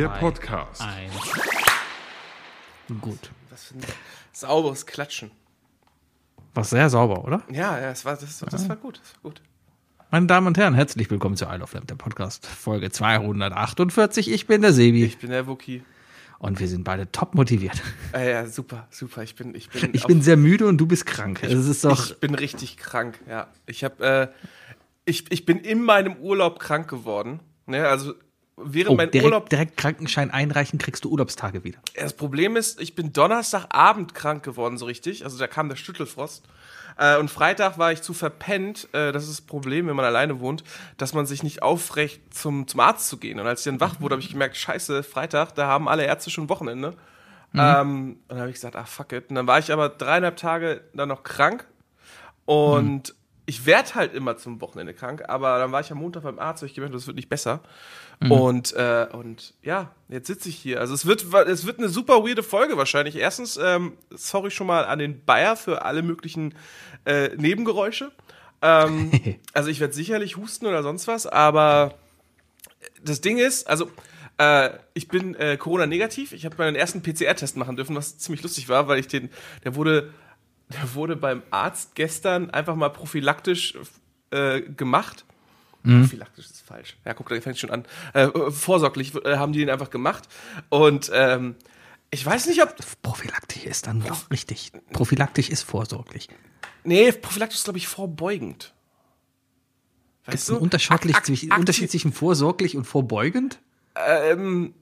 Der Podcast. Eins. Gut. Was für ein sauberes Klatschen. War sehr sauber, oder? Ja, ja, das war, das, das war gut. Das war gut. Meine Damen und Herren, herzlich willkommen zu Isle of Lamp, der Podcast, Folge 248. Ich bin der Sebi Ich bin der Wookie. und wir sind beide top motiviert. Ah, ja, super, super. Ich bin, ich bin, Ich bin sehr müde und du bist krank. Es ist doch. ich bin richtig krank. Ja, ich habe, äh, ich, ich bin in meinem Urlaub krank geworden. Ne, also während Oh, mein direkt, Urlaub. direkt Krankenschein einreichen, kriegst du Urlaubstage wieder. Das Problem ist, ich bin Donnerstagabend krank geworden, so richtig. Also da kam der Stüttelfrost. Äh, und Freitag war ich zu verpennt. Äh, das ist das Problem, wenn man alleine wohnt, dass man sich nicht aufrecht zum, zum Arzt zu gehen. Und als ich dann wach wurde, habe ich gemerkt, scheiße, Freitag, da haben alle Ärzte schon Wochenende. Ähm, und dann habe ich gesagt, ah, fuck it. Und dann war ich aber dreieinhalb Tage dann noch krank. Und ich werde halt immer zum Wochenende krank, aber dann war ich am Montag beim Arzt und ich gemerkt, das wird nicht besser. Und, äh, und ja, jetzt sitze ich hier. Also es wird, es wird eine super weirde Folge wahrscheinlich. Erstens, ähm, sorry schon mal an den Bayer für alle möglichen äh, Nebengeräusche. Ähm, also ich werde sicherlich husten oder sonst was, aber das Ding ist, also äh, ich bin äh, Corona-negativ. Ich habe meinen ersten PCR-Test machen dürfen, was ziemlich lustig war, weil ich den, der wurde, der wurde beim Arzt gestern einfach mal prophylaktisch äh, gemacht. Prophylaktisch ist falsch. Ja, guck, da fängt schon an. Äh, vorsorglich äh, haben die den einfach gemacht. Und ähm, ich weiß nicht, ob. Prophylaktisch ist dann doch richtig. Prophylaktisch ist vorsorglich. Nee, prophylaktisch ist, glaube ich, vorbeugend. Gibt Weißt es einen Unterschied zwischen vorsorglich und vorbeugend? Ähm,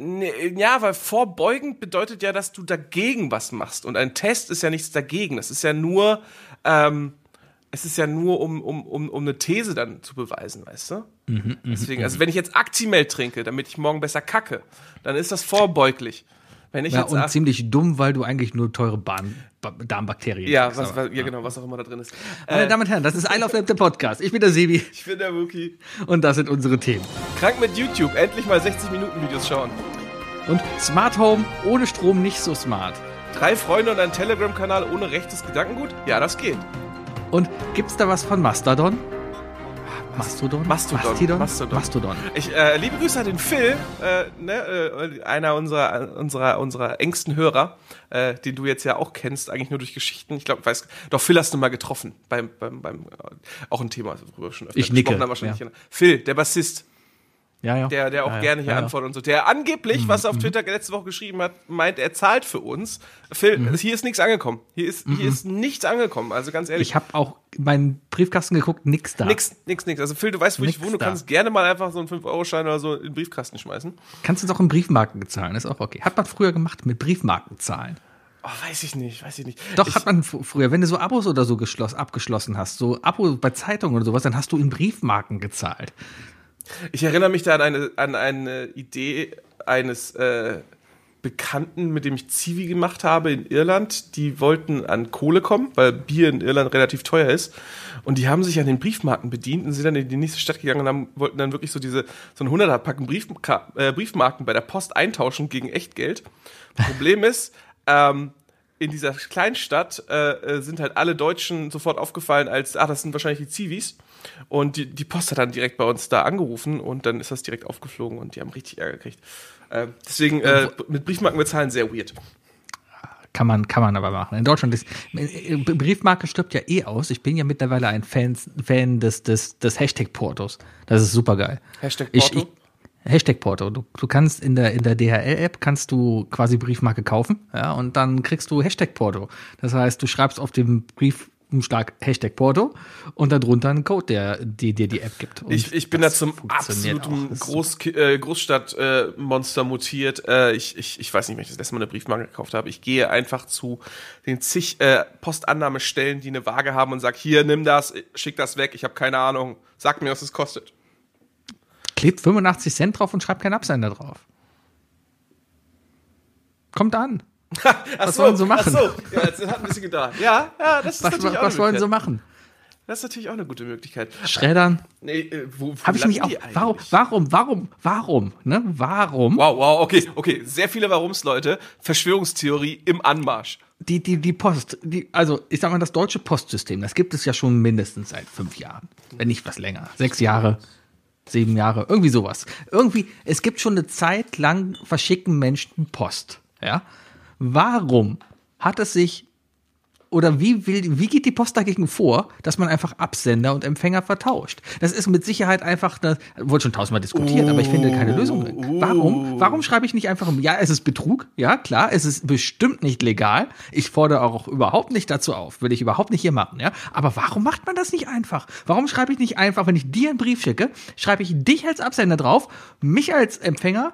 nee, ja, weil vorbeugend bedeutet ja, dass du dagegen was machst. Und ein Test ist ja nichts dagegen. Das ist ja nur, ähm, es ist ja nur, um, um, um, um eine These dann zu beweisen, weißt du? Deswegen, also wenn ich jetzt Actimel trinke, damit ich morgen besser kacke, dann ist das vorbeuglich. Wenn ich Ja, jetzt und ach- ziemlich dumm, weil du eigentlich nur teure Bahn, ba Darmbakterien ja, kriegst, was, aber- ja, genau, was auch immer da drin ist. Meine Äh, Damen und Herren, das ist I Love Lamp, der Podcast. Ich bin der Sebi ich bin der Wookie. und das sind unsere Themen. Krank mit YouTube, endlich mal 60 Minuten Videos schauen. Und Smart Home ohne Strom nicht so smart. Drei Freunde und ein Telegram-Kanal ohne rechtes Gedankengut? Ja, das geht. Und gibt's da was von Mastodon? Mastodon? Mastodon. Mastodon? Mastodon. Mastodon. Ich, äh, liebe Grüße an den Phil, äh, ne, äh, einer unserer, unserer, unserer engsten Hörer, äh, den du jetzt ja auch kennst, eigentlich nur durch Geschichten. Ich glaube, weiß, doch Phil hast du mal getroffen beim, beim, beim, äh, auch ein Thema, worüber wir schon öfter Ich nicke, gesprochen haben wahrscheinlich. ja. Phil, der Bassist, Ja, ja. der, der auch ja, gerne hier antwortet und so, der angeblich, was Mhm. er auf Twitter letzte Woche geschrieben hat, meint, er zahlt für uns. Phil, Mhm. hier ist nichts angekommen. Hier ist, hier ist nichts angekommen. Also ganz ehrlich. Ich habe auch meinen Briefkasten geguckt, nix da. Nix, nix, nix. Also Phil, du weißt, wo Nix ich wohne. Du da. kannst gerne mal einfach so einen 5-Euro-Schein oder so in den Briefkasten schmeißen. Kannst du doch in Briefmarken zahlen, ist auch okay. Hat man früher gemacht mit Briefmarken zahlen. Oh, weiß ich nicht, weiß ich nicht. Doch, ich, hat man fr- früher, wenn du so Abos oder so geschloss, abgeschlossen hast, so Abo bei Zeitungen oder sowas, dann hast du in Briefmarken gezahlt. Ich erinnere mich da an eine, an eine Idee eines äh, Bekannten, mit dem ich Zivi gemacht habe in Irland. Die wollten an Kohle kommen, weil Bier in Irland relativ teuer ist. Und die haben sich an den Briefmarken bedient und sind dann in die nächste Stadt gegangen und haben, wollten dann wirklich so diese so ein 100er Packen Briefka äh, Briefmarken bei der Post eintauschen gegen Echtgeld. Problem ist, ähm, in dieser Kleinstadt äh, äh, sind halt alle Deutschen sofort aufgefallen als, ah, das sind wahrscheinlich die Zivis. Und die, die Post hat dann direkt bei uns da angerufen und dann ist das direkt aufgeflogen und die haben richtig Ärger gekriegt. Äh, deswegen äh, mit Briefmarken bezahlen sehr weird. Kann man, kann man aber machen. In Deutschland ist, äh, Briefmarke stirbt ja eh aus. Ich bin ja mittlerweile ein Fan, Fan des, des, des Hashtag-Portos. Das ist super geil. Hashtag Ich, Porto. ich, Hashtag Porto. Du, du kannst in der, in der DHL-App kannst du quasi Briefmarke kaufen, ja, und dann kriegst du Hashtag Porto. Das heißt, du schreibst auf dem Briefumschlag Hashtag Porto und darunter einen Code, der die dir die App gibt. Und Ich, ich bin da zum absoluten Groß, äh, Großstadtmonster äh, mutiert. Äh, ich, ich, ich weiß nicht, wenn ich das letzte Mal eine Briefmarke gekauft habe. Ich gehe einfach zu den zig äh, Postannahmestellen, die eine Waage haben und sag, hier, nimm das, schick das weg, ich habe keine Ahnung. Sag mir, was es kostet. Klebt 85 Cent drauf und schreibt keinen Absender drauf. Kommt an. was wollen sie machen? Ach so, ja, das hat ein bisschen gedauert. Ja, ja, das ist Was, natürlich was, auch was eine wollen sie machen? Das ist natürlich auch eine gute Möglichkeit. Schreddern? Nee, äh, wo, wo Habe ich mich auch. Warum, warum, warum, warum, ne? Warum? Wow, wow, okay, okay. Sehr viele Warums, Leute. Verschwörungstheorie im Anmarsch. Die, die, die Post, die, also ich sag mal, das deutsche Postsystem, das gibt es ja schon mindestens seit fünf Jahren. Wenn nicht was länger. Sechs Jahre. Sieben Jahre, irgendwie sowas. Irgendwie, es gibt schon eine Zeit lang verschicken Menschen Post. Ja. Warum hat es sich oder wie, will, wie geht die Post dagegen vor, dass man einfach Absender und Empfänger vertauscht? Das ist mit Sicherheit einfach, eine, wurde schon tausendmal diskutiert, uh, aber ich finde keine Lösung drin. Warum? Warum schreibe ich nicht einfach, ja, es ist Betrug, ja, klar, es ist bestimmt nicht legal. Ich fordere auch überhaupt nicht dazu auf, will ich überhaupt nicht hier machen, ja. Aber warum macht man das nicht einfach? Warum schreibe ich nicht einfach, wenn ich dir einen Brief schicke, schreibe ich dich als Absender drauf, mich als Empfänger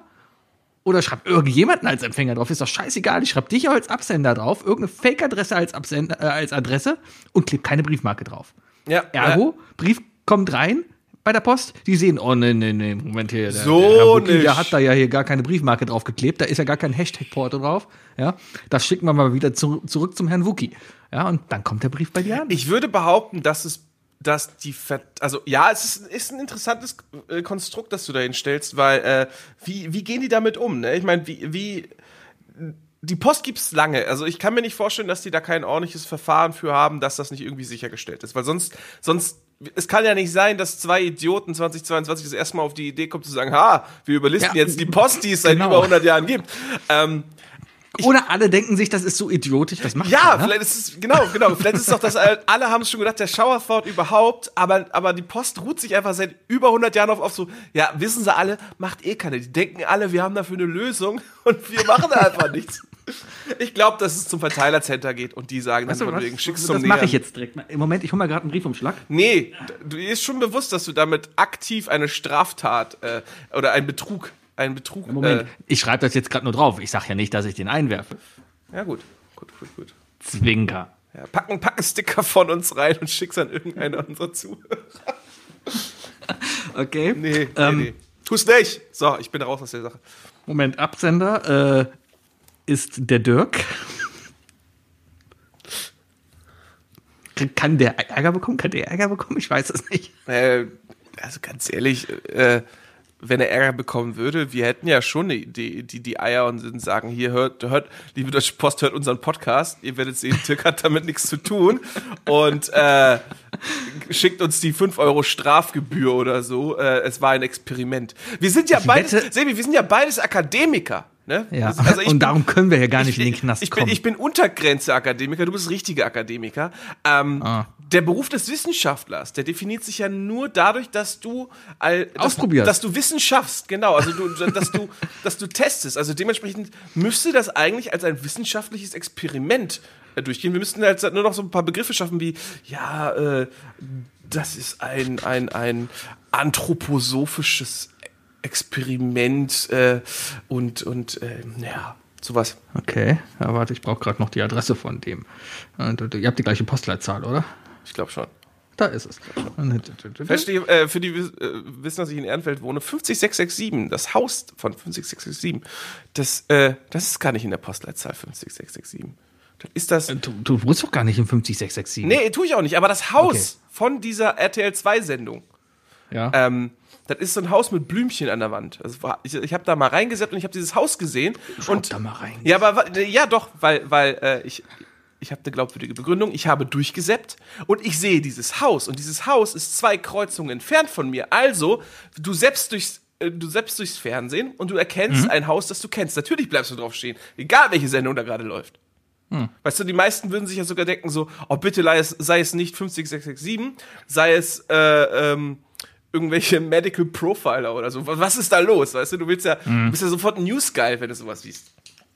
oder schreib irgendjemanden als Empfänger drauf. Ist doch scheißegal. Ich schreibe dich als Absender drauf, irgendeine Fake-Adresse als, Absender, äh, als Adresse und klebe keine Briefmarke drauf. Ja. Ergo, ja. Brief kommt rein bei der Post. Die sehen, oh nee, nee, nee, Moment hier. Der, so der, Wookie, der hat da ja hier gar keine Briefmarke drauf geklebt. Da ist ja gar kein Hashtag-Porto drauf. Ja, das schicken wir mal wieder zu, zurück zum Herrn Wookie. Ja, und dann kommt der Brief bei dir an. Ich würde behaupten, dass es dass die Ver also ja, es ist, ist ein interessantes äh, Konstrukt, das du da hinstellst, weil äh, wie, wie gehen die damit um? Ne? Ich meine, wie, wie die Post gibt's lange. Also ich kann mir nicht vorstellen, dass die da kein ordentliches Verfahren für haben, dass das nicht irgendwie sichergestellt ist, weil sonst sonst es kann ja nicht sein, dass zwei Idioten 2022 das erste Mal auf die Idee kommen zu sagen, ha, wir überlisten ja, jetzt die Post, die es seit genau. über 100 Jahren gibt. Ähm, oder alle denken sich, das ist so idiotisch, das macht Ja, ne? vielleicht ist es, genau, genau. Vielleicht ist es doch, dass alle haben es schon gedacht, der Showerford überhaupt, aber, aber die Post ruht sich einfach seit über 100 Jahren auf, auf so, ja, wissen sie alle, macht eh keine. Die denken alle, wir haben dafür eine Lösung und wir machen einfach nichts. Ich glaube, dass es zum Verteilercenter geht und die sagen weißt dann von wegen, schickst zum Das mache ich jetzt direkt. Im Moment, ich hole mal gerade einen Briefumschlag. Nee, du ist schon bewusst, dass du damit aktiv eine Straftat äh, oder einen Betrug ein Betrug. Moment, äh, ich schreibe das jetzt gerade nur drauf. Ich sage ja nicht, dass ich den einwerfe. Ja, gut. Gut, gut, gut. Zwinker. Ja, packen, packen Sticker von uns rein und schick's an irgendeiner unserer Zuhörer. okay. Nee, nee, ähm, nee. Tu's nicht. So, ich bin raus aus der Sache. Moment, Absender äh, ist der Dirk. Kann der Ärger bekommen? Kann der Ärger bekommen? Ich weiß es nicht. Äh, also ganz ehrlich, äh, wenn er Ärger bekommen würde, wir hätten ja schon die, die, die, Eier und sagen, hier hört, hört, liebe Deutsche Post, hört unseren Podcast. Ihr werdet sehen, Dirk hat damit nichts zu tun. Und äh, schickt uns die 5 Euro Strafgebühr oder so. Äh, es war ein Experiment. Wir sind ja beides, Sebi, wir sind ja beides Akademiker. Ne? Ja, also und bin, bin, können wir ja gar nicht ich, in den Knast ich kommen. Bin, ich bin Untergrenze-Akademiker, du bist richtige Akademiker. Ähm, ah. Der Beruf des Wissenschaftlers, der definiert sich ja nur dadurch, dass du äh, dass, dass du Wissen schaffst, genau, also du, dass du, dass du testest. Also dementsprechend müsste das eigentlich als ein wissenschaftliches Experiment äh, durchgehen. Wir müssten halt nur noch so ein paar Begriffe schaffen wie, ja, äh, das ist ein, ein, ein anthroposophisches Experiment äh, und, und äh, ja, sowas. Okay, ja, warte, ich brauche gerade noch die Adresse von dem. Und, ihr habt die gleiche Postleitzahl, oder? Ich glaube schon. Da ist es. Verstehe, äh, für die äh, wissen, dass ich in Ehrenfeld wohne, 50667, das Haus von 50667, das, äh, das ist gar nicht in der Postleitzahl 50667. Dann ist das. Du, du wohnst doch gar nicht in 50667. Nee, tue ich auch nicht, aber das Haus okay. von dieser RTL 2-Sendung. Ja. Ähm, das ist so ein Haus mit Blümchen an der Wand. Also ich ich habe da mal reingesetzt und ich habe dieses Haus gesehen. Schaut und da mal rein. Ja, aber ja doch, weil weil äh, ich ich habe eine glaubwürdige Begründung. Ich habe durchgesäppt und ich sehe dieses Haus und dieses Haus ist zwei Kreuzungen entfernt von mir. Also du selbst durchs äh, du selbst durchs Fernsehen und du erkennst mhm. ein Haus, das du kennst. Natürlich bleibst du drauf stehen, egal welche Sendung da gerade läuft. Hm. Weißt du, die meisten würden sich ja sogar denken so, oh bitte sei es, sei es nicht 50667, sei es äh, ähm, irgendwelche Medical Profiler oder so. Was ist da los? Weißt du, du willst ja, mhm. bist ja sofort News-geil, wenn du sowas siehst.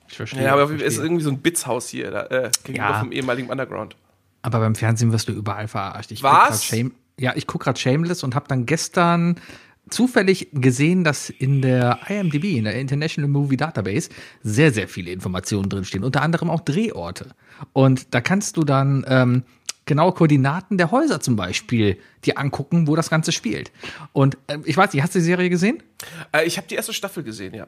Ich verstehe. Ja, aber es ist irgendwie so ein Bits-Haus hier, da, äh, gegenüber ja. vom ehemaligen Underground. Aber beim Fernsehen wirst du überall verarscht. Ich Was? Shame, ja, ich gucke gerade Shameless und habe dann gestern zufällig gesehen, dass in der IMDb, in der International Movie Database, sehr, sehr viele Informationen drinstehen. Unter anderem auch Drehorte. Und da kannst du dann ähm, genaue Koordinaten der Häuser zum Beispiel dir angucken, wo das Ganze spielt. Und äh, ich weiß nicht, hast du die Serie gesehen? Äh, ich habe die erste Staffel gesehen, ja.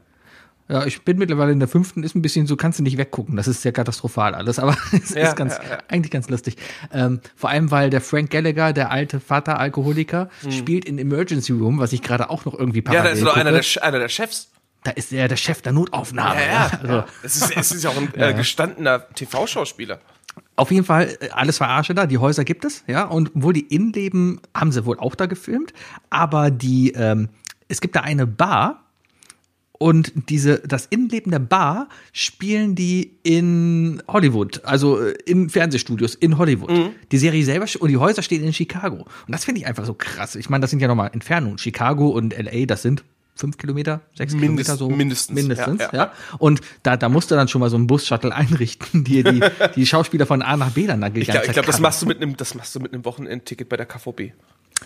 Ja, ich bin mittlerweile in der fünften, ist ein bisschen so, kannst du nicht weggucken. Das ist sehr katastrophal alles, aber es ja, ist ganz, ja, ja. eigentlich ganz lustig. Ähm, vor allem, weil der Frank Gallagher, der alte Vater-Alkoholiker, hm. spielt in Emergency Room, was ich gerade auch noch irgendwie parallel Ja, da ist doch einer der, einer der Chefs. Da ist er der Chef der Notaufnahme. Ja, ja. Also. Es, ist, es ist ja auch ein äh, gestandener TV-Schauspieler. Auf jeden Fall äh, alles Verarsche da. Die Häuser gibt es, ja. Und wohl die Innenleben haben sie wohl auch da gefilmt. Aber die, ähm, es gibt da eine Bar und diese, das Innenleben der Bar spielen die in Hollywood, also äh, in Fernsehstudios in Hollywood. Mhm. Die Serie selber und die Häuser stehen in Chicago. Und das finde ich einfach so krass. Ich meine, das sind ja nochmal Entfernungen. Chicago und LA, das sind fünf Kilometer, sechs Mindest- Kilometer so. mindestens, Mindestens, ja, ja. ja. Und da, da musst du dann schon mal so einen Bus-Shuttle einrichten, die die, die Schauspieler von A nach B dann da die Ich glaube, glaub, das machst du mit einem, das machst du mit einem Wochenendticket bei der KVB.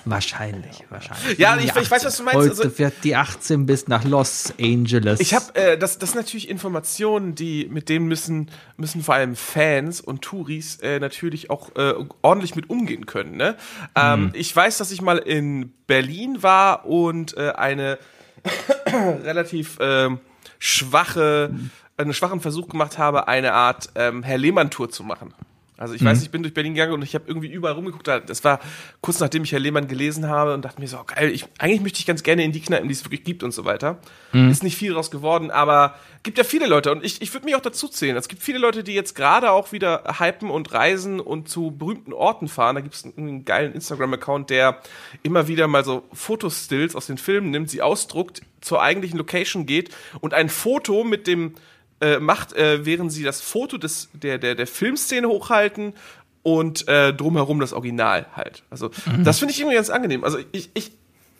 Wahrscheinlich, wahrscheinlich. Ja, ich- ich weiß, was du meinst. Heute Also- fährt die 18 bis nach Los Angeles. Ich habe, äh, das, das sind natürlich Informationen, die mit denen müssen müssen vor allem Fans und Touris äh, natürlich auch äh, ordentlich mit umgehen können. Ne? Ähm, ich weiß, dass ich mal in Berlin war und äh, eine relativ ähm, schwache, einen schwachen Versuch gemacht habe, eine Art ähm, Herr Lehmann-Tour zu machen. Also ich weiß, ich bin durch Berlin gegangen und ich habe irgendwie überall rumgeguckt. Da- Das war kurz nachdem ich Herr Lehmann gelesen habe und dachte mir so, oh, geil, ich, eigentlich möchte ich ganz gerne in die Kneipen, die es wirklich gibt und so weiter. Ist nicht viel draus geworden, aber gibt ja viele Leute und ich, ich würde mich auch dazu zählen. Es gibt viele Leute, die jetzt gerade auch wieder hypen und reisen und zu berühmten Orten fahren. Da gibt es einen, einen geilen Instagram-Account, der immer wieder mal so Fotostills aus den Filmen nimmt, sie ausdruckt, zur eigentlichen Location geht und ein Foto mit dem äh, macht, äh, während sie das Foto des, der, der, der Filmszene hochhalten und äh, drumherum das Original halt. Also, das finde ich irgendwie ganz angenehm. Also, ich, ich,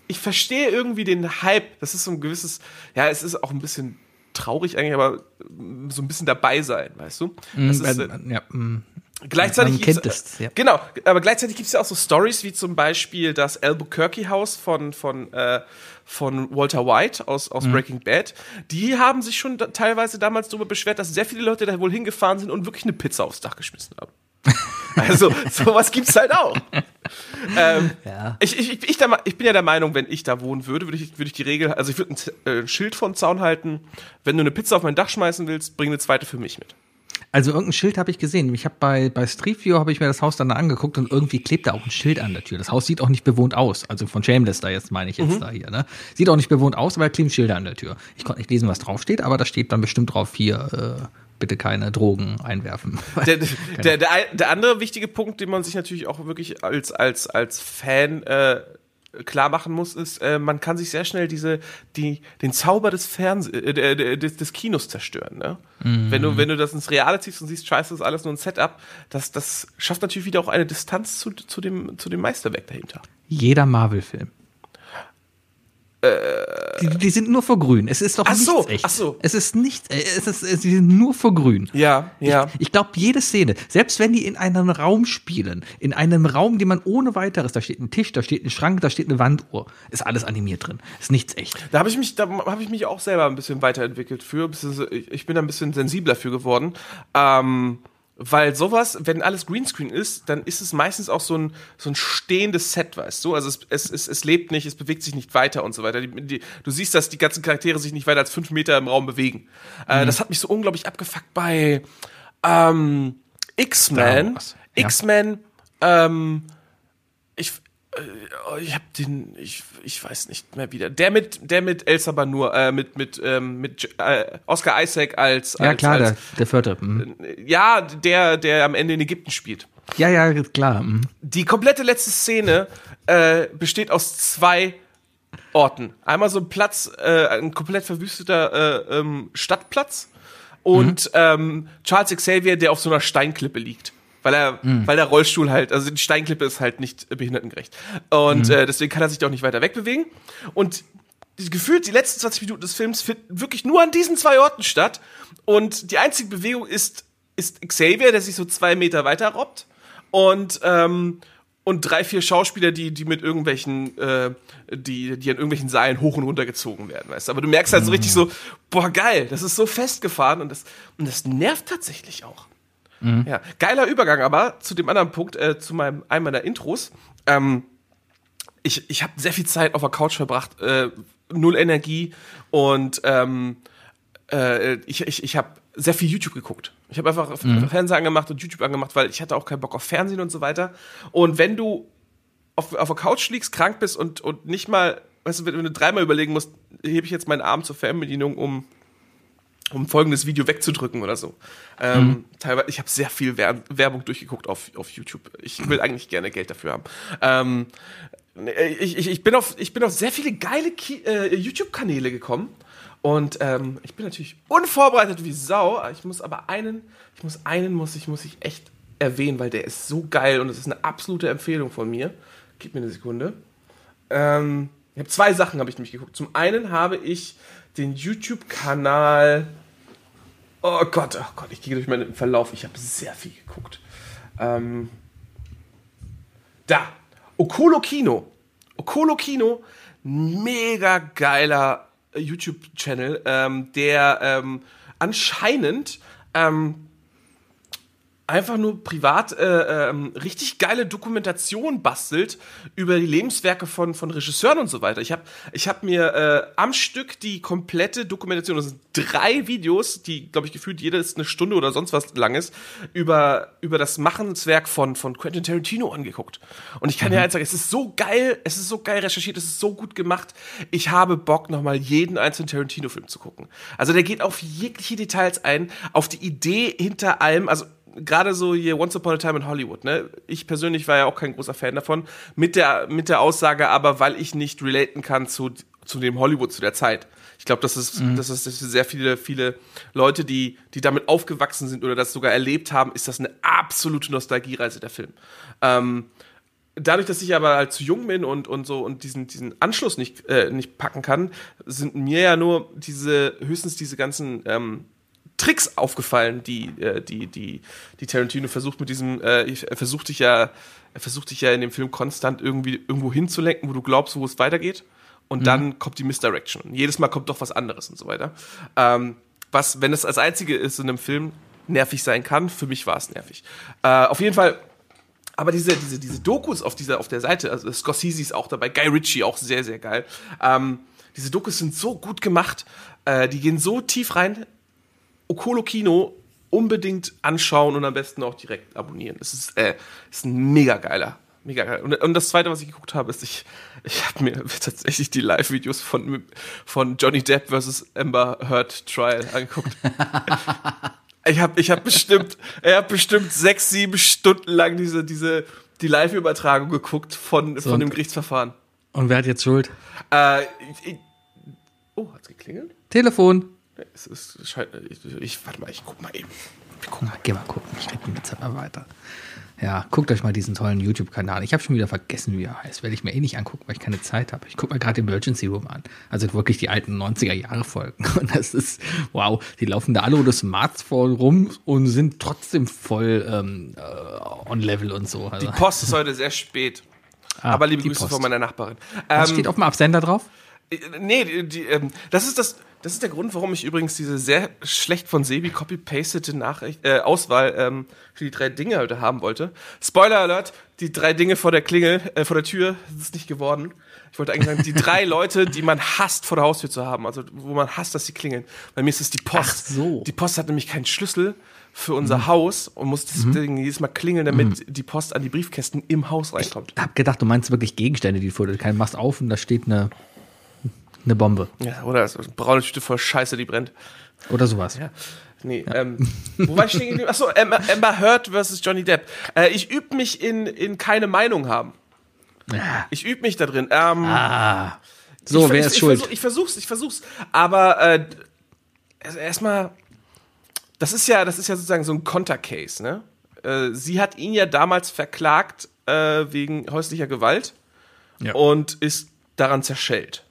ich verstehe irgendwie den Hype. Das ist so ein gewisses, ja, es ist auch ein bisschen traurig eigentlich, aber mm, so ein bisschen dabei sein, weißt du? Das ist, äh, ja, mm. Gleichzeitig gibt's- es, ja. Genau, aber gleichzeitig gibt es ja auch so Stories wie zum Beispiel das Albuquerque House von, von, äh, von Walter White aus, Mhm. aus Breaking Bad. Die haben sich schon da, teilweise damals darüber beschwert, dass sehr viele Leute da wohl hingefahren sind und wirklich eine Pizza aufs Dach geschmissen haben. also, sowas gibt's halt auch. ähm, Ja. ich, ich, ich, ich, der, ich bin ja der Meinung, wenn ich da wohnen würde, würde ich, würde ich die Regel, also ich würde ein, äh, ein Schild vom Zaun halten, wenn du eine Pizza auf mein Dach schmeißen willst, bring eine zweite für mich mit. Also irgendein Schild habe ich gesehen. Ich habe bei, bei Street View habe ich mir das Haus dann angeguckt und irgendwie klebt da auch ein Schild an der Tür. Das Haus sieht auch nicht bewohnt aus. Also von Shameless da jetzt meine ich Mhm. jetzt da hier, ne? Sieht auch nicht bewohnt aus, aber kleben Schilder an der Tür. Ich konnte nicht lesen, was draufsteht, aber da steht dann bestimmt drauf hier, äh, bitte keine Drogen einwerfen. Der, der, der, der andere wichtige Punkt, den man sich natürlich auch wirklich als, als, als Fan äh, klar machen muss, ist, äh, man kann sich sehr schnell diese, die, den Zauber des Fernseh, äh, des, des Kinos zerstören. Ne? Wenn, du, wenn du das ins Reale ziehst und siehst, scheiße, das ist alles nur ein Setup, das, das schafft natürlich wieder auch eine Distanz zu, zu, dem, zu dem Meisterwerk dahinter. Jeder Marvel-Film. Die, die sind nur vor grün. Es ist doch Ach nichts so, echt. ach so. Es ist nichts, äh, es ist, sie sind nur vor grün. Ja, ja. Ich glaube, jede Szene, selbst wenn die in einem Raum spielen, in einem Raum, den man ohne weiteres, da steht ein Tisch, da steht ein Schrank, da steht eine Wanduhr, ist alles animiert drin. Ist nichts echt. Da habe ich mich, da habe ich mich auch selber ein bisschen weiterentwickelt für. Ich ich bin da ein bisschen sensibler für geworden. Ähm, weil sowas, wenn alles Greenscreen ist, dann ist es meistens auch so ein, so ein stehendes Set, weißt du? Also es, es, es, es lebt nicht, es bewegt sich nicht weiter und so weiter. Die, die, du siehst, dass die ganzen Charaktere sich nicht weiter als fünf Meter im Raum bewegen. Äh, das hat mich so unglaublich abgefuckt bei ähm, X-Men. X-Men, ähm, ich, äh, ich habe den, ich, ich weiß nicht mehr wieder. Der mit, der mit El Sabanur, äh, mit mit ähm, mit äh, Oscar Isaac als, Ja, als klar, als, der, der vierte. mhm. ja, der der am Ende in Ägypten spielt. Ja, ja, klar. mhm. Die komplette letzte Szene äh, besteht aus zwei Orten. Einmal so ein Platz, äh, ein komplett verwüsteter äh, ähm, Stadtplatz und ähm, Charles Xavier, der auf so einer Steinklippe liegt. Weil er, weil der Rollstuhl halt, also die Steinklippe ist halt nicht behindertengerecht. Und äh, deswegen kann er sich auch nicht weiter wegbewegen. Und gefühlt die letzten 20 Minuten des Films finden wirklich nur an diesen zwei Orten statt. Und die einzige Bewegung ist, ist Xavier, der sich so zwei Meter weiter robbt. Und, ähm, und drei, vier Schauspieler, die, die mit irgendwelchen, äh, die, die an irgendwelchen Seilen hoch und runter gezogen werden, weißt du. Aber du merkst halt so richtig so, boah, geil, das ist so festgefahren und das, und das nervt tatsächlich auch. Ja, geiler Übergang aber zu dem anderen Punkt, äh, zu meinem, einem meiner Intros. Ähm, ich, ich habe sehr viel Zeit auf der Couch verbracht, äh, null Energie und ähm, äh, ich, ich, ich habe sehr viel YouTube geguckt. Ich habe einfach Fernseher angemacht und YouTube angemacht, weil ich hatte auch keinen Bock auf Fernsehen und so weiter. Und wenn du auf, auf der Couch liegst, krank bist und, und nicht mal, weißt du, wenn du dreimal überlegen musst, hebe ich jetzt meinen Arm zur Fernbedienung, um um folgendes Video wegzudrücken oder so. Ähm, Teilweise, ich habe sehr viel Wer Werbung durchgeguckt auf, auf YouTube. Ich will eigentlich gerne Geld dafür haben. Ähm, ich, ich, ich, bin auf, ich bin auf sehr viele geile äh, YouTube-Kanäle gekommen. Und ähm, ich bin natürlich unvorbereitet wie Sau. Ich muss aber einen, ich muss einen, muss ich, muss ich echt erwähnen, weil der ist so geil und es ist eine absolute Empfehlung von mir. Gib mir eine Sekunde. Ähm, ich habe zwei Sachen habe ich nämlich geguckt. Zum einen habe ich den YouTube-Kanal. Oh Gott, oh Gott, ich gehe durch meinen Verlauf. Ich habe sehr viel geguckt. Ähm, da, Okolo Kino. Okolo Kino, mega geiler YouTube-Channel, ähm, der ähm, anscheinend ähm, einfach nur privat äh, ähm, richtig geile Dokumentation bastelt über die Lebenswerke von, von Regisseuren und so weiter. Ich habe ich hab mir äh, am Stück die komplette Dokumentation, das sind drei Videos, die, glaube ich, gefühlt jedes eine Stunde oder sonst was lang ist, über, über das Machenswerk von, von Quentin Tarantino angeguckt. Und ich kann mhm. dir eins sagen, es ist so geil, es ist so geil recherchiert, es ist so gut gemacht. Ich habe Bock, nochmal jeden einzelnen Tarantino-Film zu gucken. Also der geht auf jegliche Details ein, auf die Idee hinter allem, also gerade so hier Once Upon a Time in Hollywood, ne? Ich persönlich war ja auch kein großer Fan davon. Mit der, mit der Aussage aber, weil ich nicht relaten kann zu, zu dem Hollywood zu der Zeit. Ich glaube, das ist, mhm. das ist sehr viele, viele Leute, die, die damit aufgewachsen sind oder das sogar erlebt haben, ist das eine absolute Nostalgiereise der Film. Ähm, dadurch, dass ich aber halt zu jung bin und, und so und diesen, diesen Anschluss nicht, äh, nicht packen kann, sind mir ja nur diese, höchstens diese ganzen ähm, Tricks aufgefallen, die, äh, die, die, die Tarantino versucht mit diesem, äh, er versucht dich ja, er versucht dich ja in dem Film konstant irgendwie irgendwo hinzulenken, wo du glaubst, wo es weitergeht. Und mhm. dann kommt die Misdirection. Und jedes Mal kommt doch was anderes und so weiter. Ähm, was, wenn es als einzige ist in einem Film, nervig sein kann. Für mich war es nervig. Äh, auf jeden Fall aber diese, diese, diese Dokus auf dieser, auf der Seite, also Scorsese ist auch dabei, Guy Ritchie auch sehr, sehr geil. Ähm, diese Dokus sind so gut gemacht, äh, die gehen so tief rein Okolo Kino unbedingt anschauen und am besten auch direkt abonnieren. Es ist, äh, ist ein mega geiler. Mega geil. Und, und das zweite, was ich geguckt habe, ist, ich, ich habe mir tatsächlich die Live-Videos von, von Johnny Depp versus Amber Heard Trial angeguckt. ich habe ich hab bestimmt, hat bestimmt sechs, sieben Stunden lang diese, diese, die Live-Übertragung geguckt von, so, von dem Gerichtsverfahren. Und wer hat jetzt Schuld? Äh, ich, oh, hat's geklingelt? Telefon. Es ist, ich, ich, warte mal, ich guck mal eben. Guck mal, geh mal gucken, ich rede jetzt mal weiter. Ja, guckt euch mal diesen tollen YouTube-Kanal. Ich habe schon wieder vergessen, wie er heißt. Werde ich mir eh nicht angucken, weil ich keine Zeit habe. Ich gucke mal gerade Emergency Room an. Also wirklich die alten 90er-Jahre-Folgen. Und das ist, wow, die laufen da alle ohne Smartphone rum und sind trotzdem voll ähm, äh, on Level und so. Also. Die Post ist heute sehr spät. Ah, Aber liebe Grüße Post. von meiner Nachbarin. Was ähm, steht auf dem Absender drauf? Nee, die, die, ähm, das ist das das ist der Grund, warum ich übrigens diese sehr schlecht von Sebi copy-pastete Nachricht, äh, Auswahl ähm, für die drei Dinge heute haben wollte. Spoiler Alert, die drei Dinge vor der Klingel, äh, vor der Tür, das ist nicht geworden. Ich wollte eigentlich sagen, die drei Leute, die man hasst, vor der Haustür zu haben, also wo man hasst, dass sie klingeln. Bei mir ist es die Post. Ach so. Die Post hat nämlich keinen Schlüssel für unser mhm. Haus und muss deswegen mhm. jedes Mal klingeln, damit mhm. die Post an die Briefkästen im Haus reinkommt. Ich hab gedacht, du meinst wirklich Gegenstände, die du vor dir machst auf und da steht eine eine Bombe. Ja, oder eine braune Tüte voll Scheiße, die brennt. Oder sowas. Ja. Nee, ja. ähm, wo war ich stehen geblieben? Achso, Amber, Amber Heard versus Johnny Depp. Äh, ich übe mich in, in keine Meinung haben. Ja. Ich übe mich da drin. Ähm, ah. So, ich, wer ist ich, schuld? Ich, versuch, ich versuch's, ich versuch's. Aber äh, also erstmal, das ist ja, das ist ja sozusagen so ein Kontercase, ne? Äh, sie hat ihn ja damals verklagt äh, wegen häuslicher Gewalt ja. und ist daran zerschellt.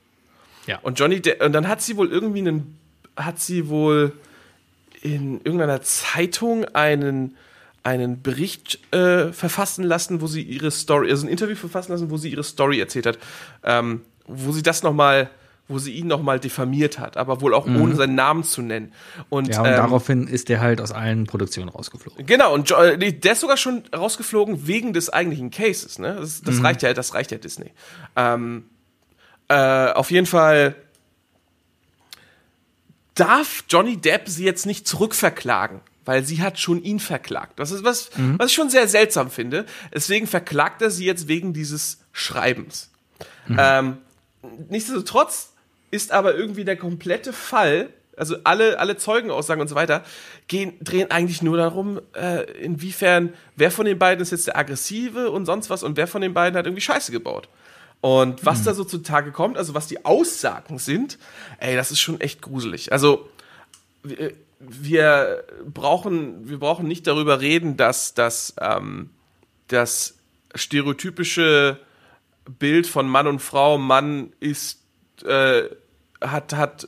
Ja. Und Johnny, De und dann hat sie wohl irgendwie einen, hat sie wohl in irgendeiner Zeitung einen, einen Bericht äh, verfassen lassen, wo sie ihre Story, also ein Interview verfassen lassen, wo sie ihre Story erzählt hat, ähm, wo sie das nochmal wo sie ihn nochmal diffamiert hat, aber wohl auch mhm. ohne seinen Namen zu nennen. Und, ja, und ähm, daraufhin ist er halt aus allen Produktionen rausgeflogen. Genau, und jo äh, der ist sogar schon rausgeflogen wegen des eigentlichen Cases, ne? Das, das mhm. reicht ja, das reicht ja Disney. Ähm, äh, auf jeden Fall darf Johnny Depp sie jetzt nicht zurückverklagen, weil sie hat schon ihn verklagt. Das ist was, mhm. was ich schon sehr seltsam finde. Deswegen verklagt er sie jetzt wegen dieses Schreibens. Mhm. Ähm, nichtsdestotrotz ist aber irgendwie der komplette Fall, also alle, alle Zeugenaussagen und so weiter, gehen, drehen eigentlich nur darum, äh, inwiefern, wer von den beiden ist jetzt der Aggressive und sonst was und wer von den beiden hat irgendwie Scheiße gebaut. Und was da so zutage kommt, also was die Aussagen sind, ey, das ist schon echt gruselig. Also wir, wir brauchen, wir brauchen nicht darüber reden, dass, dass ähm, das stereotypische Bild von Mann und Frau, Mann ist, äh, hat, hat,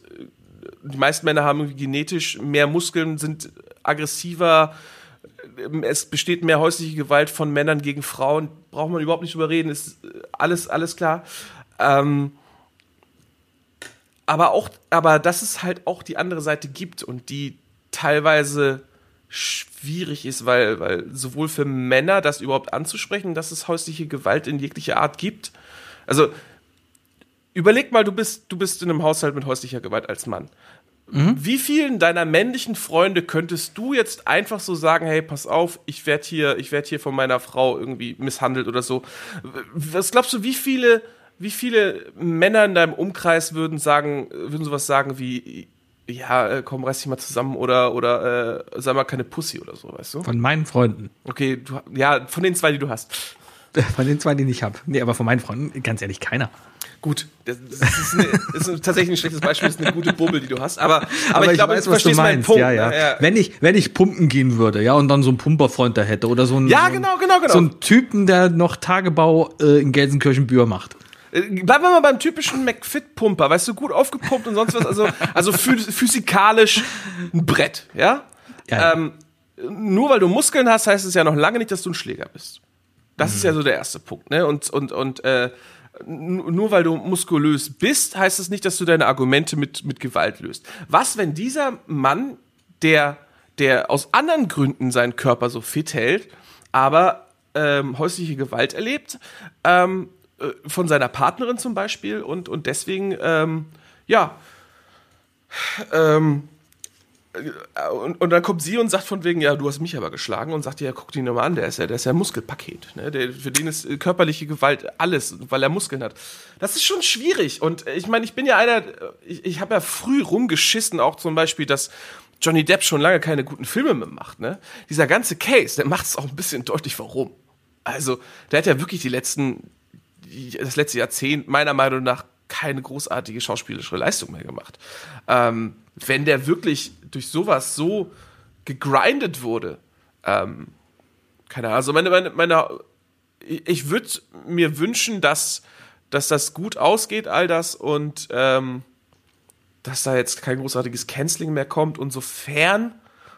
die meisten Männer haben irgendwie genetisch mehr Muskeln, sind aggressiver, es besteht mehr häusliche Gewalt von Männern gegen Frauen, braucht man überhaupt nicht drüber reden, ist alles, alles klar. Ähm, aber auch, aber dass es halt auch die andere Seite gibt und die teilweise schwierig ist, weil, weil sowohl für Männer das überhaupt anzusprechen, dass es häusliche Gewalt in jeglicher Art gibt. Also überleg mal, du bist, du bist in einem Haushalt mit häuslicher Gewalt als Mann. Mhm. Wie vielen deiner männlichen Freunde könntest du jetzt einfach so sagen, hey, pass auf, ich werde hier, ich werde hier von meiner Frau irgendwie misshandelt oder so? Was glaubst du, wie viele, wie viele Männer in deinem Umkreis würden sagen, würden sowas sagen wie, ja, äh, komm, reiß dich mal zusammen oder, oder äh, sei mal keine Pussy oder so, weißt du? Von meinen Freunden. Okay, du, ja, von den zwei, die du hast. Von den zwei, die ich habe. Nee, aber von meinen Freunden, ganz ehrlich, keiner. Gut, das, ist, eine, das ist tatsächlich ein schlechtes Beispiel, das ist eine gute Bubbel, die du hast. Aber, aber, aber ich, ich glaube, weiß, du was du verstehst meinen meinst. Punkt. Ja, ja. ne? ja. Wenn ich, wenn ich pumpen gehen würde, ja, und dann so einen Pumperfreund da hätte oder so einen, Ja, genau, genau, genau. so einen Typen, der noch Tagebau äh, in Gelsenkirchen-Bühr macht. Äh, Bleiben wir mal beim typischen McFit-Pumper, weißt du, gut aufgepumpt und sonst was, also, also phys physikalisch ein Brett, ja? Ja. Ähm, nur weil du Muskeln hast, heißt es ja noch lange nicht, dass du ein Schläger bist. Das ist ja so der erste Punkt, ne? Und, und, und äh, nur weil du muskulös bist, heißt es nicht, dass du deine Argumente mit, mit Gewalt löst. Was, wenn dieser Mann, der, der aus anderen Gründen seinen Körper so fit hält, aber ähm, häusliche Gewalt erlebt, ähm, äh, von seiner Partnerin zum Beispiel und, und deswegen, ähm, ja, ähm, äh, und, und dann kommt sie und sagt von wegen, ja, du hast mich aber geschlagen und sagt, ja, guck ihn nochmal an, der ist ja, der ist ja Muskelpaket. Ne? Der, für den ist äh, körperliche Gewalt alles, weil er Muskeln hat. Das ist schon schwierig. Und äh, ich meine, ich bin ja einer, äh, ich, ich habe ja früh rumgeschissen, auch zum Beispiel, dass Johnny Depp schon lange keine guten Filme mehr macht. Ne? Dieser ganze Case, der macht es auch ein bisschen deutlich, warum. Also, der hat ja wirklich die letzten, das letzte Jahrzehnt meiner Meinung nach keine großartige schauspielerische Leistung mehr gemacht. Ähm, wenn der wirklich durch sowas so gegrindet wurde, ähm, keine Ahnung, also meine, meine, meine ich würde mir wünschen, dass, dass das gut ausgeht, all das, und ähm, dass da jetzt kein großartiges Canceling mehr kommt und sofern,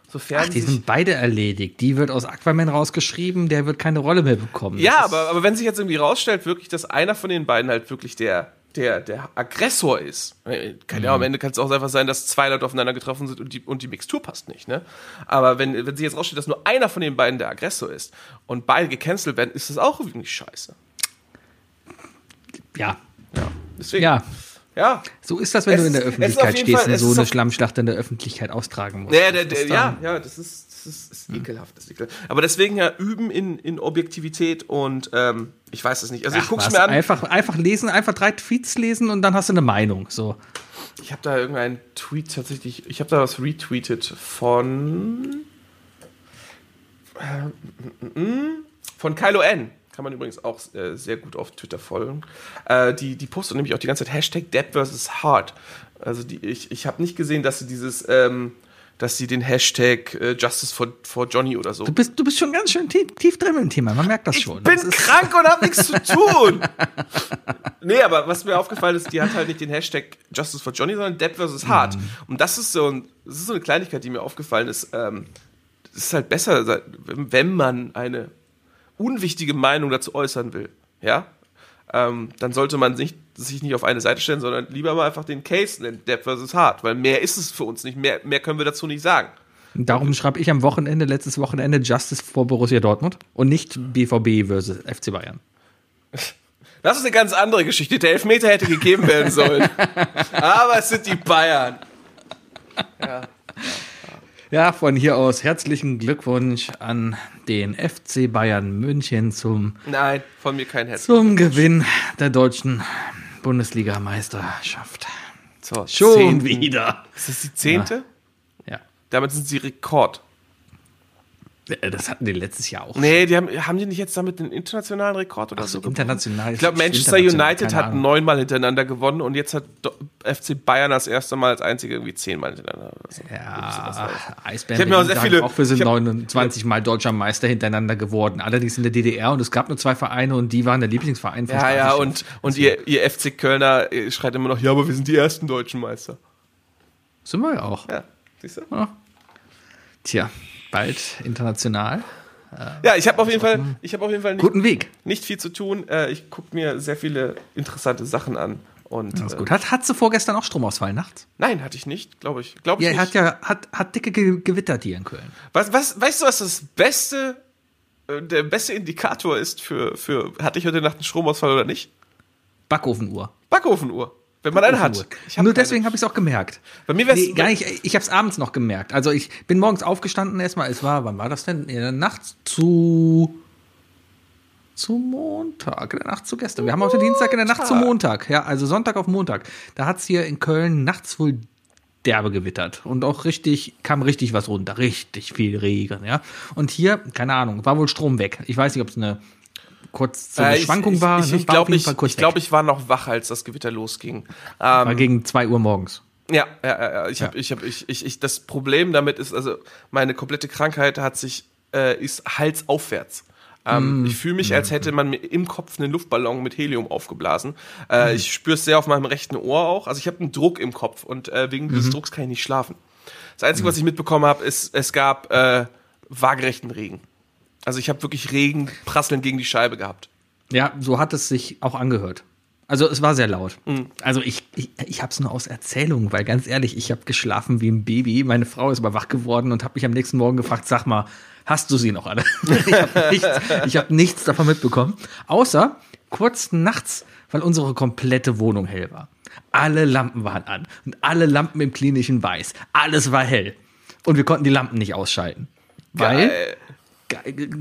sofern Ach, die sind beide erledigt. Die wird aus Aquaman rausgeschrieben, der wird keine Rolle mehr bekommen. Ja, aber, aber wenn sich jetzt irgendwie rausstellt, wirklich, dass einer von den beiden halt wirklich der, der, der Aggressor ist. äh, Kann ja am Ende kann es auch einfach sein, dass zwei Leute aufeinander getroffen sind und die, und die Mixtur passt nicht, ne? Aber wenn, wenn sich jetzt rausstellt, dass nur einer von den beiden der Aggressor ist und beide gecancelt werden, ist das auch irgendwie scheiße. ja. Ja. Deswegen. Ja, Ja. so ist das, wenn Es du in der Öffentlichkeit stehst Fall- und so eine Schlammschlacht in der Öffentlichkeit austragen musst. Ja, der, der, ja, ja, das ist, das ist, ist ekelhaft, ist ekelhaft. Aber deswegen ja üben in, in Objektivität und ähm, ich weiß es nicht. Also ich Ach, guck's was, mir an. Einfach, einfach lesen, einfach drei Tweets lesen und dann hast du eine Meinung. So. Ich habe da irgendeinen Tweet tatsächlich, ich habe da was retweetet von äh, von Kylo N. Kann man übrigens auch äh, sehr gut auf Twitter folgen. Äh, die, die postet nämlich auch die ganze Zeit Hashtag Dead vs. Hard. Also die, ich, ich habe nicht gesehen, dass sie dieses, ähm, dass sie den Hashtag äh, Justice for, for Johnny oder so. Du bist, du bist schon ganz schön tief, tief drin im Thema, man merkt das schon. Ich bin das krank und hab nichts zu tun. nee, aber was mir aufgefallen ist, die hat halt nicht den Hashtag Justice for Johnny, sondern Depp vs. Hard. Mhm. Und das ist so ein, das ist so eine Kleinigkeit, die mir aufgefallen ist. Ähm, es ist halt besser, wenn man eine unwichtige Meinung dazu äußern will. Ja? Ähm, dann sollte man sich, sich nicht auf eine Seite stellen, sondern lieber mal einfach den Case nennen, Depp vs. Hard. Weil mehr ist es für uns nicht. Mehr, mehr können wir dazu nicht sagen. darum schreibe ich am Wochenende, letztes Wochenende, Justice vor Borussia Dortmund und nicht BVB versus FC Bayern. Das ist eine ganz andere Geschichte. Der Elfmeter hätte gegeben werden sollen. Aber es sind die Bayern. Ja, von hier aus herzlichen Glückwunsch an den FC Bayern München zum, Nein, von mir kein Herz. zum Gewinn der deutschen Bundesligameisterschaft. So, Schon zehnten. wieder. Ist das die zehnte? Ja. Damit sind sie Rekord. Äh, Das hatten die letztes Jahr auch. Nee, die haben, haben die nicht jetzt damit den internationalen Rekord oder Ach so, so? international. Ich glaube, Manchester United hat neunmal hintereinander gewonnen und jetzt hat FC Bayern das erste Mal als einzige irgendwie zehnmal hintereinander. Oder so. Ja, Eisbären Ich mir auch sehr sagen viele- auch wir sind ich hab- 29 Mal deutscher Meister hintereinander geworden. Allerdings in der DDR und es gab nur zwei Vereine und die waren der Lieblingsverein von Ja, ja, und, und ihr, ihr FC Kölner schreit immer noch, ja, aber wir sind die ersten deutschen Meister. Sind wir ja auch. Ja, siehst du? Tja, bald international. Ja, ich habe auf jeden Fall, ich habe auf jeden Fall nicht, Guten Weg. nicht viel zu tun. Äh, ich gucke mir sehr viele interessante Sachen an. Und Das ist äh, gut. Hat, hat sie vorgestern auch Stromausfall nachts? nein, hatte ich nicht, glaube ich. Glaube ich Ja, nicht. er hat ja hat, hat dicke ge gewittert hier in Köln. Was, was, weißt du, was das beste, äh, der beste Indikator ist für, für, hatte ich heute Nacht einen Stromausfall oder nicht? Backofenuhr. Backofenuhr. Wenn man eine hat. Nur deswegen habe ich es auch gemerkt. Bei mir wär's, Nee, gar nicht. Ich habe es abends noch gemerkt. Also ich bin morgens aufgestanden erstmal. Es war, wann war das denn? In der Nacht zu zu Montag, in der Nacht zu gestern. Wir haben heute Dienstag in der Nacht zu Montag. Ja, also Sonntag auf Montag. Da hat es hier in Köln nachts wohl derbe gewittert und auch richtig kam richtig was runter, richtig viel Regen, ja. Und hier, keine Ahnung, war wohl Strom weg. Ich weiß nicht, ob es eine kurz so eine Äh, Schwankung ich, war. Ich, ne? ich glaube, ich, ich, glaub, ich war noch wach, als das Gewitter losging. war Ähm, gegen zwei Uhr morgens. ja, ja, ja, ja, ich habe, ich habe, ich, ich, ich, das Problem damit ist, also meine komplette Krankheit hat sich, äh, ist halsaufwärts. Ähm, ich fühle mich, als hätte man mir im Kopf einen Luftballon mit Helium aufgeblasen. Äh, Ich spüre es sehr auf meinem rechten Ohr auch. Also ich habe einen Druck im Kopf und äh, wegen dieses Drucks kann ich nicht schlafen. Das Einzige, was ich mitbekommen habe, ist, es gab äh, waagerechten Regen. Also ich habe wirklich Regen prasseln gegen die Scheibe gehabt. Ja, so hat es sich auch angehört. Also es war sehr laut. Mhm. Also ich, ich, ich habe es nur aus Erzählung, weil ganz ehrlich, ich habe geschlafen wie ein Baby. Meine Frau ist aber wach geworden und habe mich am nächsten Morgen gefragt, sag mal, hast du sie noch alle? ich habe nichts, ich hab nichts davon mitbekommen. Außer kurz nachts, weil unsere komplette Wohnung hell war. Alle Lampen waren an und alle Lampen im klinischen Weiß. Alles war hell. Und wir konnten die Lampen nicht ausschalten. Weil Geil.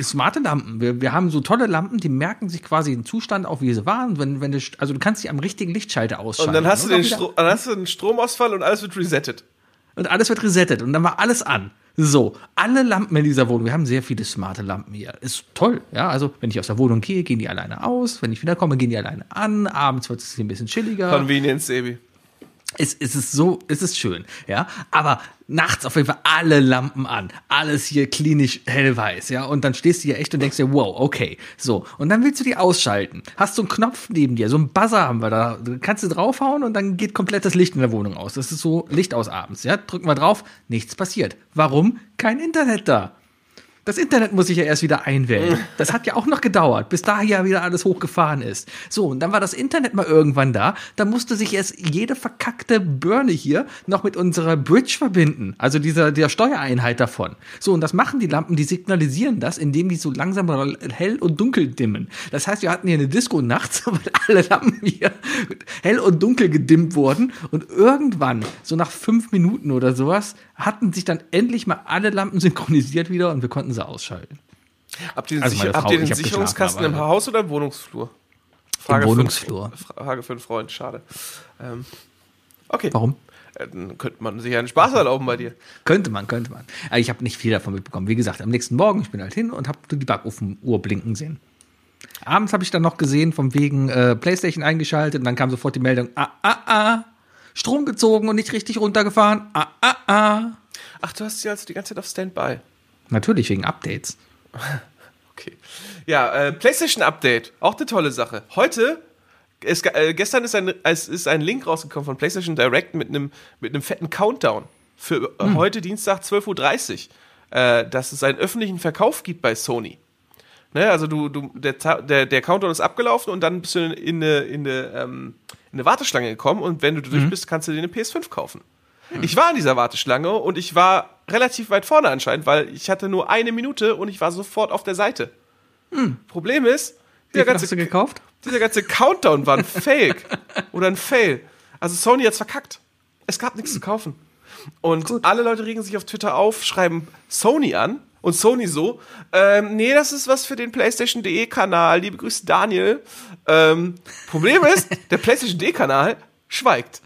Smarte Lampen. Wir, wir haben so tolle Lampen, die merken sich quasi den Zustand auf, wie sie waren. Wenn, wenn du, also du kannst sie am richtigen Lichtschalter ausschalten. Und dann hast, du auch den Stro dann hast du einen Stromausfall und alles wird resettet. und alles wird resettet und dann war alles an. So, alle Lampen in dieser Wohnung. Wir haben sehr viele smarte Lampen hier. Ist toll, ja. Also, wenn ich aus der Wohnung gehe, gehen die alleine aus. Wenn ich wiederkomme, gehen die alleine an. Abends wird es hier ein bisschen chilliger. Convenience, Sebi. Es, es ist so, es ist schön, ja. Aber nachts auf jeden Fall alle Lampen an, alles hier klinisch hellweiß, ja. Und dann stehst du hier echt und denkst dir, wow, okay, so. Und dann willst du die ausschalten. Hast du einen Knopf neben dir, so einen Buzzer haben wir da. Kannst du draufhauen und dann geht komplett das Licht in der Wohnung aus. Das ist so Licht aus abends, ja. Drücken wir drauf, nichts passiert. Warum? Kein Internet da. Das Internet muss sich ja erst wieder einwählen. Das hat ja auch noch gedauert, bis da ja wieder alles hochgefahren ist. So, und dann war das Internet mal irgendwann da. Da musste sich erst jede verkackte Birne hier noch mit unserer Bridge verbinden. Also dieser, der Steuereinheit davon. So, und das machen die Lampen, die signalisieren das, indem die so langsam hell und dunkel dimmen. Das heißt, wir hatten hier eine Disco nachts, weil alle Lampen hier hell und dunkel gedimmt wurden. Und irgendwann, so nach fünf Minuten oder sowas, hatten sich dann endlich mal alle Lampen synchronisiert wieder und wir konnten sie ausschalten. Habt ihr den, Also Sicher habt ihr den Sicherungskasten im Haus oder im Wohnungsflur? Frage Wohnungsflur. Für, Frage für einen Freund, schade. Ähm, okay. Warum? Äh, Dann könnte man sich ja einen Spaß erlauben bei dir. Könnte man, könnte man. Aber ich habe nicht viel davon mitbekommen. Wie gesagt, am nächsten Morgen, ich bin halt hin und habe die Backofenuhr blinken sehen. Abends habe ich dann noch gesehen, vom wegen äh, Playstation eingeschaltet und dann kam sofort die Meldung, ah, ah, ah, Strom gezogen und nicht richtig runtergefahren, ah, ah, ah. Ach, du hast sie also die ganze Zeit auf Standby. Natürlich, wegen Updates. Okay. Ja, äh, PlayStation Update, auch eine tolle Sache. Heute, es, äh, gestern ist ein, es ist ein Link rausgekommen von PlayStation Direct mit einem mit einem fetten Countdown für äh, heute Dienstag 12.30 Uhr, äh, dass es einen öffentlichen Verkauf gibt bei Sony. Ne, also du, du, der, der, der Countdown ist abgelaufen und dann bist du in eine, in eine, ähm, in eine Warteschlange gekommen und wenn du durch bist, kannst du dir eine PS5 kaufen. Ich war in dieser Warteschlange und ich war relativ weit vorne anscheinend, weil ich hatte nur eine Minute und ich war sofort auf der Seite. Problem ist, dieser ganze, gekauft? dieser ganze Countdown war ein Fake oder ein Fail. Also Sony hat's verkackt. Es gab nichts zu kaufen. Und alle Leute regen sich auf Twitter auf, schreiben Sony an und Sony so, ähm, nee, das ist was für den PlayStation.de Kanal. Liebe Grüße, Daniel. Ähm, Problem ist, der PlayStation.de Kanal schweigt.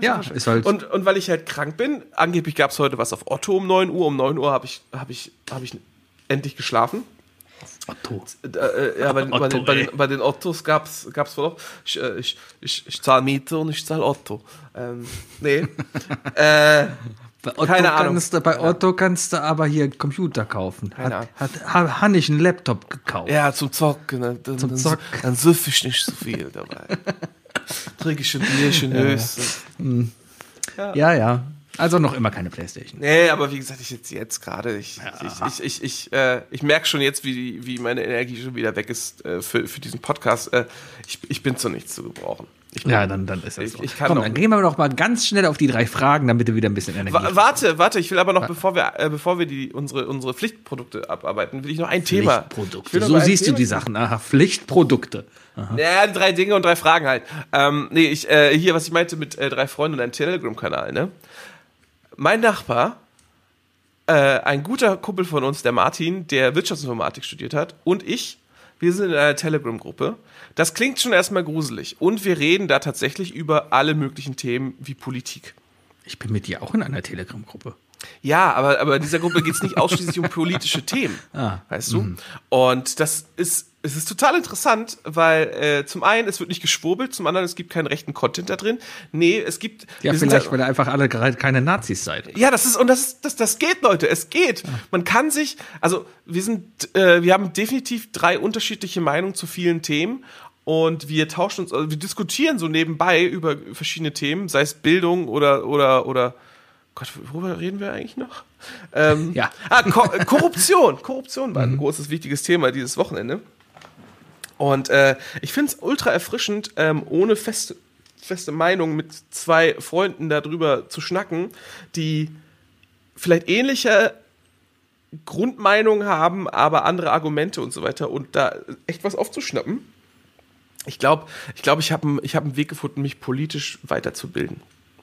Ja, ist halt. Und, und weil ich halt krank bin, angeblich gab es heute was auf Otto um 9 Uhr. Um 9 Uhr habe ich, hab ich, hab ich endlich geschlafen. Otto. Äh, ja, bei, den, Otto, bei, den, bei, den, bei den Ottos gab es gab's wohl auch, ich, äh, ich, ich, ich zahle Miete und ich zahle Otto. Ähm, nee. äh, Bei Otto, Keine Ahnung. kannst du, bei Otto kannst du aber hier Computer kaufen. Keine Hat, hat, hat, hat ich einen Laptop gekauft. ja, zum Zocken. Dann, dann, Zum dann, Zocken. dann süff ich nicht so viel dabei. Trinke ich ein Bierchen höchstens. Ja, ja. Also noch immer keine Playstation. Nee, aber wie gesagt, ich jetzt jetzt gerade, ich, ich, ich, ich, ich, äh, ich merke schon jetzt, wie, wie meine Energie schon wieder weg ist äh, für, für diesen Podcast. Äh, ich, ich bin zu nichts zu gebrauchen. Ich Ja, dann, dann ist das Ich- so. ich kann Komm, noch- dann gehen wir doch mal ganz schnell auf die drei Fragen, damit du wieder ein bisschen Energie Wa- Warte, warte, ich will aber noch, bevor wir, äh, bevor wir die, unsere, unsere Pflichtprodukte abarbeiten, will ich noch ein Thema. Ich Pflichtprodukte. noch So siehst du Thema- die Sachen. Aha, Pflichtprodukte. Ja, drei Dinge und drei Fragen halt. Ähm, nee, ich, äh, hier, was ich meinte mit äh, drei Freunden und einem Telegram-Kanal, ne? Mein Nachbar, äh, ein guter Kumpel von uns, der Martin, der Wirtschaftsinformatik studiert hat, und ich, wir sind in einer Telegram-Gruppe. Das klingt schon erstmal gruselig. Und wir reden da tatsächlich über alle möglichen Themen wie Politik. Ich bin mit dir auch in einer Telegram-Gruppe. Ja, aber, aber in dieser Gruppe geht es nicht ausschließlich um politische Themen. Ah, weißt du? Und das ist, es ist total interessant, weil äh, zum einen, es wird nicht geschwurbelt, zum anderen, es gibt keinen rechten Content da drin. Nee, es gibt. Ja, vielleicht, da- weil ihr einfach alle gerade keine Nazis seid. ja, das ist und das ist- das das geht, Leute. Es geht. Man kann sich, also wir sind, äh, wir haben definitiv drei unterschiedliche Meinungen zu vielen Themen und wir tauschen uns, also wir diskutieren so nebenbei über verschiedene Themen, sei es Bildung oder oder oder Gott, worüber reden wir eigentlich noch? Ähm, Ja. Ah, Ko Korruption. Korruption war ein großes wichtiges Thema dieses Wochenende. Und äh, ich finde es ultra erfrischend, ähm, ohne feste, feste Meinung mit zwei Freunden darüber zu schnacken, die vielleicht ähnliche Grundmeinungen haben, aber andere Argumente und so weiter und da echt was aufzuschnappen. Ich glaube, ich, glaub, ich habe ich hab einen Weg gefunden, mich politisch weiterzubilden.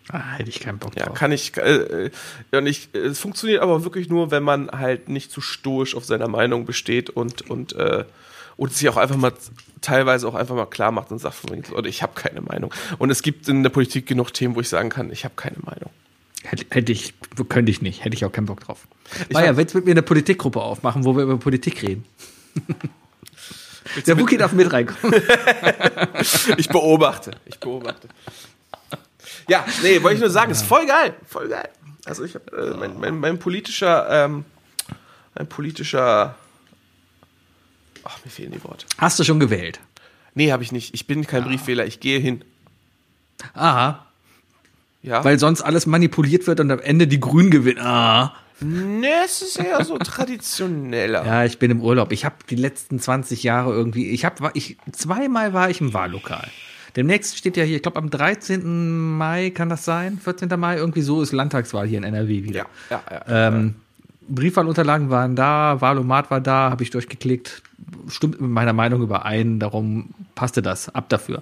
Ah, hätte ich keinen Bock Ja, drauf. kann ich. Äh, ja, und ich es funktioniert aber wirklich nur, wenn man halt nicht zu stoisch auf seiner Meinung besteht und, und, äh, und sich auch einfach mal teilweise auch einfach mal klar macht und sagt, Leute, ich habe keine Meinung. Und es gibt in der Politik genug Themen, wo ich sagen kann, ich habe keine Meinung. Hätte, ich, könnte ich nicht, hätte ich auch keinen Bock drauf. Hab- willst du mit mir eine Politikgruppe aufmachen, wo wir über Politik reden? Der Wookie darf mit reinkommen. Ich beobachte. Ich beobachte. Ja, nee, wollte ich nur sagen, ist voll geil. Voll geil. Also ich habe äh, mein, mein, mein politischer, ähm, mein politischer. Ach, mir fehlen die Worte. Hast du schon gewählt? Nee, habe ich nicht. Ich bin kein Briefwähler, ich gehe hin. Aha, Ja. weil sonst alles manipuliert wird und am Ende die Grünen gewinnen. Ah. Nee, es ist eher so traditioneller. Ja, ich bin im Urlaub. Ich habe die letzten 20 Jahre irgendwie, ich habe, ich, zweimal war ich im Wahllokal. Demnächst steht ja hier, ich glaube am 13. Mai kann das sein, 14. Mai, irgendwie so ist Landtagswahl hier in NRW wieder. Ja, ja, ja. Ähm, Briefwahlunterlagen waren da, Wahlomat war da, habe ich durchgeklickt, stimmt mit meiner Meinung überein, darum passte das, ab dafür.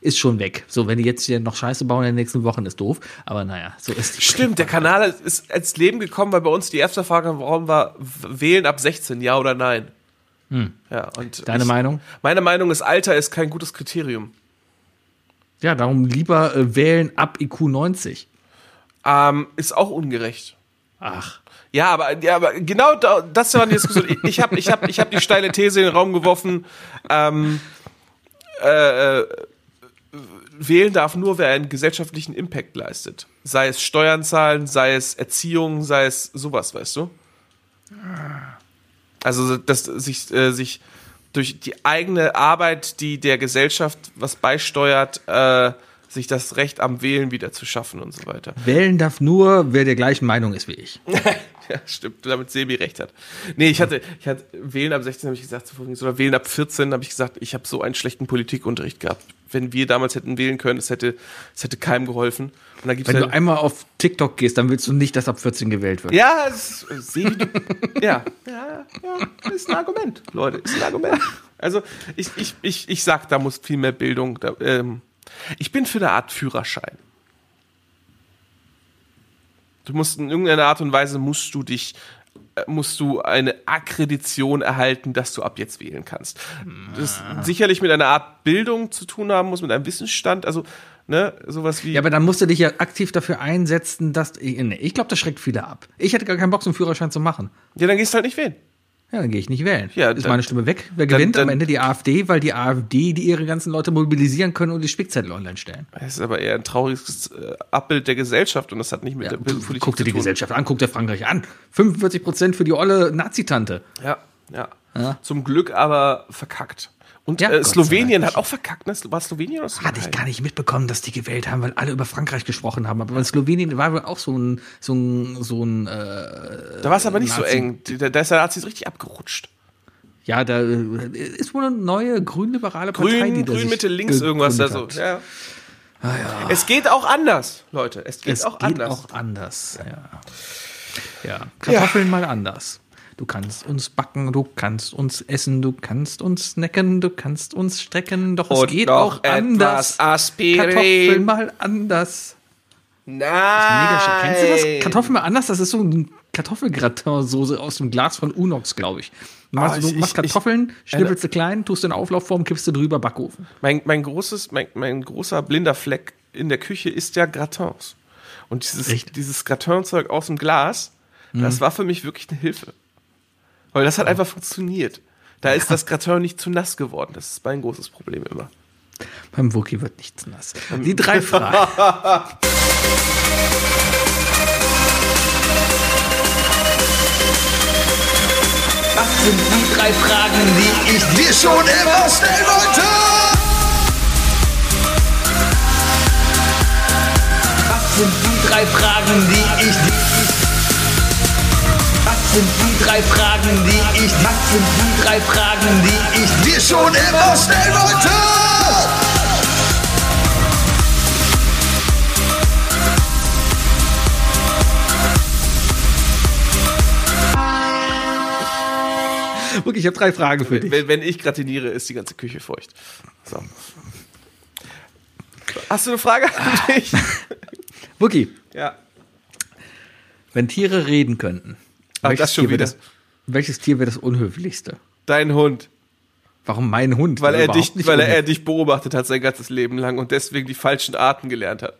Ist schon weg. So, wenn die jetzt hier noch Scheiße bauen in den nächsten Wochen, ist doof. Aber naja, so ist Stimmt, der Kanal ist ins Leben gekommen, weil bei uns die erste Frage im Raum war, wählen ab 16, ja oder nein? Ja, und Deine ich, Meinung? Meine Meinung ist, Alter ist kein gutes Kriterium. Ja, darum lieber äh, wählen ab IQ 90. Ähm, ist auch ungerecht. Ach. Ja, aber, ja, aber genau da, das war die Diskussion. Ich- Ich habe ich hab, ich hab die steile These in den Raum geworfen. Ähm, äh, äh, wählen darf nur, wer einen gesellschaftlichen Impact leistet. Sei es Steuern zahlen, sei es Erziehung, sei es sowas, weißt du? Also, dass sich, äh, sich durch die eigene Arbeit, die der Gesellschaft was beisteuert, äh, sich das Recht am Wählen wieder zu schaffen und so weiter. Wählen darf nur, wer der gleichen Meinung ist wie ich. Ja, stimmt, damit Sebi recht hat. Nee, ich hatte, ich hatte Wählen ab 16 habe ich gesagt, oder Wählen ab 14 habe ich gesagt, ich habe so einen schlechten Politikunterricht gehabt. Wenn wir damals hätten wählen können, es hätte, es hätte keinem geholfen. Und dann gibt's Wenn ja, du einmal auf TikTok gehst, dann willst du nicht, dass ab 14 gewählt wird. ja, es, ist- Sebi, ja, ja, ja, ist ein Argument, Leute, ist ein Argument. Also ich, ich, ich, ich sag, da muss viel mehr Bildung. Da, ähm, ich bin für eine Art Führerschein. Du musst in irgendeiner Art und Weise musst du dich äh, musst du eine Akkredition erhalten, dass du ab jetzt wählen kannst. Das sicherlich mit einer Art Bildung zu tun haben muss, mit einem Wissensstand. Also Ne, sowas wie. Ja, aber dann musst du dich ja aktiv dafür einsetzen, dass. Nee, ich glaube, das schreckt viele ab. Ich hätte gar keinen Bock, so einen Führerschein zu machen. ja, dann gehst du halt nicht wählen. Ja, dann gehe ich nicht wählen. Ja, ist dann- meine Stimme weg. Wer dann- gewinnt am dann- Ende? Die AfD, weil die AfD, die ihre ganzen Leute mobilisieren können und die Spickzettel online stellen. Das ist aber eher ein trauriges äh, Abbild der Gesellschaft und das hat nicht mit Ja, der Politik guck dir die. Gesellschaft an, guck dir Frankreich an. 45 Prozent für die olle Nazi-Tante. Ja, ja, Ja. Zum Glück aber verkackt. Und Ja, äh, Gott sei Slowenien hat auch verkackt, ne? War Slowenien oder Hatte ich gar nicht mitbekommen, dass die gewählt haben, weil alle über Frankreich gesprochen haben. Aber Slowenien war wohl auch so ein, so ein, so ein, äh, Da war es aber nicht so Nazi- eng. Da, da ist der Nazi richtig abgerutscht. ja, da äh, ist wohl eine neue grünliberale Partei, Grün, die da Grün, Mitte, links, irgendwas da so. hat. Ja. Es geht auch anders, Leute. Es geht Es auch geht anders. auch anders. Ja. ja. Kartoffeln mal anders. Du kannst uns backen, du kannst uns essen, du kannst uns snacken, du kannst uns strecken, doch es Und geht noch auch anders. Aspirin. Kartoffeln mal anders. Nein. Kennst du das? Kartoffeln mal anders? Das ist so ein Kartoffelgratin-Soße aus dem Glas von Unox, glaube ich. Du machst, Ah, du ich- machst ich- ich- Kartoffeln, schnippelst sie klein, tust in Auflaufform, kippst du drüber, Backofen. Mein, mein, großes, mein, mein großer blinder Fleck in der Küche ist ja Gratins. Und dieses, Echt? dieses Gratinzeug aus dem Glas, Mhm. das war für mich wirklich eine Hilfe. Weil das hat einfach funktioniert. Da ist das Gratin nicht zu nass geworden. Das ist mein großes Problem immer. Beim Wookie wird nichts nass. Die drei Fragen. Was sind die drei Fragen, die ich dir schon immer stellen wollte? Was sind die drei Fragen, die ich dir... Was sind die drei Fragen, die ich... Was sind die drei Fragen, die ich dir schon immer stellen wollte? Wookie, ich habe drei Fragen für dich. Wenn, wenn ich gratiniere, ist die ganze Küche feucht. So. Hast du eine Frage an mich? Wookie, ja. wenn Tiere reden könnten, welches, das schon Tier wäre wieder. das, welches Tier wäre das unhöflichste? Dein Hund. Warum mein Hund? Weil er, dich, weil er, er dich beobachtet hat sein ganzes Leben lang und deswegen die falschen Arten gelernt hat.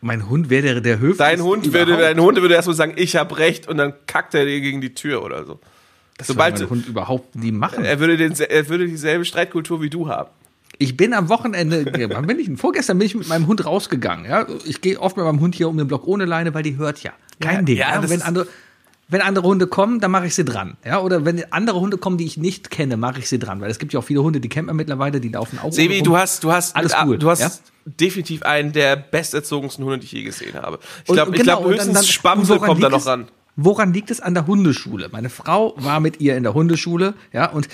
Mein Hund wäre der, der höflichste. Dein Hund würde, dein Hund würde erstmal sagen, ich habe recht und dann kackt er dir gegen die Tür oder so. Das sobald mein Hund überhaupt nie machen. Er würde, den, er würde dieselbe Streitkultur wie du haben. Ich bin am Wochenende, wann bin ich denn? Vorgestern bin ich mit meinem Hund rausgegangen. Ja? Ich gehe oft mit meinem Hund hier um den Block ohne Leine, weil die hört ja. Kein Ja, Ding. ja, Ja, wenn, andere, wenn andere Hunde kommen, dann mache ich sie dran. Ja? Oder wenn andere Hunde kommen, die ich nicht kenne, mache ich sie dran. Weil es gibt ja auch viele Hunde, die kennt man mittlerweile, die laufen auch Sebi, du hast, du hast, Alles cool, du hast ja? definitiv einen der besterzogensten Hunde, die ich je gesehen habe. Ich glaube, und ich genau, glaube höchstens Spamsel kommt da noch ran. Woran liegt es an der Hundeschule? Meine Frau war mit ihr in der Hundeschule, ja, und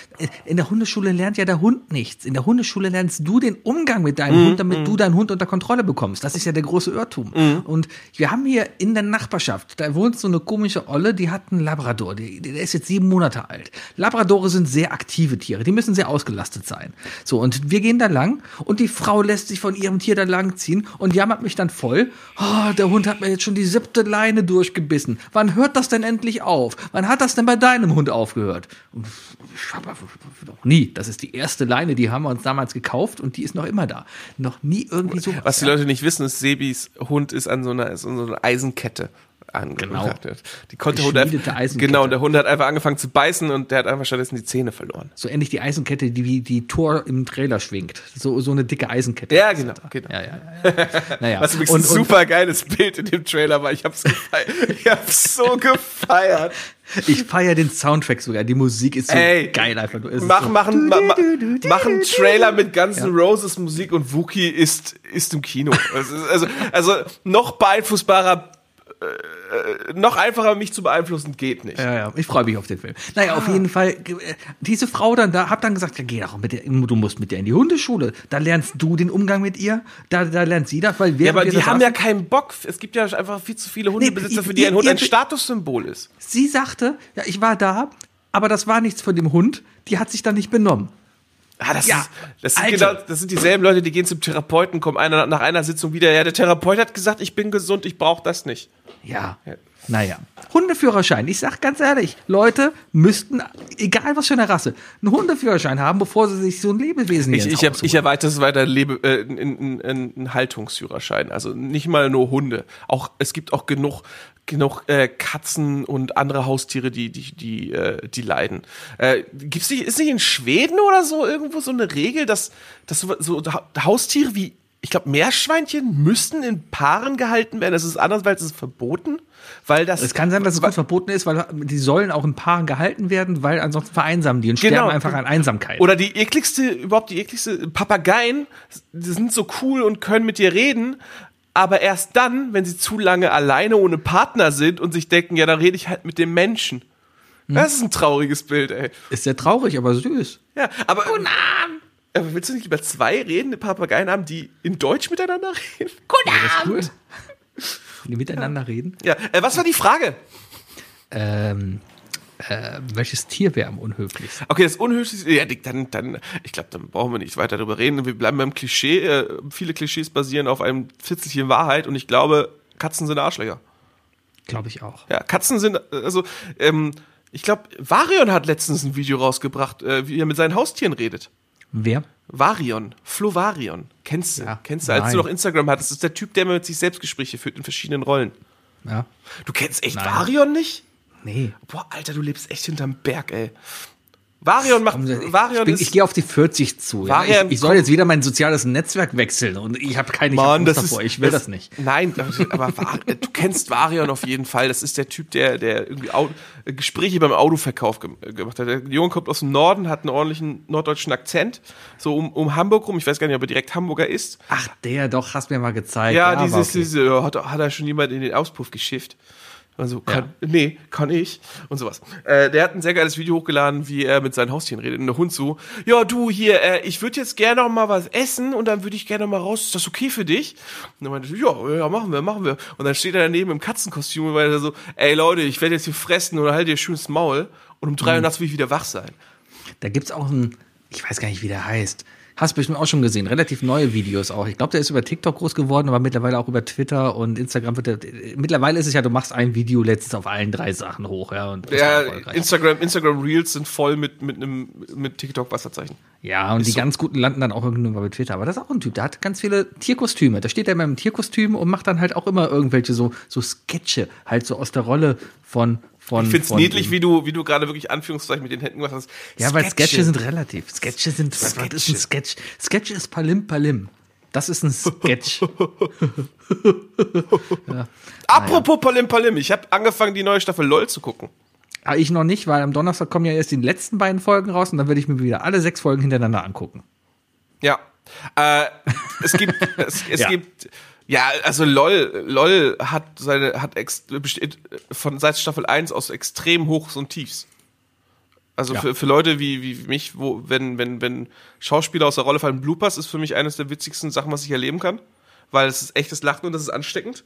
in der Hundeschule lernt ja der Hund nichts. In der Hundeschule lernst du den Umgang mit deinem Hund, damit du deinen Hund unter Kontrolle bekommst. Das ist ja der große Irrtum. Und wir haben hier in der Nachbarschaft, da wohnt so eine komische Olle, die hat einen Labrador, die, der ist jetzt sieben Monate alt. Labradore sind sehr aktive Tiere, die müssen sehr ausgelastet sein. So, und wir gehen da lang und die Frau lässt sich von ihrem Tier da lang ziehen und jammert mich dann voll. Oh, der Hund hat mir jetzt schon die siebte Leine durchgebissen. Wann hört das denn endlich auf? Wann hat das denn bei deinem Hund aufgehört? Ich hab noch nie. Das ist die erste Leine, die haben wir uns damals gekauft und die ist noch immer da. Noch nie irgendwie so. Was die Leute nicht wissen, ist, Sebis Hund ist an so einer, ist an so einer Eisenkette angebracht. Die konnte Hund genau, und der Hund hat einfach angefangen zu beißen und der hat einfach stattdessen die Zähne verloren. So ähnlich die Eisenkette, die wie die Tor im Trailer schwingt. So, so eine dicke Eisenkette. Ja, genau, genau. Ja, ja, ja. Naja. Was übrigens und, ein super geiles Bild in dem Trailer war. Ich hab's gefeiert. ich hab's so gefeiert. ich feiere den Soundtrack sogar. Die Musik ist so Ey, geil einfach. Es Machen, so, machen, ma, ma, machen Trailer mit Guns N' Roses Musik und Wookie ist, ist im Kino. Ist also, also noch beeinflussbarer, äh, noch einfacher mich zu beeinflussen geht nicht. Ja, ja, ich freue mich auf den Film. Naja, Ah. auf jeden Fall, äh, diese Frau dann da, hab dann gesagt, ja, geh doch mit der, du musst mit der in die Hundeschule. Da lernst du den Umgang mit ihr, da, da lernt sie das, weil Ja, während aber wir die haben ja keinen Bock. Es gibt ja einfach viel zu viele Hundebesitzer, Nee, für die ein ihr- Hund ein ihr- Statussymbol ist. sie sagte, ja, ich war da, aber das war nichts von dem Hund, die hat sich dann nicht benommen. Ah, das, Ja, ist, das, sind Alter. genau, das sind dieselben Leute, die gehen zum Therapeuten, kommen einer, nach einer Sitzung wieder. Ja, der Therapeut hat gesagt, ich bin gesund, ich brauche das nicht. Ja. Ja, Naja. Hundeführerschein. Ich sag ganz ehrlich, Leute müssten, egal was für eine Rasse, einen Hundeführerschein haben, bevor sie sich so ein Lebewesen Ich, ich, ich holen. erweitere es weiter Lebe, äh, in, in, in, in Haltungsführerschein. Also nicht mal nur Hunde. Auch es gibt auch genug genug äh, Katzen und andere Haustiere, die die die äh, die leiden. Äh, gibt's nicht ist nicht in Schweden oder so irgendwo so eine Regel, dass dass so, so Ha- Haustiere wie ich glaube Meerschweinchen müssten in Paaren gehalten werden. Das ist anders, weil es ist verboten, weil das Es kann sein, dass es gut verboten ist, weil die sollen auch in Paaren gehalten werden, weil ansonsten vereinsamen die und Genau. sterben einfach an Einsamkeit. Oder die ekligste, überhaupt die ekligste, Papageien, die sind so cool und können mit dir reden, aber erst dann, wenn sie zu lange alleine ohne Partner sind und sich denken, ja, dann rede ich halt mit dem Menschen. Hm. Das ist ein trauriges Bild, ey. ist sehr traurig, aber süß. Ja, aber. Aber willst du nicht lieber zwei redende Papageien haben, die in Deutsch miteinander reden? Das ist cool. Wenn die miteinander reden. Ja, äh, was war die Frage? Ähm, äh, welches Tier wäre am unhöflichsten? Okay, das Unhöflichste, ja, die- dann, dann, ich glaube, dann brauchen wir nicht weiter darüber reden. Wir bleiben beim Klischee. Äh, viele Klischees basieren auf einem Fitzelchen Wahrheit und ich glaube, Katzen sind Arschlöcher. Glaube ich auch. Ja, Katzen sind, also, ähm, ich glaube, Varion hat letztens ein Video rausgebracht, äh, wie er mit seinen Haustieren redet. Wer? Varion, Flo Varion. Kennst du? Ja, Kennst du, als nein. du noch Instagram hattest, das ist der Typ, der mit sich selbst Gespräche führt in verschiedenen Rollen. Ja. Du kennst echt Nein. Varion nicht? Nee. Boah, Alter, du lebst echt hinterm Berg, ey. Varion macht, Ich, Varion bin, ist, ich gehe auf die 40 zu. Ja. Varian- Ich, ich soll jetzt wieder mein soziales Netzwerk wechseln und ich habe keine ich hab Mann, Angst das ist, davor. Ich will das, nicht. Nein, aber du kennst Varion auf jeden Fall. Das ist der Typ, der, der irgendwie Au äh, Gespräche beim Autoverkauf äh, gemacht hat. Der Junge kommt aus dem Norden, hat einen ordentlichen norddeutschen Akzent, so um, um Hamburg rum. Ich weiß gar nicht, ob er direkt Hamburger ist. Ach, der doch, hast mir mal gezeigt. Ja, aber dieses, okay. diese, ja, hat, hat er schon jemand in den Auspuff geschifft. Also, kann, nee, kann ich. Und sowas. Äh, der hat ein sehr geiles Video hochgeladen, wie er mit seinen Haustieren redet. Und der Hund so, ja, du hier, äh, ich würde jetzt gerne noch mal was essen und dann würde ich gerne noch mal raus. Ist das okay für dich? Und dann meinte ich, ja, ja, machen wir, machen wir. Und dann steht er daneben im Katzenkostüm und meinte so, ey Leute, ich werde jetzt hier fressen oder halt dir schönes Maul. Und um drei Uhr nachts will ich wieder wach sein. Da gibt's auch einen, ich weiß gar nicht, wie der heißt. Hast bestimmt auch schon gesehen, relativ neue Videos auch. Ich glaube, der ist über TikTok groß geworden, aber mittlerweile auch über Twitter und Instagram wird der, mittlerweile ist es ja, du machst ein Video letztens auf allen drei Sachen hoch, ja. Und Ja. Instagram, Instagram Reels sind voll mit, mit einem, mit TikTok-Wasserzeichen. Ja, und die so. ganz guten landen dann auch irgendwann bei Twitter. Aber das ist auch ein Typ, der hat ganz viele Tierkostüme. Da steht er immer im Tierkostüm und macht dann halt auch immer irgendwelche so, so Sketche, halt so aus der Rolle von, von. Ich find's von niedlich, wie du, wie du gerade wirklich Anführungszeichen mit den Händen gemacht hast. Ja, weil Sketche sind relativ. Sketche sind, was, was Sketche. ist ein Sketch? Sketch ist Palim Palim. Das ist ein Sketch. Apropos Palim Palim, ich habe angefangen, die neue Staffel LOL zu gucken. Aber ich noch nicht, weil am Donnerstag kommen ja erst die letzten beiden Folgen raus und dann werde ich mir wieder alle sechs Folgen hintereinander angucken. Ja. Äh, es gibt, es, es Ja. gibt, ja, also LOL, LOL hat seine, hat ex, besteht von seit Staffel 1 aus extrem Hochs und Tiefs. Also Ja. für, für Leute wie, wie mich, wo, wenn, wenn, wenn Schauspieler aus der Rolle fallen, Bloopers ist für mich eines der witzigsten Sachen, was ich erleben kann. Weil es ist echtes Lachen und das ist ansteckend.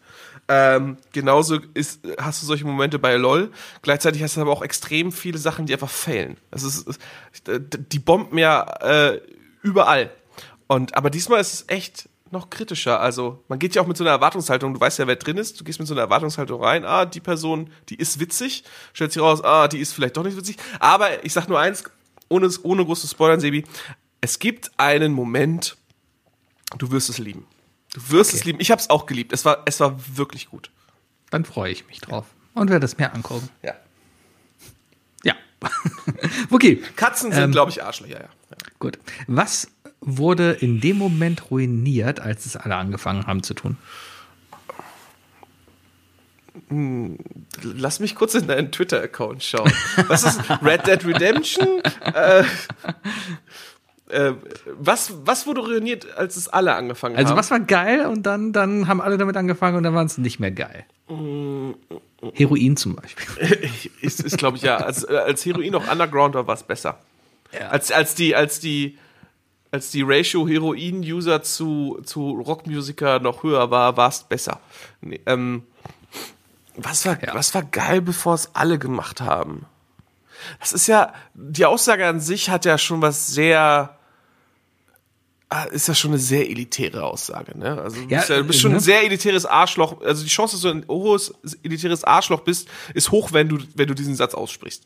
Ähm, genauso ist, hast du solche Momente bei LOL. Gleichzeitig hast du aber auch extrem viele Sachen, die einfach failen. Das ist die bomben ja äh, überall. Und aber diesmal ist es echt noch kritischer. Also man geht ja auch mit so einer Erwartungshaltung. Du weißt ja, wer drin ist. Du gehst mit so einer Erwartungshaltung rein. Ah, die Person, die ist witzig. Stellt sich raus, ah, die ist vielleicht doch nicht witzig. Aber ich sag nur eins, ohne ohne groß zu spoilern, Sebi. Es gibt einen Moment, du wirst es lieben. Du wirst es lieben. Ich habe es auch geliebt. Es war es war wirklich gut. Dann freue ich mich drauf. Und werde es mir angucken. Ja. Ja. okay. Katzen sind, Ähm, glaube ich, Arschlöcher. Ja. ja. Gut. Was wurde in dem Moment ruiniert, als es alle angefangen haben zu tun? Lass mich kurz in deinen Twitter-Account schauen. Was ist Red Dead Redemption? äh, äh, was, was wurde ruiniert, als es alle angefangen Also haben? was war geil und dann, dann haben alle damit angefangen und dann waren es nicht mehr geil. Heroin zum Beispiel. ist, ist glaube ich, ja. Als, äh, als Heroin noch Underground war, war es besser. Ja. Als, als die, als die, als die Ratio Heroin-User zu, zu Rockmusiker noch höher war, war es besser. Nee, ähm, was war, Ja. was war geil, bevor es alle gemacht haben? Das ist ja, die Aussage an sich hat ja schon was sehr, ah, ist das schon eine sehr elitäre Aussage, ne? Also du Ja, bist, ja, du bist schon ne? ein sehr elitäres Arschloch. Also die Chance, dass du ein hohes elitäres Arschloch bist, ist hoch, wenn du, wenn du diesen Satz aussprichst.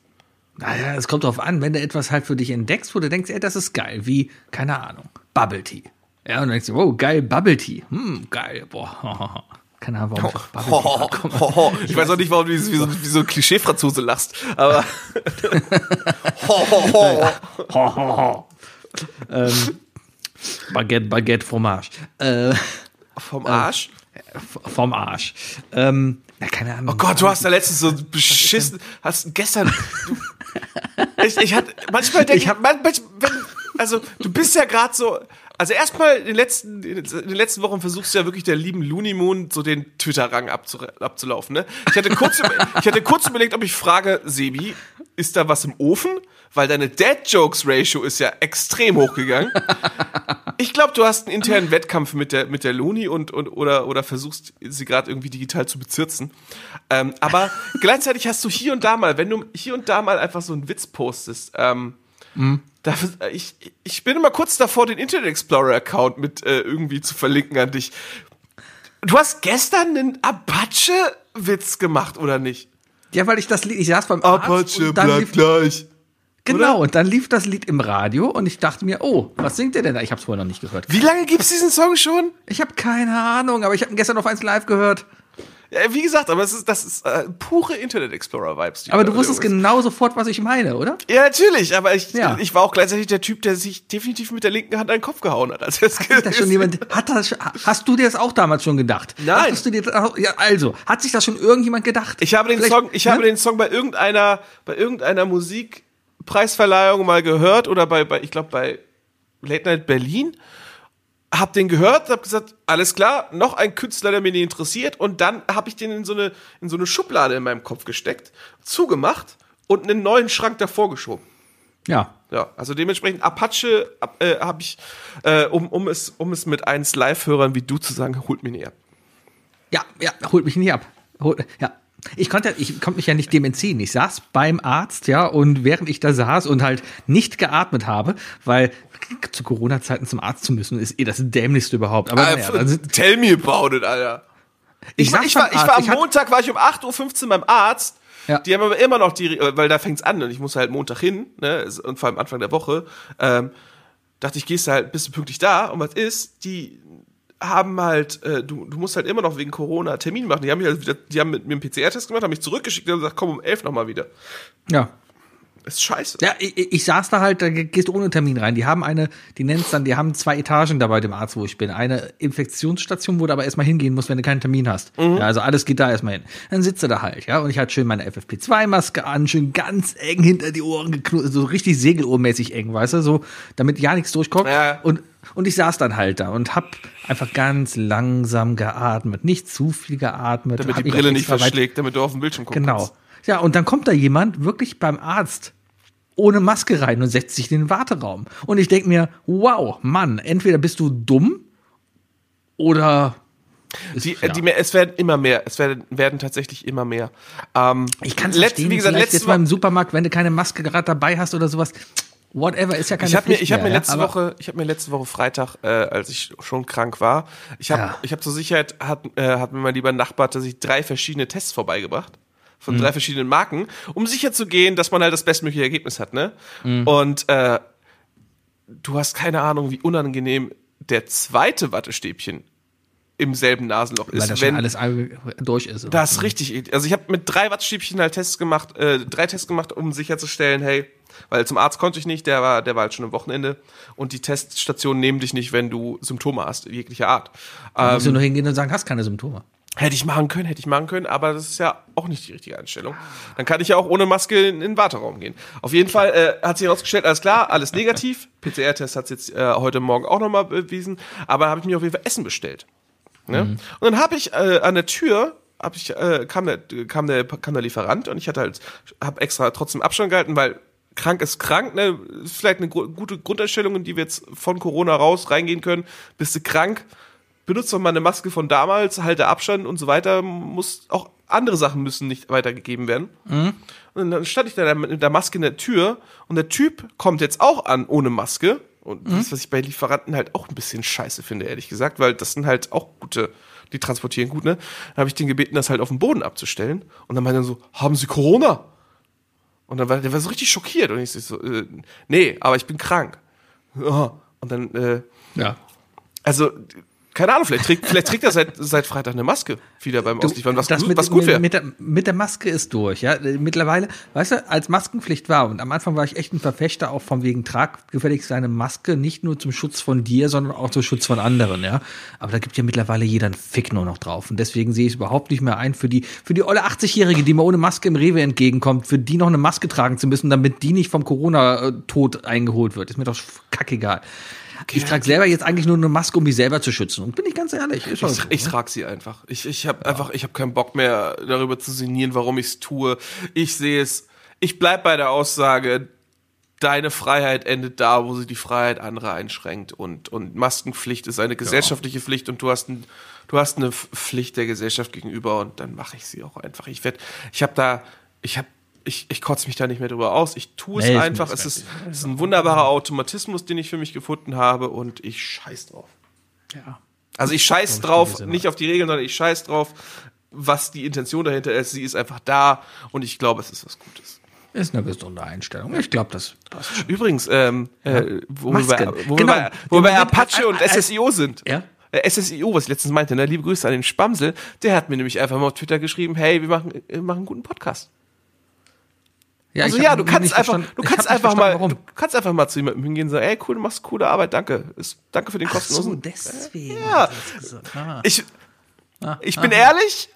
Naja, es kommt drauf an, wenn du etwas halt für dich entdeckst, wo du denkst, ey, das ist geil, wie, keine Ahnung, Bubble Tea. Ja, und dann denkst du, oh, geil, Bubble Tea. Hm, geil, boah. Keine Ahnung, warum ich auf Bubble Tea ho, ho. Ich weiß auch nicht, warum du wie so, wie so ein Klischee-Franzose lachst, aber. ho, ho, ho. Ho, ho, ho. ähm, Baguette, Baguette, Fromage. Äh, Vom Arsch. v- vom Arsch. Ähm, ja, keine Ahnung. Oh Gott, du hast da letztens so beschissen, hast gestern, ich, ich hatte, manchmal denke ich, hab- man, manch- wenn, also du bist ja gerade so, also erstmal in den letzten, in den letzten Wochen versuchst du ja wirklich der lieben Looney Moon so den Twitter-Rang abzu, abzulaufen, ne? Ich hatte kurz, ich hatte kurz überlegt, ob ich frage, Sebi, ist da was im Ofen? Weil deine Dad-Jokes-Ratio ist ja extrem hochgegangen. Ich glaube, du hast einen internen Wettkampf mit der, mit der Loni und, und oder, oder versuchst sie gerade irgendwie digital zu bezirzen. Ähm, aber gleichzeitig hast du hier und da mal, wenn du hier und da mal einfach so einen Witz postest, ähm, dafür, ich, ich bin immer kurz davor, den Internet Explorer-Account mit äh, irgendwie zu verlinken an dich. Du hast gestern einen Apache-Witz gemacht, oder nicht? Ja, weil ich das Lied, ich saß beim Arzt und dann lief, gleich. genau, und dann lief das Lied im Radio und ich dachte mir, oh, was singt der denn da? Ich hab's vorher noch nicht gehört. Wie lange gibt's diesen Song schon? Ich habe keine Ahnung, aber ich habe ihn gestern auf eins live gehört. Ja, wie gesagt, aber es ist, das ist äh, pure Internet Explorer-Vibes. die Aber du wusstest genau sofort, was ich meine, oder? Ja, natürlich, aber ich, Ja. ich war auch gleichzeitig der Typ, der sich definitiv mit der linken Hand an den Kopf gehauen hat. Als Hat das schon jemand, hat das, hast du dir das auch damals schon gedacht? Nein. Dir, ja, also, hat sich das schon irgendjemand gedacht? Ich habe den Vielleicht- Song, ich ne? habe den Song bei irgendeiner, bei irgendeiner Musikpreisverleihung mal gehört oder bei, bei ich glaube bei Late Night Berlin. Hab den gehört, hab gesagt, alles klar, noch ein Künstler, der mich nicht interessiert, und dann habe ich den in so eine in so eine Schublade in meinem Kopf gesteckt, zugemacht und einen neuen Schrank davor geschoben. Ja. Ja, also dementsprechend Apache ab- äh, habe ich, äh, um, um, es, um es mit eins Live-Hörern wie du zu sagen, holt mich näher. Ja, ja, holt mich nicht ab. Hol, ja. Ich konnte, ich konnte mich ja nicht dem entziehen. Ich saß beim Arzt, ja, und während ich da saß und halt nicht geatmet habe, weil zu Corona-Zeiten zum Arzt zu müssen, ist eh das dämlichste überhaupt. Aber naja, dann sind, Tell me about it, Alter. Ich, Ich war, ich, war, ich war am ich Montag, war ich um 8.15 Uhr beim Arzt. Ja. Die haben aber immer noch die, äh, weil da fängt's an und ich muss halt Montag hin, ne, und vor allem Anfang der Woche, ähm, dachte ich, gehst du halt, bist du pünktlich da und was ist, die haben halt, äh, du, du musst halt immer noch wegen Corona Termin machen. Die haben, mich halt wieder, die haben mit mir einen PCR-Test gemacht, haben mich zurückgeschickt und gesagt, komm um 11 nochmal wieder. ja. Ist scheiße. Ja, ich, ich saß da halt, da gehst du ohne Termin rein. Die haben eine, die nennt's dann, die haben zwei Etagen da bei dem Arzt, wo ich bin. Eine Infektionsstation, wo du aber erstmal hingehen musst, wenn du keinen Termin hast. Ja, also alles geht da erstmal hin. Dann sitzt du da halt, ja, und ich hatte schön meine FFP2-Maske an, schön ganz eng hinter die Ohren geknurrt, so richtig segelohrmäßig eng, weißt du, so, damit ja nichts durchkommt. Ja. Und, und ich saß dann halt da und hab einfach ganz langsam geatmet, nicht zu viel geatmet. Damit die Brille nicht verschlägt, damit du auf dem Bildschirm gucken Genau. kannst. Ja, und dann kommt da jemand wirklich beim Arzt ohne Maske rein und setzt sich in den Warteraum. Und ich denke mir, wow, Mann, entweder bist du dumm oder Die, ja. die mehr, es werden immer mehr. Es werden, werden tatsächlich immer mehr. Ähm, ich kann es verstehen, wie gesagt, vielleicht letzte jetzt mal im Supermarkt, wenn du keine Maske gerade dabei hast oder sowas. Whatever, ist ja keine ich habe mir, ich habe mir letzte ja, Woche, ich habe mir letzte Woche Freitag, äh, als ich schon krank war, ich habe, Ja. ich habe zur Sicherheit hat, äh, hat mir mein lieber Nachbar tatsächlich drei verschiedene Tests vorbeigebracht von Mhm. drei verschiedenen Marken, um sicher zu gehen, dass man halt das bestmögliche Ergebnis hat, ne? Mhm. Und äh, du hast keine Ahnung, wie unangenehm der zweite Wattestäbchen im selben Nasenloch Weil ist, das wenn alles all- durch ist. Das ist richtig. eklig. Also ich habe mit drei Wattstäbchen halt Tests gemacht, äh, drei Tests gemacht, um sicherzustellen, hey, weil zum Arzt konnte ich nicht, der war, der war halt schon am Wochenende und die Teststationen nehmen dich nicht, wenn du Symptome hast, jeglicher Art. Da musst du Ähm, nur hingehen und sagen, hast keine Symptome. Hätte ich machen können, hätte ich machen können, aber das ist ja auch nicht die richtige Einstellung. Dann kann ich ja auch ohne Maske in, in den Warteraum gehen. Auf jeden Fall äh, hat sich herausgestellt, alles klar, alles negativ. PCR-Test hat jetzt äh, heute Morgen auch nochmal bewiesen, aber habe ich mir auf jeden Fall Essen bestellt. Ne? Und dann habe ich äh, an der Tür hab ich, äh, kam, der, kam, der, kam der Lieferant und ich hatte halt, habe extra trotzdem Abstand gehalten, weil krank ist krank, ne? Ist vielleicht eine gute Grundeinstellung, in die wir jetzt von Corona raus reingehen können. Bist du krank, benutzt doch mal eine Maske von damals, halte Abstand und so weiter. Muss auch andere Sachen müssen nicht weitergegeben werden. Und dann stand ich da mit der Maske in der Tür und der Typ kommt jetzt auch an ohne Maske Und das, was ich bei Lieferanten halt auch ein bisschen scheiße finde, ehrlich gesagt, weil das sind halt auch gute, die transportieren gut, ne? Dann habe ich den gebeten, das halt auf den Boden abzustellen. Und dann meinte er so, haben Sie Corona? Und dann war der war so richtig schockiert. Und ich so, äh, nee, aber ich bin krank. Und dann, äh, Ja. also, keine Ahnung, vielleicht trägt, vielleicht trägt er seit, seit Freitag eine Maske wieder beim Ausliefern, was, das gut, mit, was gut wäre. mit, der, mit der Maske ist durch, ja. Mittlerweile, weißt du, als Maskenpflicht war, und am Anfang war ich echt ein Verfechter auch von wegen, trag gefälligst deine Maske nicht nur zum Schutz von dir, sondern auch zum Schutz von anderen, ja. Aber da gibt ja mittlerweile jeder einen Fick nur noch drauf. Und deswegen sehe ich es überhaupt nicht mehr ein, für die, für die olle 80-Jährige, die mir ohne Maske im Rewe entgegenkommt, für die noch eine Maske tragen zu müssen, damit die nicht vom Corona-Tod eingeholt wird. Ist mir doch kackegal. Ich trage selber jetzt eigentlich nur eine Maske, um mich selber zu schützen. Und bin ich ganz ehrlich, Ich, so, ich trage sie einfach. Ich, ich habe einfach, ich habe keinen Bock mehr darüber zu sinnieren, warum ich es tue. Ich sehe es. Ich bleib bei der Aussage, deine Freiheit endet da, wo sie die Freiheit anderer einschränkt. Und, und Maskenpflicht ist eine gesellschaftliche Pflicht und du hast, ein, du hast eine Pflicht der Gesellschaft gegenüber und dann mache ich sie auch einfach. Ich werd, ich habe da, ich habe ich, ich kotze mich da nicht mehr drüber aus. Ich tue es Nee, einfach. Es ist, es ist ein wunderbarer Automatismus, den ich für mich gefunden habe und ich scheiß drauf. ja. Also ich scheiß ich, drauf, nicht auf die Regeln, sondern ich scheiß drauf, was die Intention dahinter ist. Sie ist einfach da und ich glaube, es ist was Gutes. Ist eine gesunde Einstellung. Ich glaube, das passt schon. Übrigens, ähm, äh, wo, wir bei, wo, Genau. wir bei, wo wir bei Apache und äh, äh, SSIO sind. Ja? Äh, SSIO, was ich letztens meinte, ne? liebe Grüße an den Spamsel, der hat mir nämlich einfach mal auf Twitter geschrieben, hey, wir machen, wir machen einen guten Podcast. Ja, Also ich ja, du kannst einfach, du ich kannst einfach mal, verstanden, du kannst einfach mal zu jemandem hingehen und sagen, ey, cool, du machst coole Arbeit, danke. Ist, danke für den Ach so, kostenlosen. deswegen. Ja. gesagt. Ah. Ich, ich bin ehrlich,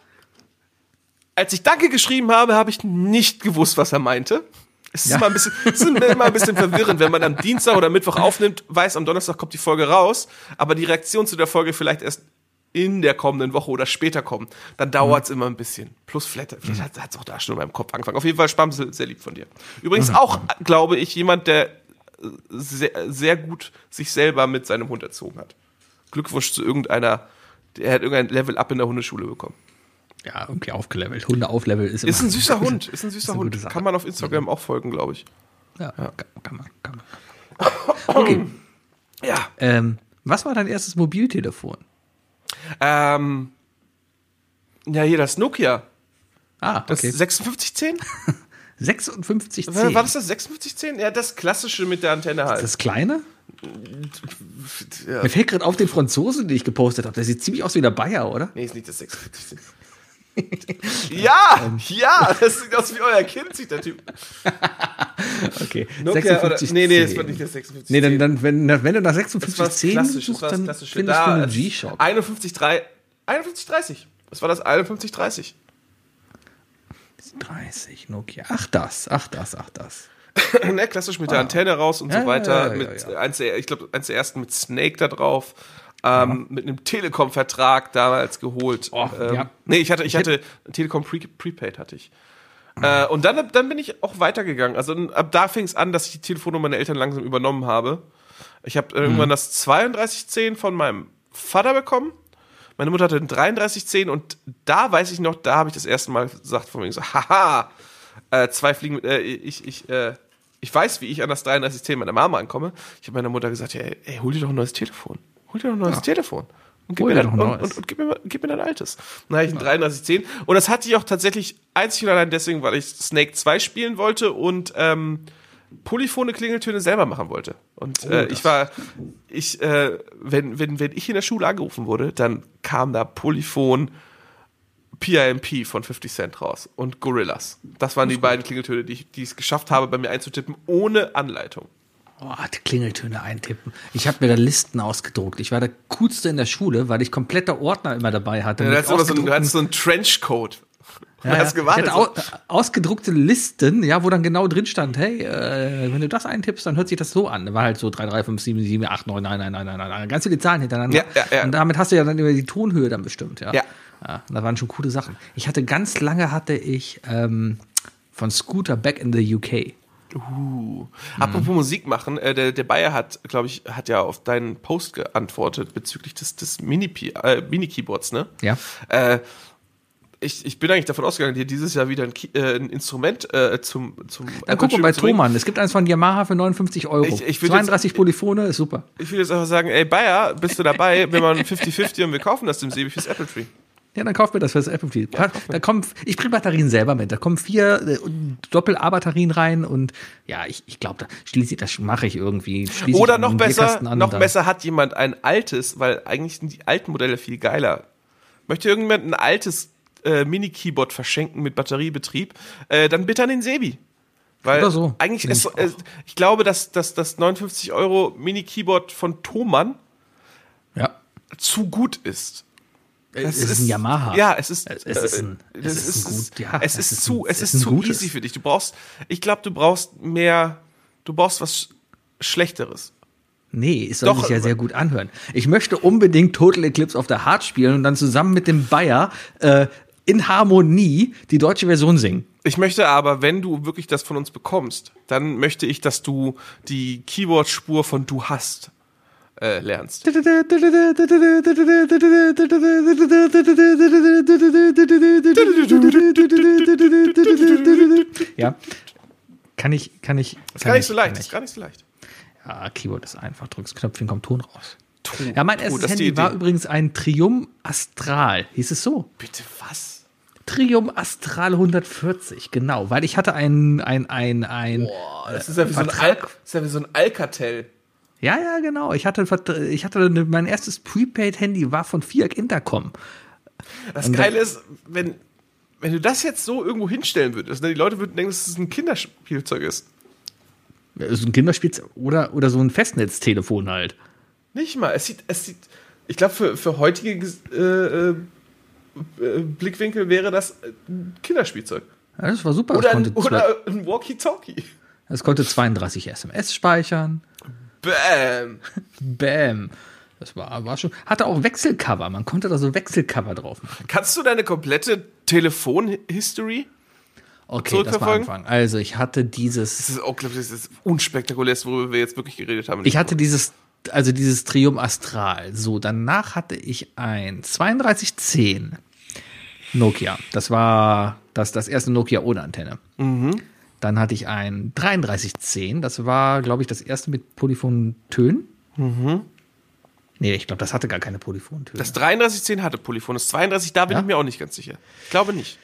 als ich Danke geschrieben habe, habe ich nicht gewusst, was er meinte. Es ist, Ja. immer ein bisschen, es ist immer ein bisschen verwirrend, wenn man am Dienstag oder Mittwoch aufnimmt, weiß, am Donnerstag kommt die Folge raus, aber die Reaktion zu der Folge vielleicht erst in der kommenden Woche oder später kommen. Dann dauert es immer ein bisschen. Plus vielleicht, vielleicht hat es auch da schon in meinem Kopf angefangen. Auf jeden Fall Spamsel, sehr lieb von dir. Übrigens auch, glaube ich, jemand, der äh, sehr, sehr gut sich selber mit seinem Hund erzogen hat. Glückwunsch zu irgendeiner, der hat irgendein Level-Up in der Hundeschule bekommen. Ja, irgendwie aufgelevelt. Hunde auflevel ist immer. Ist ein süßer Hund, ist ein süßer Hund. Kann man auf Instagram auch folgen, glaube ich. Ja, Kann, kann man, kann man. Okay. Ja. Ähm, was war dein erstes Mobiltelefon? Ähm, ja, hier das Nokia. Ah, Das okay. 5610? 5610. War war das das 5610? Ja, das klassische mit der Antenne halt. das kleine? ja. Mir fällt gerade auf den Franzosen, den ich gepostet habe. Der sieht ziemlich aus wie der Bayer, oder? Nee, ist nicht das 5610. ja, ja, das sieht aus wie euer Kind, sieht der Typ. Okay. Nokia oder, nee, nee, das war nicht das 5610. Nee, dann, dann wenn, wenn du nach das war das 5610 klassische, das suchst, war das dann findest du Da, einen es- G-Shock. 5130. 5130. Das war das 5130. 30, Nokia. Ach das, ach das, ach das. ne, klassisch mit der Antenne raus und Ja, so weiter. ja, ja, mit ja, ja. Eins der, ich glaube, eins der ersten mit Snake da drauf. Ähm, Mit einem Telekom-Vertrag damals geholt. Oh, ähm, ja. Nee, ich hatte, ich hatte Telekom Pre Prepaid hatte ich. Äh, und dann, dann bin ich auch weitergegangen. Also ab da fing es an, dass ich die Telefonnummer meiner Eltern langsam übernommen habe. Ich habe irgendwann das 3210 von meinem Vater bekommen. Meine Mutter hatte ein 3310 und da weiß ich noch, da habe ich das erste Mal gesagt von mir so, haha, äh, zwei Fliegen mit, äh, ich, ich, äh, ich weiß, wie ich an das 3310 meiner Mama ankomme. Ich habe meiner Mutter gesagt, ey, ey, hol dir doch ein neues Telefon. Hol dir doch ein neues Telefon. Und gib, mir dann, und, und, und gib, mir, gib mir dein altes. Dann habe ich ein 3310 und das hatte ich auch tatsächlich einzig und allein deswegen, weil ich Snake 2 spielen wollte und ähm, polyphone Klingeltöne selber machen wollte. Und äh, ich war, ich, äh, wenn, wenn, wenn ich in der Schule angerufen wurde, dann kam da Polyphon PIMP von 50 Cent raus und Gorillas. Das waren die beiden Klingeltöne, die ich, die ich es geschafft habe, bei mir einzutippen, ohne Anleitung. Oh, die Klingeltöne eintippen. Ich habe mir da Listen ausgedruckt. Ich war der coolste in der Schule, weil ich komplette Ordner immer dabei hatte. Du mit hattest, immer so, einen- du hattest so einen Trenchcoat. Du Ja, hast ja. gewartet. Au ausgedruckte Listen, ja, wo dann genau drin stand, hey, äh, wenn du das eintippst, dann hört sich das so an. Da war halt so 3, 3, 5, 7, 7, 8, 9, 9, 9, 9, 9, 9, ganz viele Zahlen hintereinander. Ja, ja, ja. Und damit hast du ja dann über die Tonhöhe dann bestimmt, ja. Ja. ja da waren schon coole Sachen. Ich hatte ganz lange hatte ich ähm, von Scooter Back in the UK. Uh. Apropos Musik machen, äh, der, der Bayer hat, glaube ich, hat ja auf deinen Post geantwortet bezüglich des, des Mini- äh, Mini-Keyboards, ne? Ja. Äh, ich, ich bin eigentlich davon ausgegangen, dir dieses Jahr wieder ein, Ki äh, ein Instrument äh, zum zum Dann guck mal bei. Thomann. Es gibt eins von Yamaha für 59 Euro. Ich- ich würd 32 Polyphone ist super. Ich will jetzt einfach sagen, ey Bayer, bist du dabei? Wir machen 50-50 und wir kaufen das dem Sebi fürs Apple Tree. Ja, dann kauf mir das fürs Apple TV. da kommen, ich bringe Batterien selber mit. Da kommen vier äh, Doppel-A-Batterien rein und ja, ich, ich glaube, da schließe ich, das mache ich irgendwie. Schließe Oder noch besser, an noch besser hat jemand ein altes, weil eigentlich sind die alten Modelle viel geiler. Möchte irgendjemand ein altes äh, Mini-Keyboard verschenken mit Batteriebetrieb, äh, dann bitte an den Sebi. Weil Oder so. eigentlich ist, ich äh, ich glaube, dass, dass das 59 Euro Mini-Keyboard von Thomann Ja. zu gut ist. Es ist ein Yamaha. Ja, es ist. Es ist ein- äh, es es ist ein gut- ja, es es ist ist zu, ein- es es ist ist ein zu gutes. easy für dich. Du brauchst, ich glaube, du brauchst mehr, du brauchst was Schlechteres. Nee, es soll Doch, sich ja sehr gut anhören. Ich möchte unbedingt Total Eclipse of the Heart spielen und dann zusammen mit dem Bayer äh, in Harmonie die deutsche Version singen. Ich möchte aber, wenn du wirklich das von uns bekommst, dann möchte ich, dass du die Keyboard-Spur von Du hast äh, lernst. Ja. Kann ich, kann ich. Das ist gar nicht so leicht. kann ist gar nicht so leicht. Ja, Keyboard ist einfach. Drückst Knöpfchen, kommt Ton raus. Tu, Ja, mein erstes Handy war übrigens ein Triumph Astral. Hieß es so? Bitte was? Triumph Astral 140, genau. Weil ich hatte ein, ein, ein, ein. Das ist ja wie so ein, Al das ist ja wie so ein Alcatel. Ja, ja, genau. Ich hatte, ich hatte eine- mein erstes Prepaid-Handy war von Fiat Intercom. Das Und Geile ist, wenn, wenn du das jetzt so irgendwo hinstellen würdest, ne, die Leute würden denken, dass es ein Kinderspielzeug ist. Das ist ein Kinderspielzeug oder, oder so ein Festnetztelefon halt. Nicht mal. Es sieht, es sieht, ich glaube, für, für heutige äh, äh, äh, Blickwinkel wäre das ein Kinderspielzeug. Ja, das war super. Oder ein, oder ein Walkie-Talkie. es konnte 32 SMS speichern. Bam. Bam. Das war, war schon. Hatte auch Wechselcover. Man konnte da so Wechselcover drauf machen. Kannst du deine komplette Telefon-History? Okay, das war? Anfang. Also ich hatte dieses. Das ist auch, glaube ich, das ist unspektakulär, worüber wir jetzt wirklich geredet haben. Ich hatte dieses, also dieses Triumph Astral. So, danach hatte ich ein 3210 Nokia. Das war das, das erste Nokia ohne Antenne. Dann hatte ich ein 3310. Das war, glaube ich, das erste mit polyphonen Tönen. Nee, ich glaube, das hatte gar keine Polyphontöne. das 3310 hatte Polyphon. Das 32, da bin Ja? ich mir auch nicht ganz sicher. Ich glaube nicht.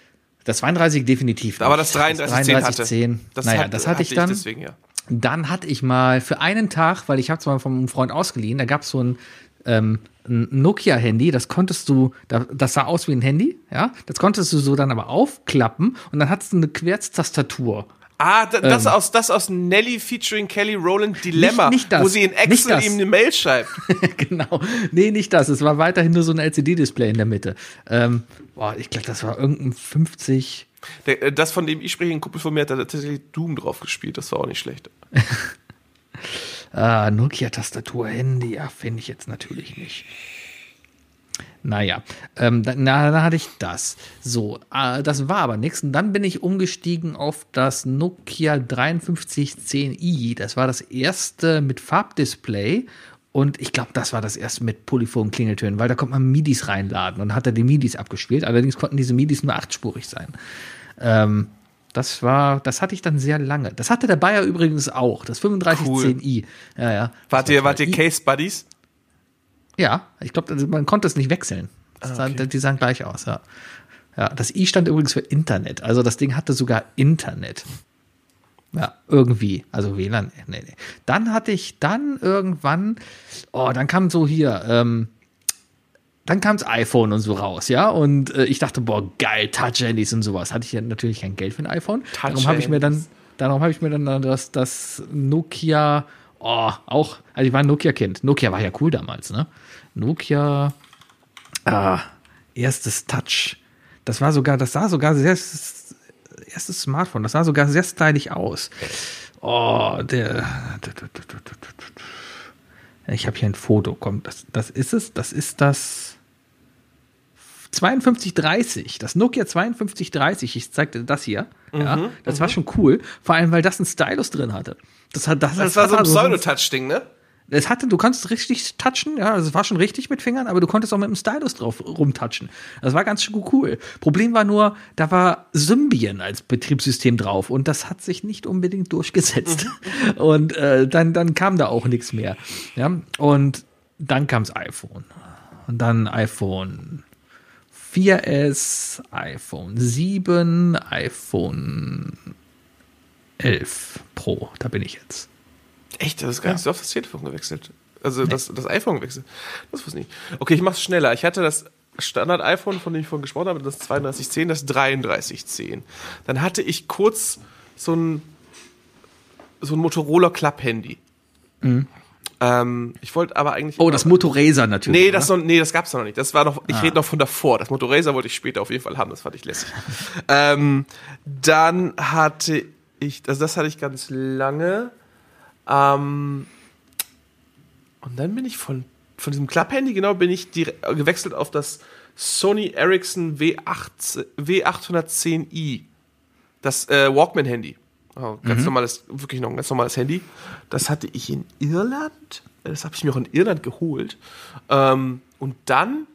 Das 32 definitiv. Aber nicht. das 3310 hatte. 3310. Das naja, hat- das hatte ich dann. deswegen, ja. Dann hatte ich mal für einen Tag, weil ich habe es mal vom Freund ausgeliehen, da gab es so ein, ähm, ein Nokia-Handy, das konntest du, da- das sah aus wie ein Handy, ja, das konntest du so dann aber aufklappen und dann hattest du eine Querztastatur. Ah, da, das, Ähm. aus, das aus Nelly featuring Kelly Rowland Dilemma, Nicht- nicht das. wo sie in Excel ihm eine Mail schreibt. genau. Nee, nicht das. Es war weiterhin nur so ein LCD-Display in der Mitte. Ähm, boah, ich glaube, das war irgendein 50. Der, äh, das, von dem ich spreche, ein Kumpel von mir hat da tatsächlich Doom drauf gespielt. Das war auch nicht schlecht. Ah, Nokia-Tastatur-Handy, ja, finde ich jetzt natürlich nicht. Naja, ähm, dann, na, dann hatte ich das. So, äh, das war aber nichts. Und dann bin ich umgestiegen auf das Nokia 5310i. Das war das erste mit Farbdisplay. Und ich glaube, das war das erste mit Polyphon-Klingeltönen, weil da konnte man MIDIs reinladen und hat er die MIDIs abgespielt. Allerdings konnten diese MIDIs nur achtspurig sein. Ähm, das war, das hatte ich dann sehr lange. Das hatte der Bayer übrigens auch, das 3510i. Ja, ja. Wart ihr, war wart ihr. Case Buddies? Ja, ich glaube, man konnte es nicht wechseln. Das sah, die sahen gleich aus, ja. Ja, das I stand übrigens für Internet. Also das Ding hatte sogar Internet. Ja, irgendwie. Also WLAN. Nee, nee. Dann hatte ich dann irgendwann, oh, dann kam so hier, ähm, dann kam das iPhone und so raus, ja. Und äh, ich dachte, boah, geil, Touch-Handys und sowas. Hatte ich ja natürlich kein Geld für ein iPhone. Darum habe ich mir dann, darum habe ich mir dann das, das Nokia, oh, auch, also ich war ein Nokia-Kind. Nokia war ja cool damals, ne? Nokia, ah, erstes Touch. Das war sogar, das sah sogar sehr, erstes Smartphone, das sah sogar sehr stylisch aus. Oh, der. Ich habe hier ein Foto. Komm, das, das ist es. Das ist das 5230. Das Nokia 5230. Ich zeigte das hier. Ja, das war schon cool. Vor allem, weil das einen Stylus drin hatte. Das, hat, das, Das war so ein Pseudo-Touch-Ding, ne? Es hatte, du konntest richtig touchen, ja, also es war schon richtig mit Fingern, aber du konntest auch mit dem Stylus drauf rumtatschen. Das war ganz cool. Problem war nur, da war Symbian als Betriebssystem drauf und das hat sich nicht unbedingt durchgesetzt. und äh, dann, dann kam da auch nichts mehr. Ja, und dann kam's iPhone. Und dann iPhone 4S, iPhone 7, iPhone 11 Pro. Da bin ich jetzt. Echt? Das ist gar nicht so oft das Telefon gewechselt. Also das, das iPhone gewechselt. Das wusste ich nicht. Okay, ich mach's schneller. Ich hatte das Standard-iPhone, von dem ich vorhin gesprochen habe, das 3210, das 3310. Dann hatte ich kurz so ein, so ein Motorola Club-Handy. Ähm, ich wollte aber eigentlich. Oh, das Motorracer natürlich. Nee, das, oder? noch, nee, das gab's noch nicht. Das war noch, ich rede noch von davor. Das Motorracer wollte ich später auf jeden Fall haben, das fand ich lässig. ähm, dann hatte ich, also das hatte ich ganz lange. Ähm, und dann bin ich von, von diesem Club-Handy, genau, bin ich direkt, gewechselt auf das Sony Ericsson W8, W810i. Das äh, Walkman-Handy. Oh, ganz normales, wirklich noch ein ganz normales Handy. Das hatte ich in Irland. Das habe ich mir auch in Irland geholt. Ähm, und dann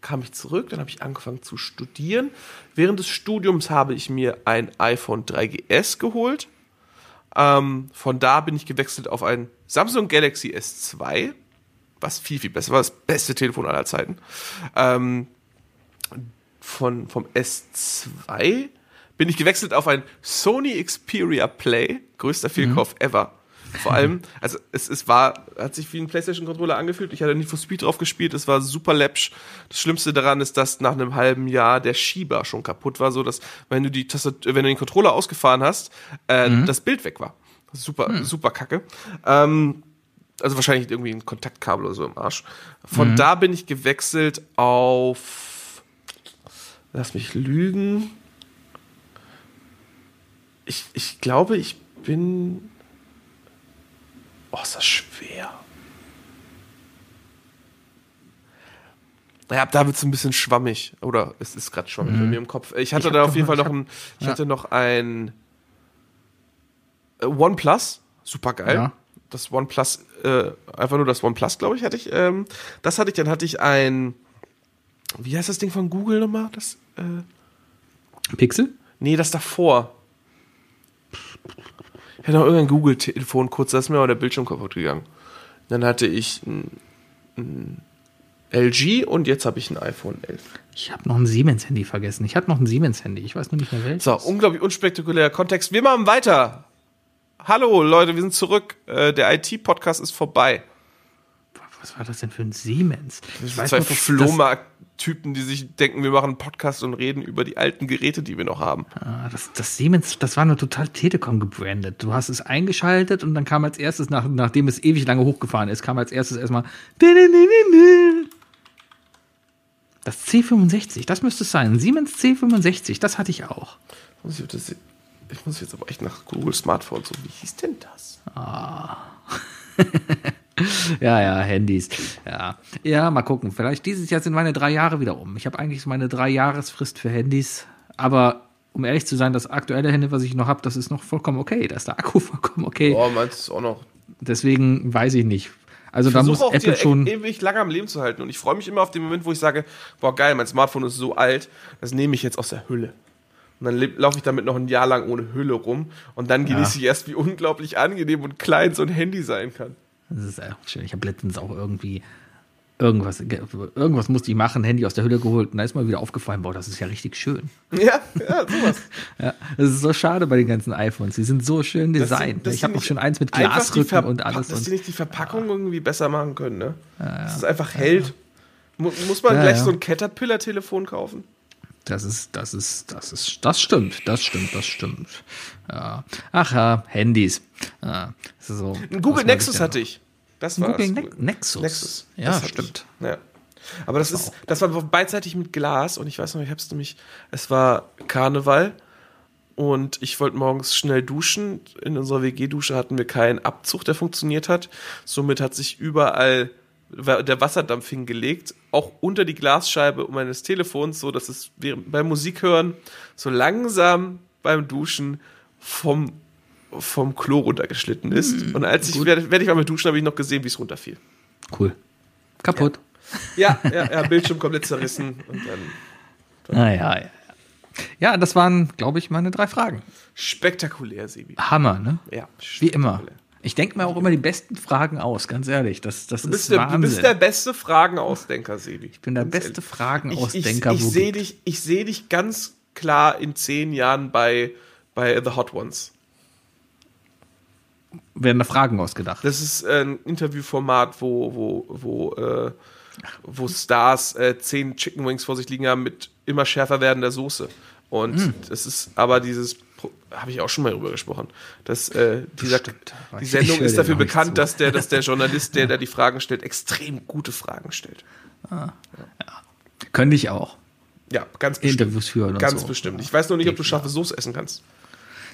kam ich zurück, dann habe ich angefangen zu studieren. Während des Studiums habe ich mir ein iPhone 3GS geholt. Ähm, von da bin ich gewechselt auf ein Samsung Galaxy S2, was viel, viel besser war, das beste Telefon aller Zeiten. Ähm, von, vom S2 bin ich gewechselt auf ein Sony Xperia Play, größter Fehlkauf ever. Vor allem, also es, es war, hat sich wie ein PlayStation-Controller angefühlt. Ich hatte nicht for Speed drauf gespielt, es war super läppsch. Das Schlimmste daran ist, dass nach einem halben Jahr der Schieber schon kaputt war, so dass, wenn du die Tastatur, wenn du den Controller ausgefahren hast, äh, das Bild weg war. Super, super kacke. Ähm, also wahrscheinlich irgendwie ein Kontaktkabel oder so im Arsch. Von da bin ich gewechselt auf, lass mich lügen. Ich, ich glaube, ich bin, oh, ist das schwer. Ja, da wird es ein bisschen schwammig. Oder es ist gerade schwammig bei mir im Kopf. Ich hatte hab da auf jeden Fall ich noch ein, ich ja. hatte noch ein äh, OnePlus, super geil. Ja. Das OnePlus, äh, einfach nur das OnePlus, glaube ich, hatte ich. Ähm, das hatte ich, dann hatte ich ein, wie heißt das Ding von Google nochmal? Das, äh, Pixel? nee, das davor. Ich hatte noch irgendein Google-Telefon kurz, da ist mir aber der Bildschirm kaputt gegangen. Dann hatte ich ein, ein LG und jetzt habe ich ein iPhone 11. Ich habe noch ein Siemens-Handy vergessen. Ich hatte noch ein Siemens-Handy. Ich weiß nur nicht mehr welches. So, unglaublich unspektakulärer Kontext. Wir machen weiter. Hallo Leute, wir sind zurück. Äh, der IT-Podcast ist vorbei. Was war das denn für ein Siemens? Ich zwei dass- dass- Flohmarkt-Typen, die sich denken, wir machen einen Podcast und reden über die alten Geräte, die wir noch haben. Ah, Das, das Siemens, das war nur total Telekom gebrandet. Du hast es eingeschaltet und dann kam als erstes, nach, nachdem es ewig lange hochgefahren ist, kam als erstes erstmal das C65, das müsste es sein. Siemens C65, das hatte ich auch. Ich, muss jetzt aber echt nach Google Smartphone so. Wie hieß denn das? Ja, ja, Handys. Ja. ja, mal gucken. Vielleicht dieses Jahr sind meine drei Jahre wieder um. Ich habe eigentlich meine drei Jahresfrist für Handys. Aber um ehrlich zu sein, das aktuelle Handy, was ich noch habe, das ist noch vollkommen okay. Da ist der Akku vollkommen okay. Oh, meinst du auch noch? Deswegen weiß ich nicht. Also da Ich muss versuche auch Apple schon. ewig lange am Leben zu halten. Und ich freue mich immer auf den Moment, wo ich sage, boah geil, mein Smartphone ist so alt, das nehme ich jetzt aus der Hülle. Und dann laufe ich damit noch ein Jahr lang ohne Hülle rum. Und dann genieße ich erst, wie unglaublich angenehm und klein so ein Handy sein kann. Das ist auch schön. Ich habe letztens auch irgendwie irgendwas, irgendwas musste ich machen, Handy aus der Hülle geholt und da ist mir wieder aufgefallen, boah, das ist ja richtig schön. Ja, ja, sowas. Ja, das ist so schade bei den ganzen iPhones. Die sind so schön designt. dass ich habe nicht schon eins mit Glasrücken und alles. Dass die Und, nicht die Verpackung irgendwie besser machen können, ne? Dass es einfach hält. Mu- Muss man Ja, gleich ja. so ein Caterpillar-Telefon kaufen? das ist, das ist, das ist, das stimmt, das stimmt, das stimmt. Ja. Ach ja, Handys. Ja, so, Ein Google Nexus sich da- hatte ich. Das Ein war Google Ne Nexus. Nexus. Ja, Das stimmt. Ich. Ja. Aber das ist, das war beidseitig mit Glas und ich weiß noch, ich hab's nämlich, es war Karneval und ich wollte morgens schnell duschen. In unserer WG-Dusche hatten wir keinen Abzug, der funktioniert hat. Somit hat sich überall der Wasserdampf hingelegt, auch unter die Glasscheibe meines Telefons, so dass es beim Musik hören so langsam beim Duschen vom vom Klo runtergeschlitten ist. und als ich, werde werd ich mal mit duschen, habe ich noch gesehen, wie es runterfiel. Cool. Kaputt. Ja, ja, ja, Bildschirm komplett zerrissen und dann Naja, ja. Ja, das waren, glaube ich, meine drei Fragen. spektakulär, Sebi. Hammer, ne? Ja, Wie immer. Ich denke mir auch immer die besten Fragen aus, ganz ehrlich. Das, das Du ist bist, der, du Wahnsinn. bist der beste Fragenausdenker, Sebi. ich bin der Ganz beste ehrlich. Ich, ich, Fragenausdenker. ich sehe dich, ich seh dich ganz klar in zehn Jahren bei, bei The Hot Ones. Werden da Fragen ausgedacht. Das ist äh, ein Interviewformat, wo, wo, wo, äh, wo Stars äh, zehn Chicken Wings vor sich liegen haben mit immer schärfer werdender Soße. Und Hm. das ist aber dieses, habe ich auch schon mal drüber gesprochen, dass äh, dieser, Bestimmt. die Sendung ist dafür noch bekannt, dass der, dass der Journalist, der da die Fragen stellt, extrem gute Fragen stellt. Könnte ich auch. Ja, ganz bestimmt. Interviews führen Ganz so. bestimmt. Ich weiß nur nicht, ob du scharfe Soße essen kannst.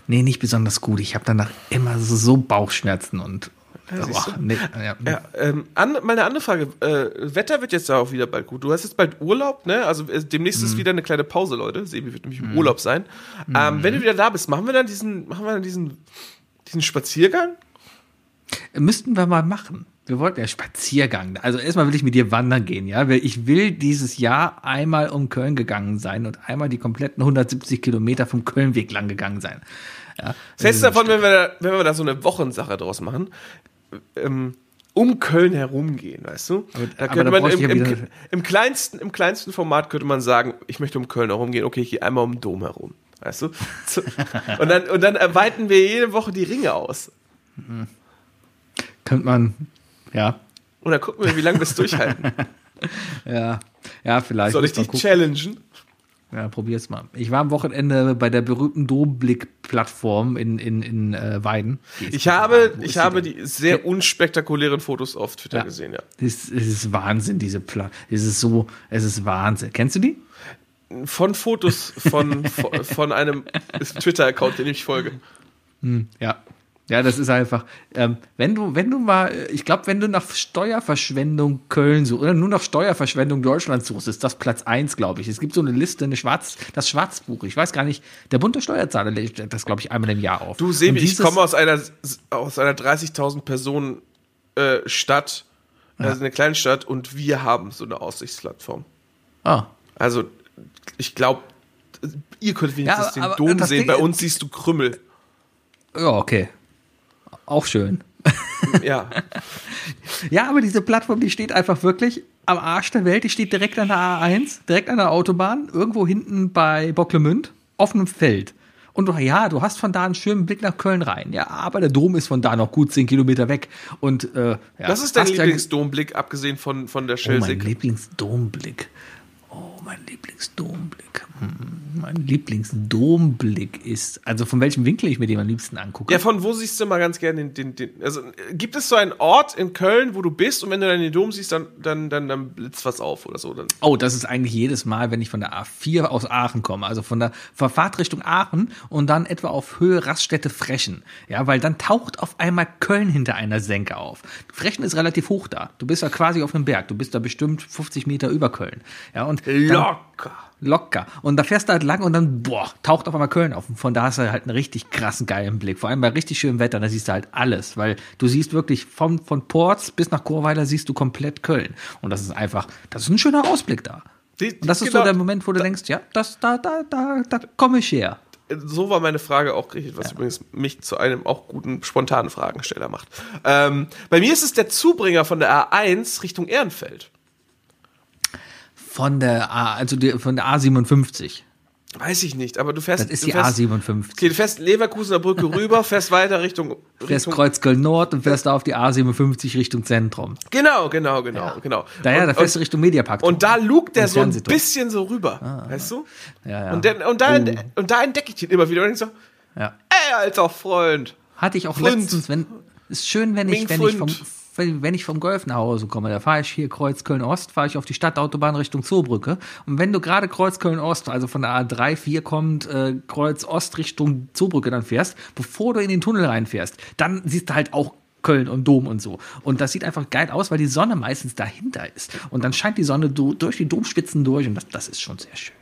Nee, nicht besonders gut. Ich habe danach immer so, Bauchschmerzen und. siehst Boah, nee, ja, Ja, ähm, an, mal eine andere Frage. Äh, Wetter wird jetzt auch wieder bald gut. Du hast jetzt bald Urlaub, ne? Also äh, demnächst Mhm. ist wieder eine kleine Pause, Leute. Sebi wird nämlich im Urlaub sein. Ähm, wenn du wieder da bist, machen wir dann diesen, machen wir dann diesen, diesen Spaziergang? Müssten wir mal machen. Wir wollten ja Spaziergang. Also erstmal will ich mit dir wandern gehen, ja. Ich will dieses Jahr einmal um Köln gegangen sein und einmal die kompletten 170 Kilometer vom Kölnweg lang gegangen sein. Ja, du davon, wenn wir, da, wenn wir da so eine Wochensache draus machen? Ähm, um Köln herumgehen, weißt du? da aber könnte da man bräuchte im, ja im, im, kleinsten, im kleinsten Format könnte man sagen, ich möchte um Köln herumgehen, okay, ich gehe einmal um den Dom herum. Weißt du? Und dann, und dann erweitern wir jede Woche die Ringe aus. Könnte man, ja, Und dann gucken wir, wie lange wir es durchhalten. ja, ja, vielleicht. Soll ich dich challengen? Ja, probier's mal. Ich war am Wochenende bei der berühmten Domblick-Plattform in, in, in äh, Weiden. Die Ich habe, ich die habe denn? die sehr unspektakulären Fotos auf Twitter Ja. gesehen, ja. Es, es ist Wahnsinn, diese Plattform. Es ist so, es ist Wahnsinn. Kennst du die? Von Fotos von, von, von einem Twitter-Account, den ich folge. Ja. Ja, das ist einfach, ähm, wenn du, wenn du mal, ich glaube, wenn du nach Steuerverschwendung Köln suchst, oder nur nach Steuerverschwendung Deutschland suchst, ist das Platz eins, glaube ich. Es gibt so eine Liste, eine Schwarz, das Schwarzbuch, ich weiß gar nicht, der bunte Steuerzahler legt das, glaube ich, einmal im Jahr auf. Du, Sebi, ich komme aus einer, aus einer 30.000 Personen äh, Stadt, also eine kleine Stadt, und wir haben so eine Aussichtsplattform. Ah, Also, ich glaube, ihr könnt wenigstens Ja, aber- den Dom sehen. Ding Bei uns siehst du Krümmel. ja, okay. Auch schön. Ja. Ja, aber diese Plattform, die steht einfach wirklich am Arsch der Welt. Die steht direkt an der A1, direkt an der Autobahn, irgendwo hinten bei Bocklemünd, auf einem Feld. Und ja, du hast von da einen schönen Blick nach Köln rein. Ja, aber der Dom ist von da noch gut zehn Kilometer weg. Und äh, ja, Was ist dein Lieblingsdomblick, abgesehen von, von der Oh, mein Schelsig? Lieblingsdomblick. Mein Lieblingsdomblick. Hm, mein Lieblingsdomblick ist, also von welchem Winkel ich mir den am liebsten angucke. ja, von wo siehst du mal ganz gerne den, den, den also gibt es so einen Ort in Köln, wo du bist und wenn du dann den Dom siehst, dann, dann, dann, dann blitzt was auf oder so. Dann, Oh, das ist eigentlich jedes Mal, wenn ich von der A4 aus Aachen komme, also von der Verfahrt Richtung Aachen und dann etwa auf Höhe Raststätte Frechen. Ja, weil dann taucht auf einmal Köln hinter einer Senke auf. Frechen ist relativ hoch da. Du bist ja quasi auf einem Berg. Du bist da bestimmt 50 Meter über Köln. Ja, und dann, locker. locker. Und da fährst du halt lang und dann, boah, taucht auf einmal Köln auf. Und von da hast du halt einen richtig krassen, geilen Blick. Vor allem bei richtig schönem Wetter, da siehst du halt alles. Weil du siehst wirklich vom, von Ports bis nach Chorweiler siehst du komplett Köln. Und das ist einfach, das ist ein schöner Ausblick da. Und das ist genau, so der Moment, wo du denkst, ja, das, da, da, da, da komme ich her. So war meine Frage auch richtig, was übrigens mich zu einem auch guten spontanen Fragensteller macht. Ähm, bei mir ist es der Zubringer von der A1 Richtung Ehrenfeld. Von der A, also die, von der A57. Weiß ich nicht, aber du fährst. Das ist die fährst, A57. Okay, du fährst Leverkusener Brücke rüber, fährst weiter Richtung. Fährst Richtung Kreuz Köln Nord und fährst da auf die A57 Richtung Zentrum. genau, genau, genau, genau. Da ja, da Und- fährst du Richtung Mediapark. Und da lugt der Und so ein bisschen so rüber, weißt du? Ja, ja. Und, dann, und, da, Oh. und da entdecke ich ihn immer wieder und denk so, ja. ey, alter Freund. Hatte ich auch Freund. letztens, wenn ist schön, wenn ich, wenn ich vom. Wenn, ich vom Golf nach Hause komme, da fahre ich hier Kreuz Köln Ost, fahre ich auf die Stadtautobahn Richtung Zoobrücke und wenn du gerade Kreuz Köln Ost, also von der A3 4 kommt äh, Kreuz Ost Richtung Zoobrücke dann fährst, bevor du in den Tunnel reinfährst, dann siehst du halt auch Köln und Dom und so. Und das sieht einfach geil aus, weil die Sonne meistens dahinter ist. Und dann scheint die Sonne du, durch die Domspitzen durch und das, das ist schon sehr schön.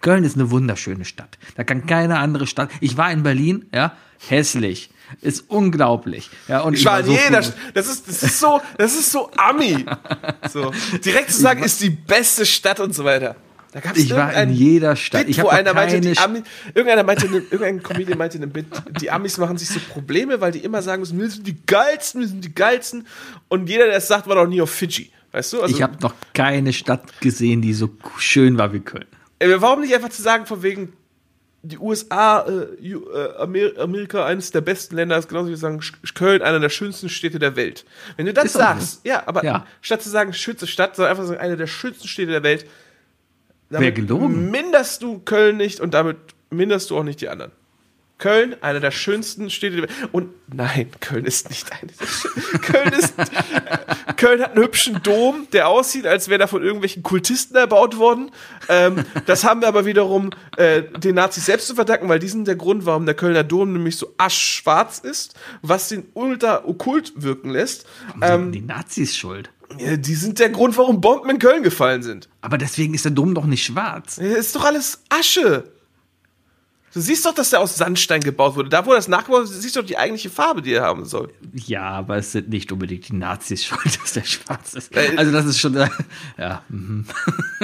Köln ist eine wunderschöne Stadt. Da kann keine andere Stadt. Ich war in Berlin, ja, hässlich. Ist unglaublich. Ja, und Ich war in so jeder, viel- das ist, das ist so, das ist so Ami. So. Direkt zu sagen, ist die beste Stadt und so weiter. Da gab's Ich war in jeder Stadt. Bit, Ich wo einer meinte, die Ami, irgendeiner meinte, in einem- irgendein Comedian meinte in einem Bit, die Amis machen sich so Probleme, weil die immer sagen müssen, wir sind die geilsten, wir sind die geilsten. Und jeder, der es sagt, war noch nie auf Fidschi. Weißt du? Also, Ich habe noch keine Stadt gesehen, die so schön war wie Köln. Äh, Warum nicht einfach zu sagen, von wegen die USA, äh, äh, Amer Amerika eines der besten Länder ist, genauso wie wir sagen, Köln einer der schönsten Städte der Welt. Wenn du das Ist sagst, ja, aber Ja. statt zu sagen schönste Stadt, sondern einfach sagen, eine der schönsten Städte der Welt, Wäre gelogen. minderst du Köln nicht und damit minderst du auch nicht die anderen. Köln, einer der schönsten Städte der Welt. Und nein, Köln ist nicht eine der schönsten. Köln ist. äh, Köln hat einen hübschen Dom, der aussieht, als wäre er von irgendwelchen Kultisten erbaut worden. Ähm, das haben wir aber wiederum äh, den Nazis selbst zu verdanken, weil die sind der Grund, warum der Kölner Dom nämlich so aschschwarz ist, was den ultra okkult wirken lässt. Ähm, die Nazis schuld. die sind der Grund, warum Bomben in Köln gefallen sind. Aber deswegen ist der Dom doch nicht schwarz. Ist doch alles Asche. Du siehst doch, dass der aus Sandstein gebaut wurde. Da, wo das nachgebaut ist, siehst du doch die eigentliche Farbe, die er haben soll. Ja, aber es sind nicht unbedingt die Nazis schuld, dass der schwarz ist. Also das ist schon, äh, ja. mhm.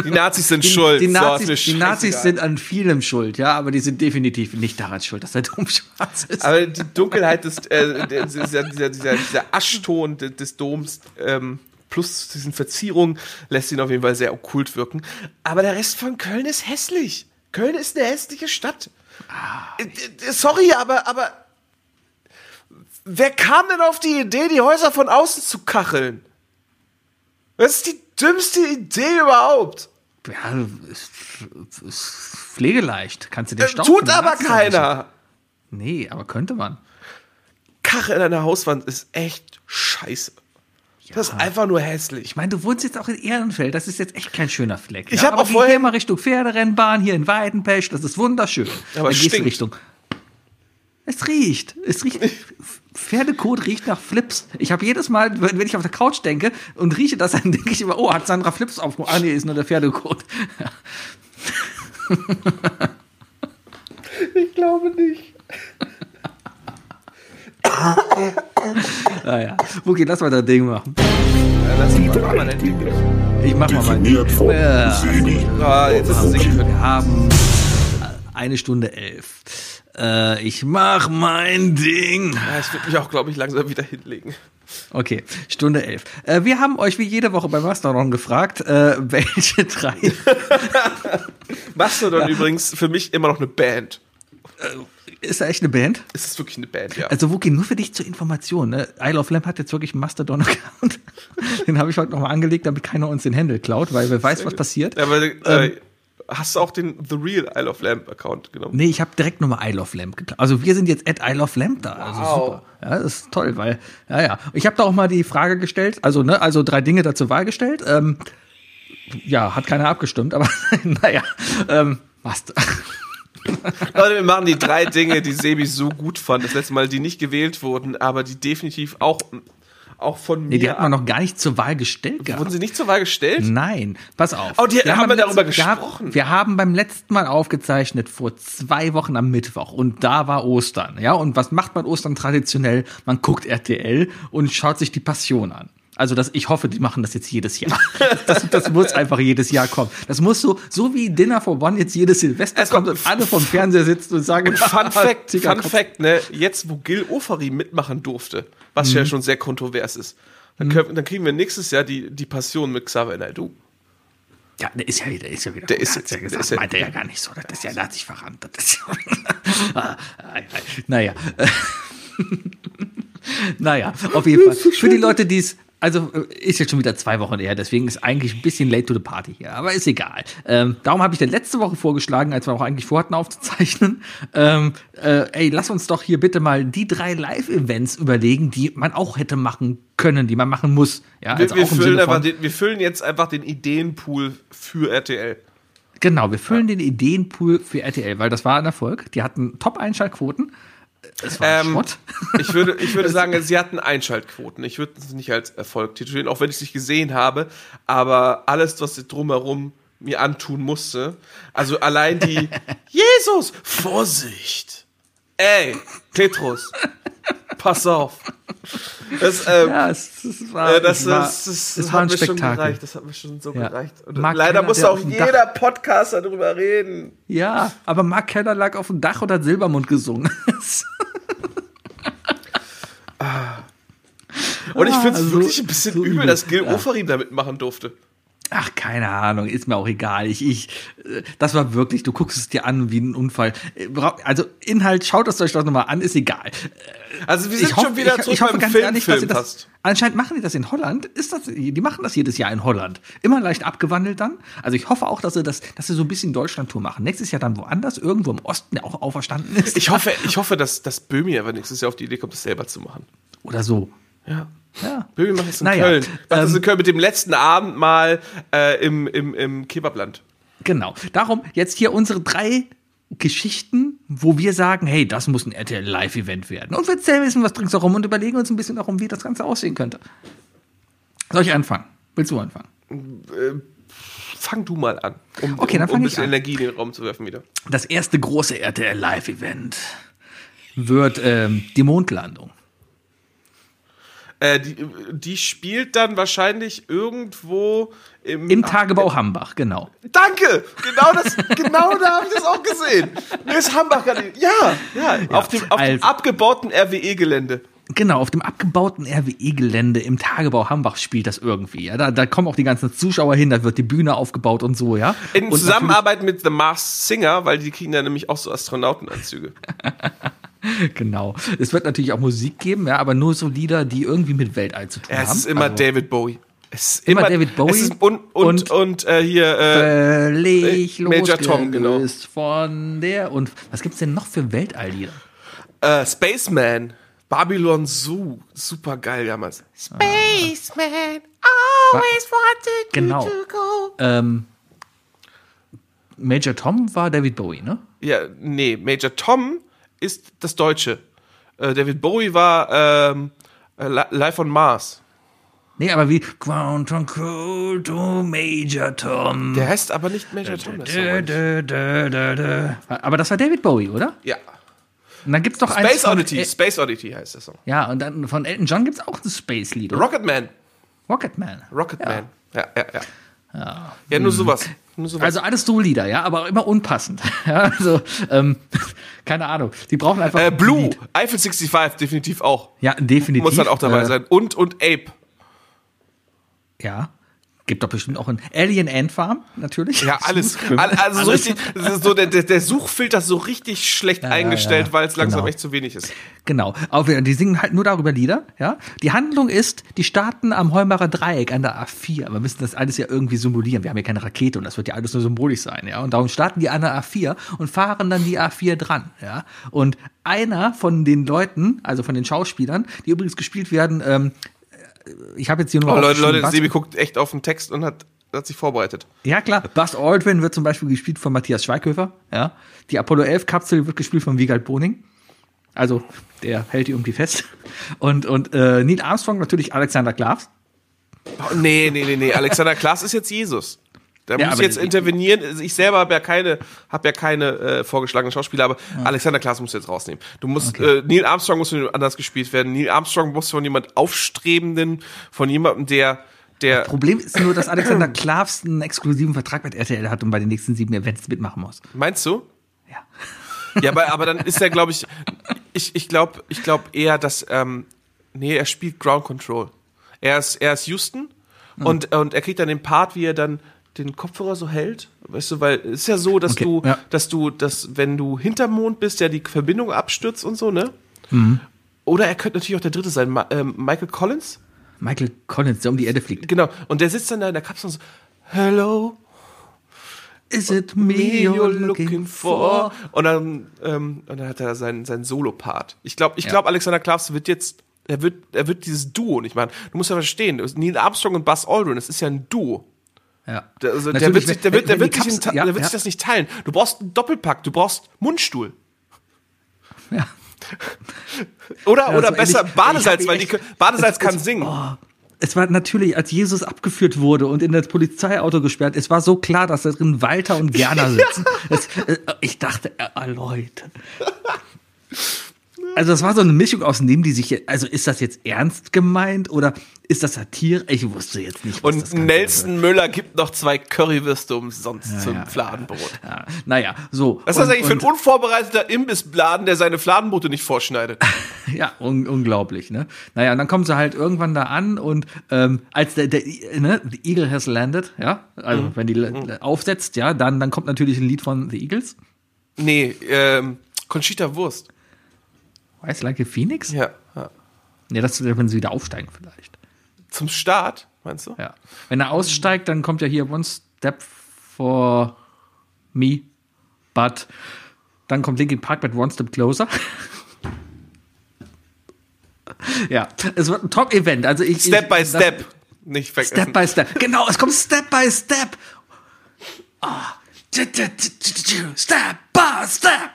Die Nazis sind Die, schuld. die, So, Nazis, mir die Nazis sind an vielem schuld, ja, aber die sind definitiv nicht daran schuld, dass der Dom schwarz ist. Aber die Dunkelheit des, äh, dieser, dieser, dieser, dieser Aschton de- des Doms, ähm, plus diesen Verzierungen, lässt ihn auf jeden Fall sehr okkult wirken. Aber der Rest von Köln ist hässlich. Köln ist eine hässliche Stadt. Äh, Sorry, aber, aber wer kam denn auf die Idee, die Häuser von außen zu kacheln? Das ist die dümmste Idee überhaupt. Ja, ist, ist pflegeleicht. Kannst du den Äh, Staub Tut aber keiner. Nee, aber könnte man. Kacheln an der Hauswand ist echt scheiße. Das ist einfach nur hässlich. Ich meine, du wohnst jetzt auch in Ehrenfeld, das ist jetzt echt kein schöner Fleck. Ich ja? hab Aber auch vorher- mal Richtung Pferderennbahn, hier in Weidenpech, das ist wunderschön. Aber es Dann gehst du stinkt. Richtung. Es riecht. Es riecht. Pferdekot riecht nach Flips. Ich habe jedes Mal, wenn ich auf der Couch denke und rieche das, dann denke ich immer, oh, hat Sandra Flips aufgemacht? Ah, nee, ist nur der Pferdekot. Ich glaube nicht. Naja. Okay, lass mal das Ding machen. Ja, lass ihn mal mal endlich. Ich mach mal mein von Ja. Ah, jetzt ist es. Wir haben äh, eine Stunde elf. Äh, ich mach mein Ding. Ja, ich würde mich auch, glaube ich, langsam wieder hinlegen. Okay, Stunde elf. Äh, wir haben euch wie jede Woche beim Mastodon gefragt, äh, welche drei. Mastodon übrigens für mich immer noch eine Band. Ist da echt eine Band? Es ist wirklich eine Band, ja. Also, Wookie, nur für dich zur Information. Ne? Isle of Lamp hat jetzt wirklich einen Mastodon-Account. Den habe ich heute nochmal angelegt, damit keiner uns den Handle klaut, weil wer weiß, was passiert. Aber äh, hast du auch den The Real Isle of Lamp Account genommen? Nee, ich habe direkt nochmal Isle of Lamp geklaut. Also wir sind jetzt at Isle of Lamp da. Also Wow. super. Ja, das ist toll, weil, ja, ja. Ich habe da auch mal die Frage gestellt, also, ne, also drei Dinge da zur Wahl gestellt. Ähm, ja, hat keiner abgestimmt, aber naja. Ähm, was? Leute, wir machen die drei Dinge, die Sebi so gut fand. Das letzte Mal, die nicht gewählt wurden, aber die definitiv auch, auch von mir. Nee, die hat man noch gar nicht zur Wahl gestellt gehabt. Wurden sie nicht zur Wahl gestellt? Nein, pass auf. Oh, die- haben wir darüber letzten- wir haben- gesprochen? Wir haben beim letzten Mal aufgezeichnet vor zwei Wochen am Mittwoch und da war Ostern. Ja, und was macht man Ostern traditionell? Man guckt RTL und schaut sich die Passion an. Also das, ich hoffe, die machen das jetzt jedes Jahr. Das, das muss einfach jedes Jahr kommen. Das muss so, so wie Dinner for One jetzt jedes Silvester Erstmal kommt und alle vom Fernseher sitzen und sagen, Und Fun Fact, Fun. Fact, ne, jetzt wo Gil Ofari mitmachen durfte, was Mhm. ja schon sehr kontrovers ist, dann, können, dann kriegen wir nächstes Jahr die, die Passion mit Xavier Naidoo. Ja, der ist ja wieder, der ist ja wieder. Der ist ja der gesagt, ist ja- meint er ja gar nicht so. Das ist ja, der hat sich verrannt. Das ist ja, ah, naja. naja, auf jeden Fall. Für die Leute, die es, also äh, ist jetzt schon wieder zwei Wochen her, deswegen ist eigentlich ein bisschen late to the party hier, aber ist egal. Ähm, darum habe ich dann letzte Woche vorgeschlagen, als wir auch eigentlich vorhatten aufzuzeichnen, ähm, äh, ey, lass uns doch hier bitte mal die drei Live-Events überlegen, die man auch hätte machen können, die man machen muss. Ja, Wir, also wir, im füllen einfach den, wir füllen jetzt einfach den Ideenpool für RTL. Genau, wir füllen den Ideenpool für RTL, weil das war ein Erfolg. Die hatten Top-Einschaltquoten. Es war Ähm, Schrott. Ich würde, ich würde sagen, sie hatten Einschaltquoten. Ich würde es nicht als Erfolg titulieren, auch wenn ich es nicht gesehen habe. Aber alles, was drumherum mir antun musste. Also allein die Jesus, Vorsicht. Ey, Petrus, pass auf. Das, ähm, Ja, es, es war, äh, das, es war, das, das, hat war ein mir schon Spektakel. gereicht. Das hat mir schon so Ja. gereicht. Und Mark leider Keller, der auch jeder Podcaster darüber reden. Ja, aber Mark Keller lag auf dem Dach und hat Silbermund gesungen. Und ich finde es Ah, so- wirklich ein bisschen so übel, übel. dass Gil Ja. Oferim da mitmachen durfte. Ach, keine Ahnung, ist mir auch egal. Ich, ich, äh, das war wirklich, du guckst es dir an wie ein Unfall. Äh, Also Inhalt, schaut es euch doch nochmal an, ist egal. Also wir sind Ich hoffe, schon wieder ich, zurück ich hoffe beim Film, ehrlich, Film das, anscheinend machen die das in Holland. Ist das, die machen das jedes Jahr in Holland. Immer leicht abgewandelt dann. Also ich hoffe auch, dass sie das, dass sie so ein bisschen Deutschland-Tour machen. Nächstes Jahr dann woanders, irgendwo im Osten, der auch auferstanden ist. Ich hoffe, ich hoffe, dass, dass Böhmi aber nächstes Jahr auf die Idee kommt, das selber zu machen. Oder so. Ja. Ja. Böhmi macht es in Naja, Köln. Macht ähm, in Köln mit dem letzten Abend mal äh, im, im, im Kebabland. Genau. Darum jetzt hier unsere drei Geschichten, wo wir sagen, hey, das muss ein RTL Live-Event werden. Und wir erzählen ein bisschen was drin herum und überlegen uns ein bisschen darum, wie das Ganze aussehen könnte. Soll ich anfangen? Willst du anfangen? Fang du mal an, um, Okay, dann um, um ein ich bisschen an. Energie in den Raum zu werfen wieder. Das erste große RTL Live-Event wird ähm, die Mondlandung. Äh, die, die spielt dann wahrscheinlich irgendwo im, Im Tagebau Hambach, genau. Danke! Genau das, genau da habe ich das auch gesehen. Mir ist Hambach gerade. Ja, ja, auf dem, auf dem also- abgebauten RWE-Gelände. Genau, auf dem abgebauten RWE-Gelände im Tagebau Hambach spielt das irgendwie. Ja, da, da kommen auch die ganzen Zuschauer hin, da wird die Bühne aufgebaut und so, ja. In und Zusammenarbeit mit The Masked Singer, weil die kriegen dann nämlich auch so Astronautenanzüge. Genau. Es wird natürlich auch Musik geben, ja, aber nur so Lieder, die irgendwie mit Weltall zu tun haben. es ist immer Also, David Bowie. Es ist Immer David Bowie Es ist, und, und, und, und- äh, hier, äh, Völlig Major Tom, genau. losgelöst von der. Und was gibt's denn noch für Weltalllieder? äh, Spaceman. Babylon Zoo. Super geil damals. Spaceman, always wanted Genau. you to go. Ähm, Major Tom war David Bowie, ne? Ja, nee, Major Tom ist das Deutsche. Äh, David Bowie war ähm, äh, Li- Live on Mars. Nee, aber wie Ground Control to Major Tom. Der heißt aber nicht Major Tom. dö. Aber das war David Bowie, oder? Ja. Und dann gibt's doch Space von, Oddity. äh, Space Oddity heißt der Song. Ja, und dann von Elton John gibt's auch ein Space-Lied. oder? Rocketman. Rocketman. Rocketman. Ja, ja, ja. Ja, ja sowas. Nur sowas. Also alles so Lieder, ja, aber immer unpassend. Ja, also, ähm, keine Ahnung. Die brauchen einfach. äh, ein Blue, Lied. Eiffel 65 definitiv auch. Ja, definitiv. Muss dann auch dabei Äh, sein. Und, und Ape. Ja. Gibt doch bestimmt auch ein Alien Ant Farm, natürlich. Ja, alles. Also so richtig, so der, der, Suchfilter ist so richtig schlecht eingestellt, ja, weil es langsam genau. echt zu wenig ist. Genau. Auch wieder, die singen halt nur darüber Lieder, ja. Die Handlung ist, die starten am Heumarer Dreieck an der A4. Wir müssen das alles ja irgendwie simulieren. Wir haben ja keine Rakete und das wird ja alles nur symbolisch sein, ja. Und darum starten die an der A4 und fahren dann die A4 dran, ja. Und einer von den Leuten, also von den Schauspielern, die übrigens gespielt werden, ähm, ich habe jetzt hier nur Oh, Leute, Leute, Sebi guckt echt auf den Text und hat, hat sich vorbereitet. Ja, klar. Buzz Aldrin wird zum Beispiel gespielt von Matthias Schweighöfer. Ja. Die Apollo 11 Kapsel wird gespielt von Wiegald Boning. Also, der hält die irgendwie fest. Und, und äh, Neil Armstrong natürlich Alexander Klavs. Oh, nee, nee, nee, nee. Alexander Klaas ist jetzt Jesus. Da Ja, muss jetzt intervenieren. Also Ich selber habe ja keine, habe ja keine äh, vorgeschlagenen Schauspieler, aber Alexander Klaas musst du jetzt rausnehmen. Du musst, äh, Neil Armstrong muss von jemand anders gespielt werden. Neil Armstrong muss von jemand Aufstrebenden, von jemandem, der, der, Problem ist nur, dass Alexander Klavs einen exklusiven Vertrag mit RTL hat und bei den nächsten sieben Events mitmachen muss. meinst du? Ja. Ja, aber, aber dann ist er, glaube ich, ich, ich glaube, ich glaube eher, dass, ähm, nee, er spielt Ground Control. Er ist, er ist Houston Hm. und, und er kriegt dann den Part, wie er dann den Kopfhörer so hält. Weißt du, weil es ist ja so, dass Okay, du, ja. dass du, dass wenn du hinterm Mond bist, ja die Verbindung abstürzt und so, ne? Mhm. Oder er könnte natürlich auch der Dritte sein, Ma ähm, Michael Collins. Michael Collins, der um die Erde fliegt. Genau. Und der sitzt dann da in der Kapsel und so, Hello, Is it me you're looking for. Und dann, ähm, und dann hat er seinen, seinen Solo-Part. Ich glaube, ich Ja. glaube, Alexander Klavs wird jetzt, er wird, er wird dieses Duo nicht machen. Du musst ja verstehen, Neil Armstrong und Buzz Aldrin, das ist ja ein Duo. Ja. Der, also, der wird, sich, der wird, der wird, sich, Kapsel- ja, der wird ja. sich das nicht teilen. Du brauchst einen Doppelpack, du brauchst Mundstuhl. Ja. Oder, Ja, oder so besser ähnlich. Badesalz, weil die, Badesalz es- kann es- singen. Oh, es war natürlich, als Jesus abgeführt wurde und in das Polizeiauto gesperrt, es war so klar, dass da drin Walter und Gerner sitzen. es, äh, ich dachte, äh, Leute. Also das war so eine Mischung aus dem die sich, also ist das jetzt ernst gemeint oder ist das Satire? Ich wusste jetzt nicht. Was und Nelson. Müller gibt noch zwei Currywürste umsonst ja, zum ja, Fladenbrot. Ja, naja, so. Was ist das eigentlich für ein unvorbereiteter Imbissladen, der seine Fladenbrote nicht vorschneidet? ja, un unglaublich, ne? Naja, und dann kommen sie halt irgendwann da an und ähm, als der, der ne, The Eagle has landed, ja, also mhm. wenn die mhm. aufsetzt, ja, dann, dann kommt natürlich ein Lied von The Eagles. Nee, ähm, Conchita Wurst. Weiß like a Phoenix? Ja. ja. Nee, das wenn sie wieder aufsteigen vielleicht. Zum Start, meinst du? Ja. Wenn er aussteigt, dann kommt ja hier One Step for Me, but dann kommt Linkin Park mit One Step Closer. ja, es wird ein Top-Event. Also ich, Step ich, by Step. Nicht vergessen. Step by Step. Genau, es kommt Step by Step. Oh. Step by Step.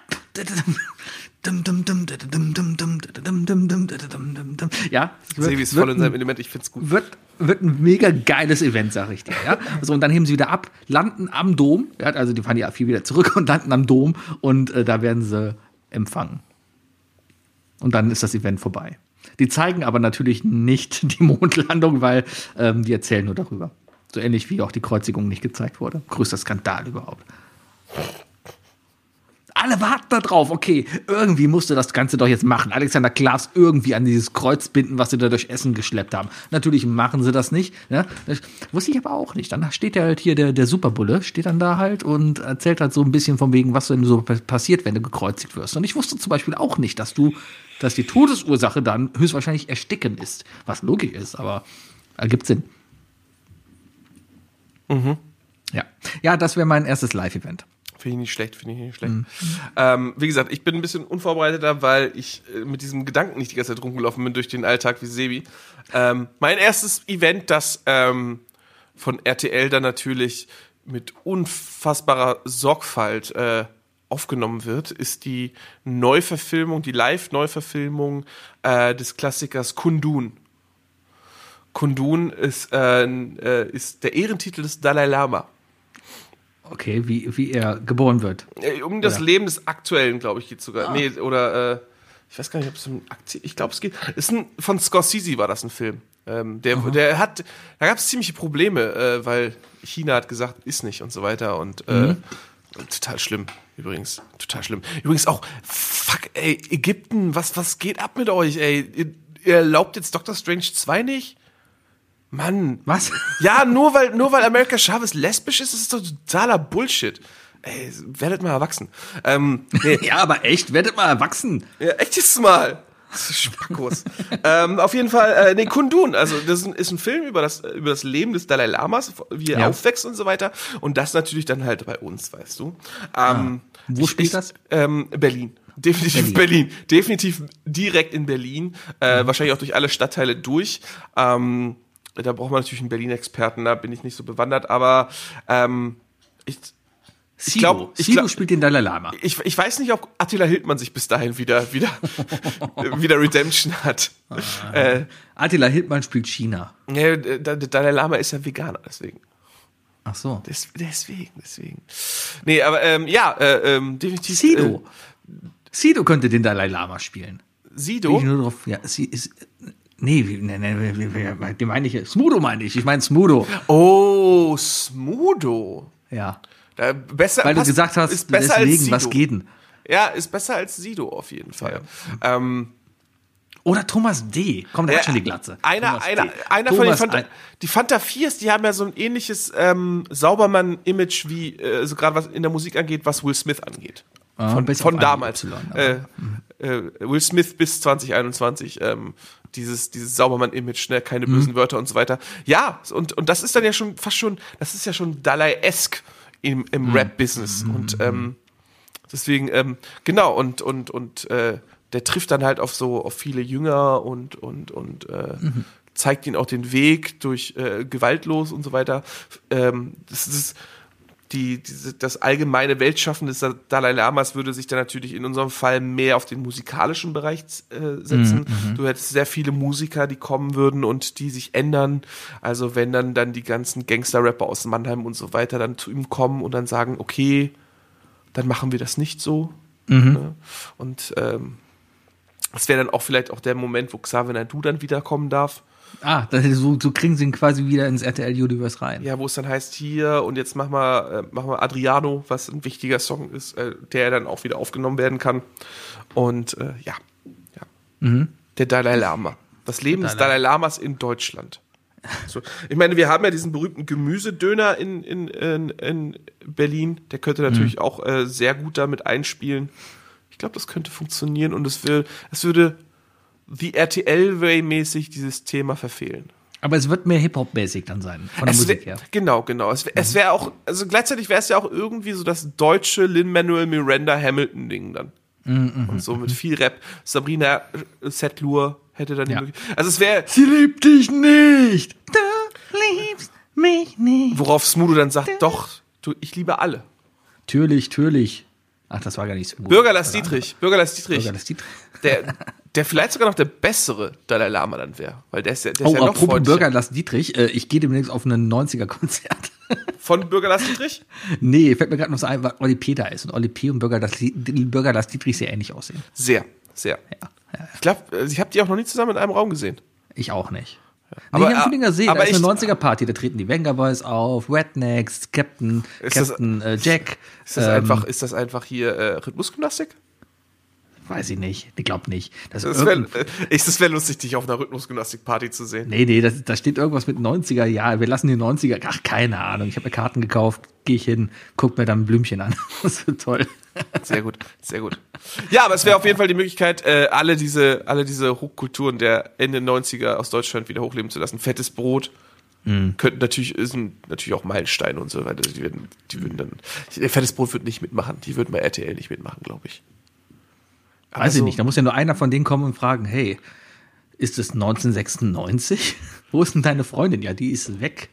Ja. Sebi ist voll in seinem Element, ich find's gut. Wird, wird ein mega geiles Event, sag ich dir. Ja? So, und dann heben sie wieder ab, landen am Dom. Ja, also die fahren ja viel wieder zurück und landen am Dom und äh, da werden sie empfangen. Und dann ist das Event vorbei. Die zeigen aber natürlich nicht die Mondlandung, weil ähm, die erzählen nur darüber. So ähnlich wie auch die Kreuzigung nicht gezeigt wurde. Größter Skandal überhaupt alle warten da drauf. Okay, irgendwie musste das Ganze doch jetzt machen. Alexander Klavs irgendwie an dieses Kreuz binden, was sie da durch Essen geschleppt haben. Natürlich machen sie das nicht. Ne? Das wusste ich aber auch nicht. Dann steht ja halt hier der, der Superbulle, steht dann da halt und erzählt halt so ein bisschen von wegen, was denn so passiert, wenn du gekreuzigt wirst. Und ich wusste zum Beispiel auch nicht, dass du, dass die Todesursache dann höchstwahrscheinlich Ersticken ist. Was logisch ist, aber ergibt Sinn. Mhm. Ja. Ja, das wäre mein erstes Live-Event. Finde ich nicht schlecht, finde ich nicht schlecht. Mhm. Ähm, wie gesagt, ich bin ein bisschen unvorbereiteter, weil ich äh, mit diesem Gedanken nicht die ganze Zeit rumgelaufen bin durch den Alltag wie Sebi. Ähm, mein erstes Event, das ähm, von RTL dann natürlich mit unfassbarer Sorgfalt äh, aufgenommen wird, ist die Neuverfilmung, die Live-Neuverfilmung äh, des Klassikers Kundun. Kundun ist, äh, äh ist der Ehrentitel des Dalai Lama. Okay, wie, wie er geboren wird. Äh, um das oder? Leben des Aktuellen, glaube ich, geht sogar. Ah. Nee, oder äh, ich weiß gar nicht, ob es um Aktie. Ich glaube, es geht. Ist ein, von Scorsese war das ein Film. Ähm, der, der hat, da gab es ziemliche Probleme, äh, weil China hat gesagt, ist nicht und so weiter und äh, mhm. total schlimm. Übrigens, total schlimm. Übrigens auch, fuck, ey, Ägypten, was, was geht ab mit euch, ey? Ihr, ihr erlaubt jetzt Doctor Strange 2 nicht? Mann. Was? Ja, nur weil, nur weil America Chavez lesbisch ist, ist es doch totaler Bullshit. Ey, werdet mal erwachsen. Ähm, nee. ja, aber echt, werdet mal erwachsen. Ja, echt jetzt mal. Spackos. ähm, auf jeden Fall, äh, nee, Kundun, also das ist ein, ist ein, Film über das, über das Leben des Dalai Lamas, wie er ja. aufwächst und so weiter. Und das natürlich dann halt bei uns, weißt du. Ähm, ah. Wo spielt das? Ähm, Berlin. Definitiv Berlin. Berlin. Definitiv direkt in Berlin. Äh, mhm. Wahrscheinlich auch durch alle Stadtteile durch. Ähm, da braucht man natürlich einen Berlin-Experten, da bin ich nicht so bewandert, aber ähm, ich, ich glaube, ich glaub, spielt den Dalai Lama. Ich, ich weiß nicht, ob Attila Hildmann sich bis dahin wieder wieder wieder Redemption hat. Ah. Äh, Attila Hildmann spielt China. Ja, der, der Dalai Lama ist ja Veganer, deswegen. Ach so. Des, deswegen, deswegen. Nee, aber ähm, ja, äh, ähm, definitiv. Sido. Äh, Sido könnte den Dalai Lama spielen. Sido? Ich nur drauf, ja, sie ist, Nee, nee, nee, den meine ich. Smudo meine ich. Ich meine Smudo. Oh, Smudo. Ja. Da besser, Weil passt, du gesagt hast, ist besser deswegen, als Sido. was geht denn? Ja, ist besser als Sido auf jeden Fall. Ja. Ähm, oder Thomas D. Komm, der äh, hat schon die Glatze. Einer, einer, einer von den Fanta, die Fanta 4 die haben ja so ein ähnliches ähm, Saubermann-Image wie, äh, so gerade was in der Musik angeht, was Will Smith angeht. Ah, von, von damals. Y, äh, äh, Will Smith bis 2021. Ähm, dieses, dieses Saubermann-Image, ne, keine mhm. bösen Wörter und so weiter. Ja, und, und das ist dann ja schon fast schon, das ist ja schon Dalai-esk im, im mhm. Rap-Business. Mhm. Und ähm, deswegen, ähm, genau, und, und, und äh, der trifft dann halt auf so, auf viele Jünger und, und, und äh, mhm. zeigt ihnen auch den Weg durch äh, gewaltlos und so weiter. Ähm, das ist die, diese, das allgemeine Weltschaffen des Dalai Lamas würde sich dann natürlich in unserem Fall mehr auf den musikalischen Bereich äh, setzen. Mhm, du hättest sehr viele Musiker, die kommen würden und die sich ändern. Also wenn dann, dann die ganzen Gangster-Rapper aus Mannheim und so weiter dann zu ihm kommen und dann sagen, okay, dann machen wir das nicht so. Mhm. Ne? Und ähm, das wäre dann auch vielleicht auch der Moment, wo Xavier Naidoo dann wiederkommen darf. Ah, das ist so, so kriegen sie ihn quasi wieder ins RTL-Universe rein. Ja, wo es dann heißt, hier und jetzt mach mal, äh, mach mal Adriano, was ein wichtiger Song ist, äh, der dann auch wieder aufgenommen werden kann. Und äh, ja, ja. der Dalai Lama. Das Leben des Mhm. Dalai- Dalai Lamas in Deutschland. So. Ich meine, wir haben ja diesen berühmten Gemüsedöner in, in, in, in Berlin. Der könnte natürlich Mhm. auch äh, sehr gut damit einspielen. Ich glaube, das könnte funktionieren und es, will, es würde The RTL-Way-mäßig dieses Thema verfehlen. Aber es wird mehr Hip-Hop-mäßig dann sein, von der Es Musik wär, her. Genau, genau. Es, wär- es wäre auch, also gleichzeitig wäre es ja auch irgendwie so das deutsche Lin-Manuel Miranda Hamilton-Ding dann. Und so mit viel Rap. Sabrina äh, Setlur hätte dann die Ja. Möglichkeit. Also es wäre, Sie liebt dich nicht. Du liebst mich nicht. worauf Smudo dann sagt, doch, du, ich liebe alle. Natürlich, natürlich. Ach, das war gar nicht so gut. Bürgerlass Dietrich, Bürgerlass Dietrich, Bürgerlass Dietrich. der, der vielleicht sogar noch der bessere Dalai Lama dann wäre. Weil der ist ja, der ist Oh, ja noch apropos. Bürgerlass Dietrich, äh, ich gehe demnächst auf ein 90er-Konzert. Von Bürgerlass Dietrich? nee, fällt mir gerade noch so ein, weil Olli Peter ist und Olli P. und Bürgerlass, Bürgerlass Dietrich sehr ähnlich aussehen. Sehr, sehr. Ja, ja, Ich glaube, ich habe die auch noch nie zusammen in einem Raum gesehen. ich auch nicht. Aber, Aber, nee, äh, Fühlinger See, aber da ist eine ich- 90er-Party, da treten die Venga Boys auf, Rednecks, Captain, Ist das- Captain äh, Jack. Ist das ähm, einfach, ist das einfach hier äh, Rhythmusgymnastik? Weiß ich nicht, ich glaube nicht. Das Das ist wäre wär lustig, dich auf einer Rhythmusgymnastik-Party zu sehen. Nee, nee, das, da steht irgendwas mit 90er. Ja, wir lassen die 90er. Ach, keine Ahnung. Ich habe mir Karten gekauft, gehe ich hin, guck mir dann ein Blümchen an. Das wird toll. Sehr gut, sehr gut. Ja, aber es wäre auf jeden Fall die Möglichkeit, äh, alle diese, alle diese Hochkulturen der Ende 90er aus Deutschland wieder hochleben zu lassen. Fettes Brot. Mhm. Könnten natürlich, sind natürlich auch Meilensteine und so weiter. Die würden, die würden dann, Fettes Brot wird nicht mitmachen. Die würden bei RTL nicht mitmachen, glaube ich. Aber Weiß ich so- nicht. Da muss ja nur einer von denen kommen und fragen, hey, ist es 1996? Wo ist denn deine Freundin? Ja, die ist weg.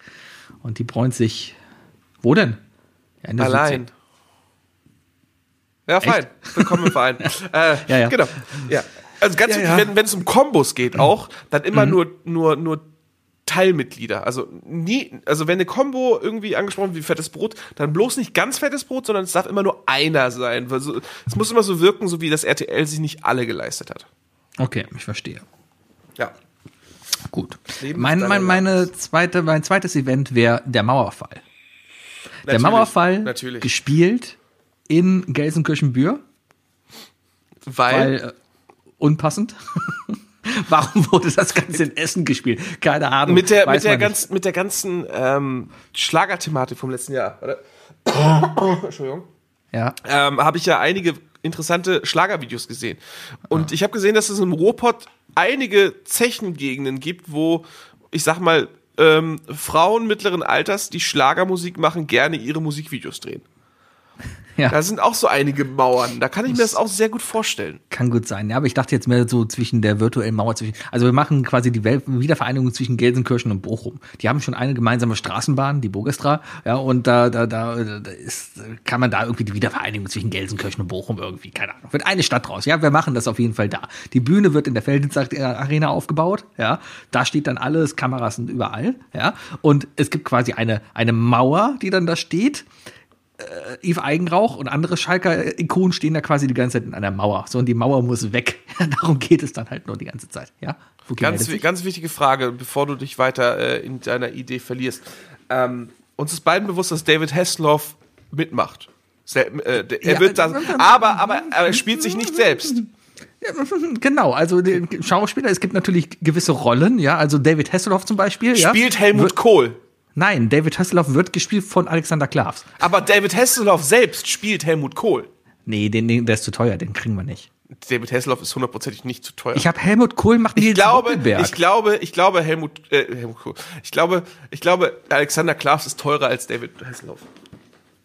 Und die bräunt sich. Wo denn? Ja, in der Allein. Ja, fein. Willkommen im Verein. Äh, Ja, ja. Genau. Ja. Also ganz Ja, wichtig, ja. wenn wenn es um Kombos geht auch, dann immer Mhm. nur, nur, nur Teilmitglieder. Also nie, also wenn eine Combo irgendwie angesprochen wird wie fettes Brot, dann bloß nicht ganz fettes Brot, sondern es darf immer nur einer sein. Weil so, es muss immer so wirken, so wie das RTL sich nicht alle geleistet hat. Okay, ich verstehe. Ja. Gut. Mein, mein, meine zweite, mein zweites Event wäre der Mauerfall. Der Natürlich, Mauerfall Natürlich. gespielt in Gelsenkirchen-Bühr, Weil, weil äh, unpassend. Warum wurde das Ganze in Essen gespielt? Keine Ahnung. mit der, mit der, ganz, mit der ganzen ähm, Schlagerthematik vom letzten Jahr, oder? Entschuldigung. Ja. ähm, habe ich ja einige interessante Schlagervideos gesehen. Und ich habe gesehen, dass es im Ruhrpott einige Zechengegenden gibt, wo, ich sag mal, ähm, Frauen mittleren Alters, die Schlagermusik machen, gerne ihre Musikvideos drehen. Ja. Da sind auch so einige Mauern. Da kann ich mir das auch sehr gut vorstellen. Kann gut sein. Ja, aber ich dachte jetzt mehr so zwischen der virtuellen Mauer zwischen. Also wir machen quasi die Wel- Wiedervereinigung zwischen Gelsenkirchen und Bochum. Die haben schon eine gemeinsame Straßenbahn, die Bogestra. Ja, und da, da, da, da ist, kann man da irgendwie die Wiedervereinigung zwischen Gelsenkirchen und Bochum irgendwie, keine Ahnung. Wird eine Stadt draus. Ja, wir machen das auf jeden Fall da. Die Bühne wird in der Felddienst Arena aufgebaut. Ja, da steht dann alles, Kameras sind überall. Ja, und es gibt quasi eine, eine Mauer, die dann da steht. Yves Eigenrauch und andere Schalker Ikonen stehen da quasi die ganze Zeit in einer Mauer. So, und die Mauer muss weg. Darum geht es dann halt nur die ganze Zeit. Ja? Ganz, ganz wichtige Frage, bevor du dich weiter äh, in deiner Idee verlierst. Ähm, uns ist beiden bewusst, dass David Hasselhoff mitmacht. Sel äh, er Ja, wird das, äh, aber, aber, er spielt sich nicht selbst. Genau, also Schauspieler, es gibt natürlich gewisse Rollen, ja, also David Hasselhoff zum Beispiel. ja, Spielt Helmut wird, Kohl. Nein, David Hasselhoff wird gespielt von Alexander Klavs. Aber David Hasselhoff selbst spielt Helmut Kohl. Nee, den, den, der ist zu teuer, den kriegen wir nicht. David Hasselhoff ist hundertprozentig nicht zu teuer. Ich habe Helmut Kohl macht ich Nils glaube, Buckelberg. ich glaube, ich glaube Helmut, äh, Helmut Kohl. Ich glaube, ich glaube, Alexander Klavs ist teurer als David Hasselhoff.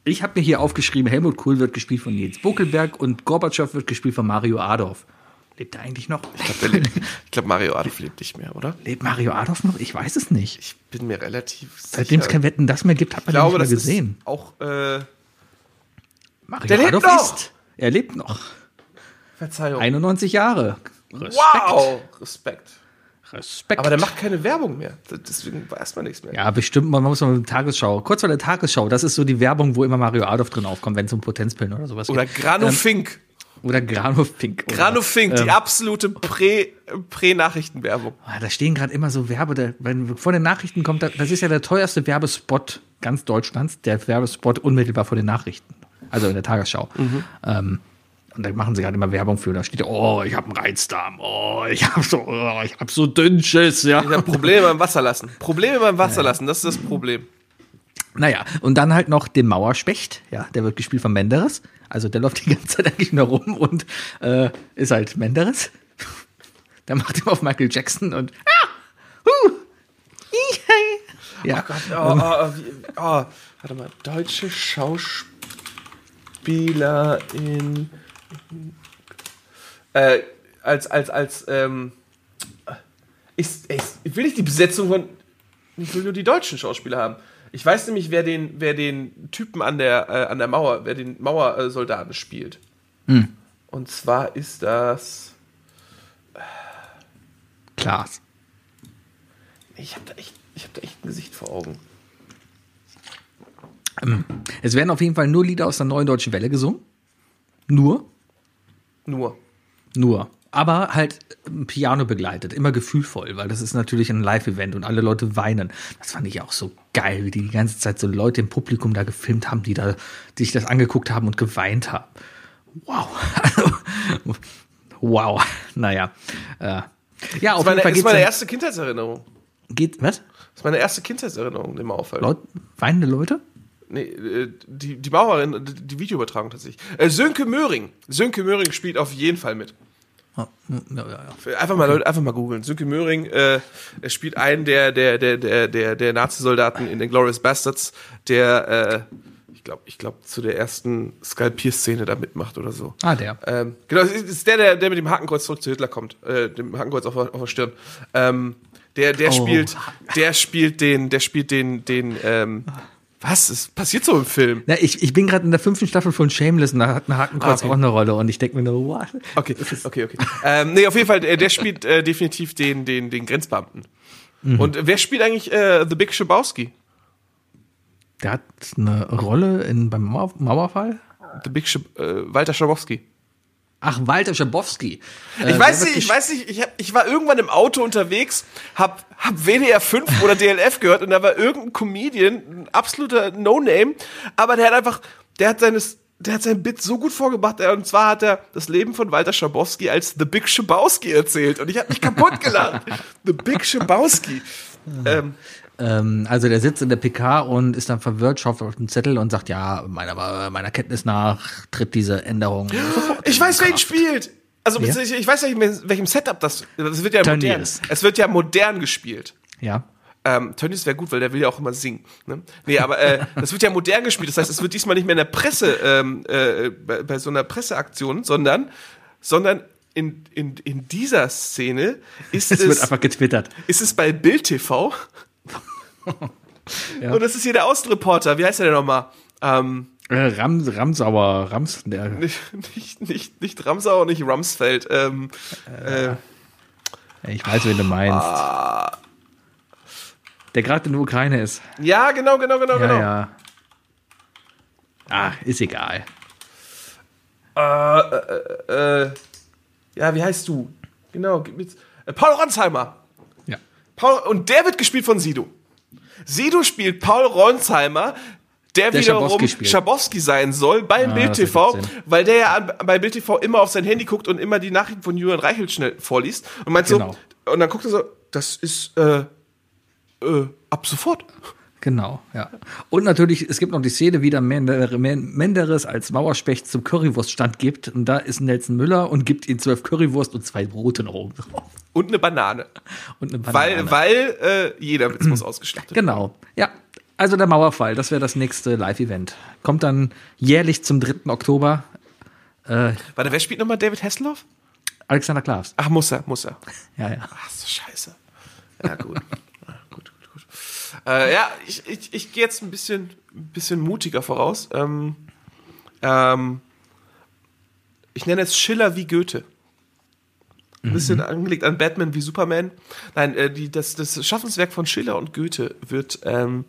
Ich habe mir hier aufgeschrieben, Helmut Kohl wird gespielt von Nils Buckelberg und Gorbatschow wird gespielt von Mario Adorf. Lebt er eigentlich noch? Ich glaube, glaub, Mario Adolf lebt nicht mehr, oder? Lebt Mario Adolf noch? Ich weiß es nicht. Ich bin mir relativ Seitdem es sicher. kein Wetten das mehr gibt, hat ich man glaube, ihn das nicht mehr gesehen. ist auch äh, Mario Der lebt Adolf noch! ist. Er lebt noch. Verzeihung. 91 Jahre. Respekt. wow, Respekt. Respekt. Aber der macht keine Werbung mehr. Deswegen weiß man nichts mehr. ja, bestimmt, man muss mal mit der Tagesschau. Kurz vor der Tagesschau, das ist so die Werbung, wo immer Mario Adolf drin aufkommt, wenn es um Potenzpillen oder sowas Oder geht. Ähm. Oder Grano Fink. Oder- Grano Fink, die ähm, absolute Prä- Prä-Nachrichtenwerbung. Ah, Da stehen gerade immer so Werbe, der, wenn vor den Nachrichten kommt, da- das ist ja der teuerste Werbespot ganz Deutschlands, der Werbespot unmittelbar vor den Nachrichten, also in der Tagesschau. Ähm, und da machen sie gerade immer Werbung für. Da steht, oh, ich habe einen Reizdarm, oh, ich habe so, oh, ich habe so Dünnschiss, ja. Ich habe Probleme beim Wasserlassen. Probleme beim Wasserlassen, das ist das Problem. Naja, und dann halt noch den Mauerspecht, ja, der wird gespielt von Menderes. Also der läuft die ganze Zeit eigentlich nur rum und äh, ist halt Menderes. Der macht immer auf Michael Jackson und ah, huh, ja, Oh, oh, oh, wie, oh, warte mal, deutsche Schauspieler in äh, als als als ähm, ich, ich will nicht die Besetzung von ich will nur die deutschen Schauspieler haben. Ich weiß nämlich, wer den wer den Typen an der äh, an der Mauer, wer den Mauersoldaten spielt. Und zwar ist das Klaas. ich habe da echt ich habe da echt ein Gesicht vor Augen. Es werden auf jeden Fall nur Lieder aus der neuen deutschen Welle gesungen. Nur, Nur nur. Aber halt ähm, Piano begleitet, immer gefühlvoll, weil das ist natürlich ein Live-Event und alle Leute weinen. Das fand ich auch so geil, wie die die ganze Zeit so Leute im Publikum da gefilmt haben, die da die sich das angeguckt haben und geweint haben. Wow. Also, wow. Naja. Äh, ja, auf das ist meine, jeden Fall ist geht's meine erste Kindheitserinnerung. geht, was? Das ist meine erste Kindheitserinnerung, die Mauerfall. Leut, weinende Leute? Nee, äh, die, die Mauerin, die die Videoübertragung tatsächlich. Äh, Sönke Möhring. Sönke Möhring spielt auf jeden Fall mit. Oh, ja, ja, ja. Einfach mal, Leute, einfach mal googeln. Sönke Möhring, äh, er spielt einen der, der, der, der, der, der Nazi-Soldaten in den Glorious Bastards, der, äh, ich glaube, ich glaube, zu der ersten Skalpierszene da mitmacht oder so. Ah, der. Ähm, genau, das ist- der, der, der mit dem Hakenkreuz zurück zu Hitler kommt, äh, dem Hakenkreuz auf, der- auf der Stirn. Ähm, der, der Oh. spielt, der spielt den, der spielt den, den, ähm, was? Es passiert so im Film. Na, ich, ich bin gerade in der fünften Staffel von Shameless und da hat ein Hakenkreuz Ah, okay. auch eine Rolle und ich denke mir nur, what? Okay, okay, okay. ähm, nee, auf jeden Fall, der, der spielt äh, definitiv den, den, den Grenzbeamten. Mhm. Und wer spielt eigentlich äh, The Big Shabowski? Der hat eine Rolle in, beim Mauer, Mauerfall? The Big Shab äh, Walter Schabowski. Ach, Walter Schabowski. Ich weiß nicht, ich weiß nicht, ich, hab, ich war irgendwann im Auto unterwegs, hab, hab WDR 5 oder DLF gehört und da war irgendein Comedian, ein absoluter No-Name, aber der hat einfach, der hat seines, der hat sein Bit so gut vorgebracht, und zwar hat er das Leben von Walter Schabowski als The Big Schabowski erzählt und ich hab mich kaputt gelacht. The Big Schabowski. ähm, Ähm, also der sitzt in der PK und ist dann verwirrt, schaut auf den Zettel und sagt, ja, meiner, meiner Kenntnis nach tritt diese Änderung ich weiß, wer ihn Kraft. spielt. Also Wer? ich, ich weiß nicht, in welchem Setup das, das wird ja modern. Es wird ja modern gespielt. Ja. Ähm, Tönnies wäre gut, weil der will ja auch immer singen. Ne? Nee, aber äh, das wird ja modern gespielt. Das heißt, es wird diesmal nicht mehr in der Presse, ähm, äh, bei, bei so einer Presseaktion, sondern, sondern in, in, in dieser Szene ist Es es, wird einfach getwittert. ist es bei Bild TV. Ja. Und das ist hier der Außenreporter. Wie heißt der denn nochmal? Ähm, Äh, Ram, Ramsauer, Rams, der, nicht, nicht, nicht, nicht Ramsau und nicht Ramsfeld. Ähm, äh, ich weiß, wen du meinst. Ah. Der gerade in der Ukraine ist. ja, genau, genau, genau, Ja, genau. ja. Ah, ist egal. Äh, ja, wie heißt du? Genau, äh, Paul Ronsheimer. Ja. Paul, und der wird gespielt von Sido. Sido spielt Paul Ronsheimer, der, Der wiederum Schabowski sein soll beim Ah, Bild TV, weil der ja bei Bild TV immer auf sein Handy guckt und immer die Nachrichten von Julian Reichelt schnell vorliest und meint Genau. so, und dann guckt er so, das ist äh, äh, ab sofort. Genau, ja. Und natürlich, es gibt noch die Szene, wie der Mender- Men- Menderes als Mauerspecht zum Currywurststand gibt. Und da ist Nelson Müller und gibt ihm zwölf Currywurst und zwei Brote noch oben drauf. Und eine Banane. Und eine Banane. Weil, weil äh, jeder Witz muss ausgeschlachtet werden. Genau, ja. Also der Mauerfall, das wäre das nächste Live-Event. Kommt dann jährlich zum 3. Oktober. Warte, wer spielt nochmal David Hasselhoff? Alexander Klavs. Ach, muss er, muss er. Ja, ja. Ach so, scheiße. Ja, gut. Äh, ja, ich, ich, ich gehe jetzt ein bisschen, ein bisschen mutiger voraus. Ähm, ähm, ich nenne es Schiller wie Goethe. Ein bisschen angelegt an Batman wie Superman. Nein, äh, die, das, das Schaffenswerk von Schiller und Goethe wird ähm,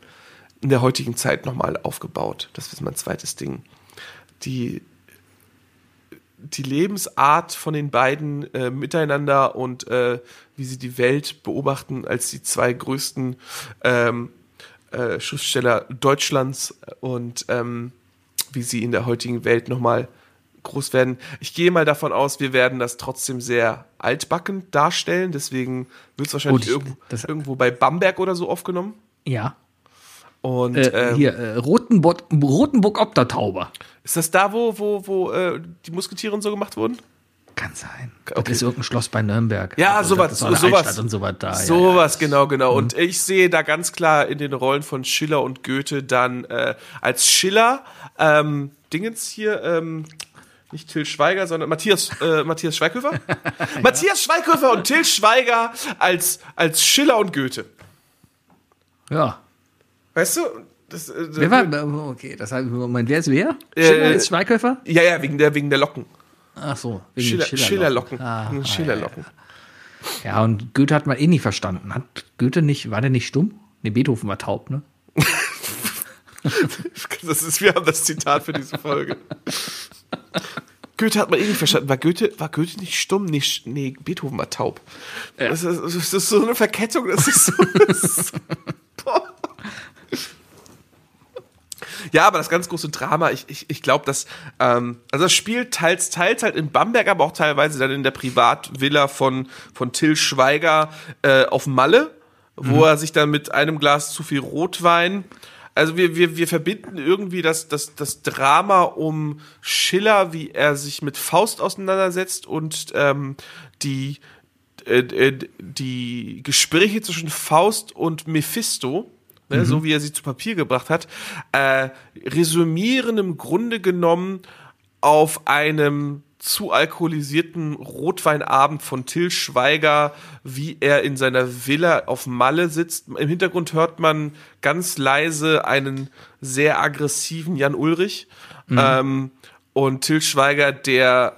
in der heutigen Zeit nochmal aufgebaut. Das ist mein zweites Ding. Die, die Lebensart von den beiden äh, miteinander und äh, wie sie die Welt beobachten als die zwei größten ähm, äh, Schriftsteller Deutschlands und ähm, wie sie in der heutigen Welt nochmal groß werden. Ich gehe mal davon aus, wir werden das trotzdem sehr altbacken darstellen, deswegen wird es wahrscheinlich Gut, irgendwo, das- irgendwo bei Bamberg oder so aufgenommen. Ja. Und Äh, ähm, hier, äh, Rotenburg, Rotenburg Obdertauber. ist das da, wo, wo, wo äh, die Musketiere und so gemacht wurden? Kann sein. Okay. Das ist irgendein Schloss bei Nürnberg. Ja, Also, sowas, sowas. Und sowas da. ja, ja. Sowas, genau, genau. Und ich sehe da ganz klar in den Rollen von Schiller und Goethe dann äh, als Schiller ähm, Dingens hier, ähm, nicht Till Schweiger, sondern Matthias, äh, Matthias Schweighöfer. Matthias Schweighöfer und Till Schweiger als, als Schiller und Goethe. Ja. Weißt du? Das, äh, Wer war, okay, das heißt, Moment, wer ist wer? Äh, Schiller ist Schweighöfer? Ja, ja, wegen der, wegen der Locken. Ach so, wegen Schiller, den Schillerlocken. Ah, Schillerlocken. ah, Schillerlocken. ja. ja, und Goethe hat man eh nie verstanden. Hat Goethe nicht, war der nicht stumm? Nee, Beethoven war taub, ne? Das ist, wir haben das Zitat für diese Folge. Goethe hat man eh nicht verstanden. War Goethe, war Goethe nicht stumm? Sch- nee Beethoven war taub. Das, ist, das ist so eine Verkettung, das ist so. Das ist, boah. Ja, aber das ganz große Drama, ich, ich, ich glaube, dass, ähm, also das spielt teils, teils halt in Bamberg, aber auch teilweise dann in der Privatvilla von, von Till Schweiger äh, auf Malle, wo er sich dann mit einem Glas zu viel Rotwein also wir, wir, wir verbinden irgendwie das, das, das Drama um Schiller, wie er sich mit Faust auseinandersetzt und ähm, die, äh, äh, die Gespräche zwischen Faust und Mephisto, ne, so wie er sie zu Papier gebracht hat, äh, resümieren im Grunde genommen auf einem zu alkoholisierten Rotweinabend von Till Schweiger, wie er in seiner Villa auf Malle sitzt. Im Hintergrund hört man ganz leise einen sehr aggressiven Jan Ulrich. Ähm, und Till Schweiger, der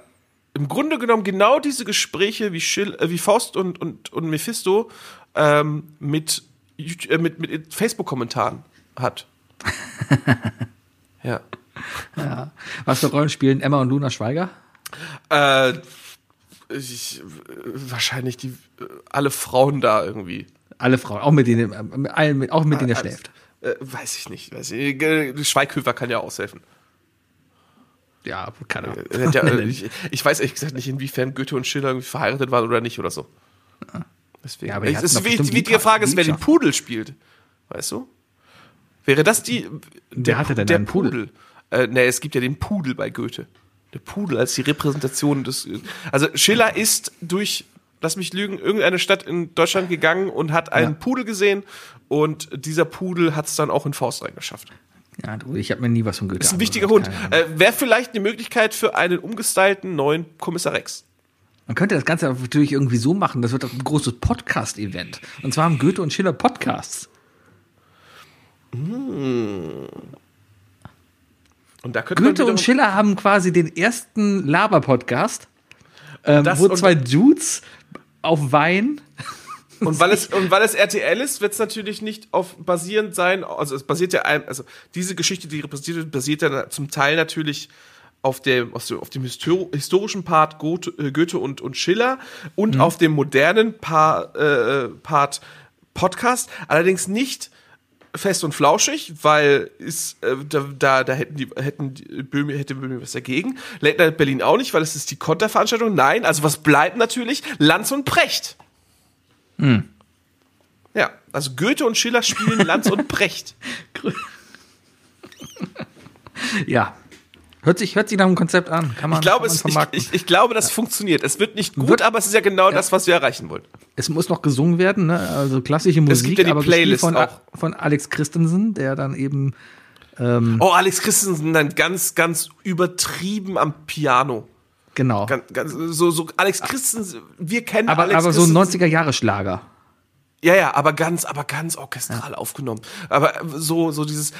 im Grunde genommen genau diese Gespräche wie, Schill, äh, wie Faust und, und, und Mephisto ähm, mit, mit, mit Facebook-Kommentaren hat. ja. Ja. Was für Rollen spielen Emma und Luna Schweiger? Äh, ich, äh, wahrscheinlich die äh, alle Frauen da irgendwie. Alle Frauen, auch mit denen, äh, auch mit denen er Alles. schläft. Äh, weiß ich nicht. Weiß ich. Äh, Schweighöfer kann ja aushelfen. Ja, keine Ahnung. Äh, äh, ich, ich weiß ehrlich gesagt nicht, inwiefern Goethe und Schiller irgendwie verheiratet waren oder nicht oder so. Deswegen. Ja, aber die es ist wie, wie die Frage ist, wer den. Pudel spielt. Weißt du? Wäre das die. Der, hatte denn der einen Pudel? Äh, nee, es gibt ja den Pudel bei Goethe. Der Pudel als die Repräsentation des. Also Schiller ist durch, lass mich lügen, irgendeine Stadt in Deutschland gegangen und hat einen Ja. Pudel gesehen und dieser Pudel hat es dann auch in Faust reingeschafft. Ja, du, ich habe mir nie was von Goethe Ist ein wichtiger Hund. Äh, Wäre vielleicht eine Möglichkeit für einen umgestylten neuen Kommissar Rex. Man könnte das Ganze natürlich irgendwie so machen, das wird ein großes Podcast-Event. Und zwar haben Goethe und Schiller Podcasts. Und da könnte man Goethe und Schiller haben quasi den ersten Laber-Podcast, ähm, wo und- zwei Dudes auf Wein. Und weil es, und weil es RTL ist, wird es natürlich nicht auf basierend sein, also es basiert ja also diese Geschichte, die repräsentiert wird, basiert ja zum Teil natürlich auf dem, auf dem, historischen Part Goethe, äh, Goethe und, und Schiller und auf dem modernen Paar, äh, Part Podcast, allerdings nicht fest und flauschig, weil ist, äh, da, da, da hätten die, hätten die Böhmi, hätte Böhmi was dagegen. Late Night Berlin auch nicht, weil es ist die Konterveranstaltung. Nein, also was bleibt natürlich? Lanz und Precht. Ja, also Goethe und Schiller spielen Lanz und Precht. Ja. Hört sich, hört sich nach einem Konzept an. Kann man, Ich glaube, kann man es, ich, ich, ich glaube, das funktioniert. Es wird nicht gut, Wird- aber es ist ja genau das, was wir erreichen wollen. es muss noch gesungen werden, ne? also klassische Musik, gibt ja die Playlist von, auch. von Alex Christensen, der dann eben Oh, Alex Christensen dann ganz, ganz übertrieben am Piano. Genau. Ganz, ganz, so, so Alex Christensen, wir kennen aber, Alex aber so ein Christensen. 90er-Jahre-Schlager. Ja, ja, aber ganz, aber ganz orchestral aufgenommen. Aber so, so dieses,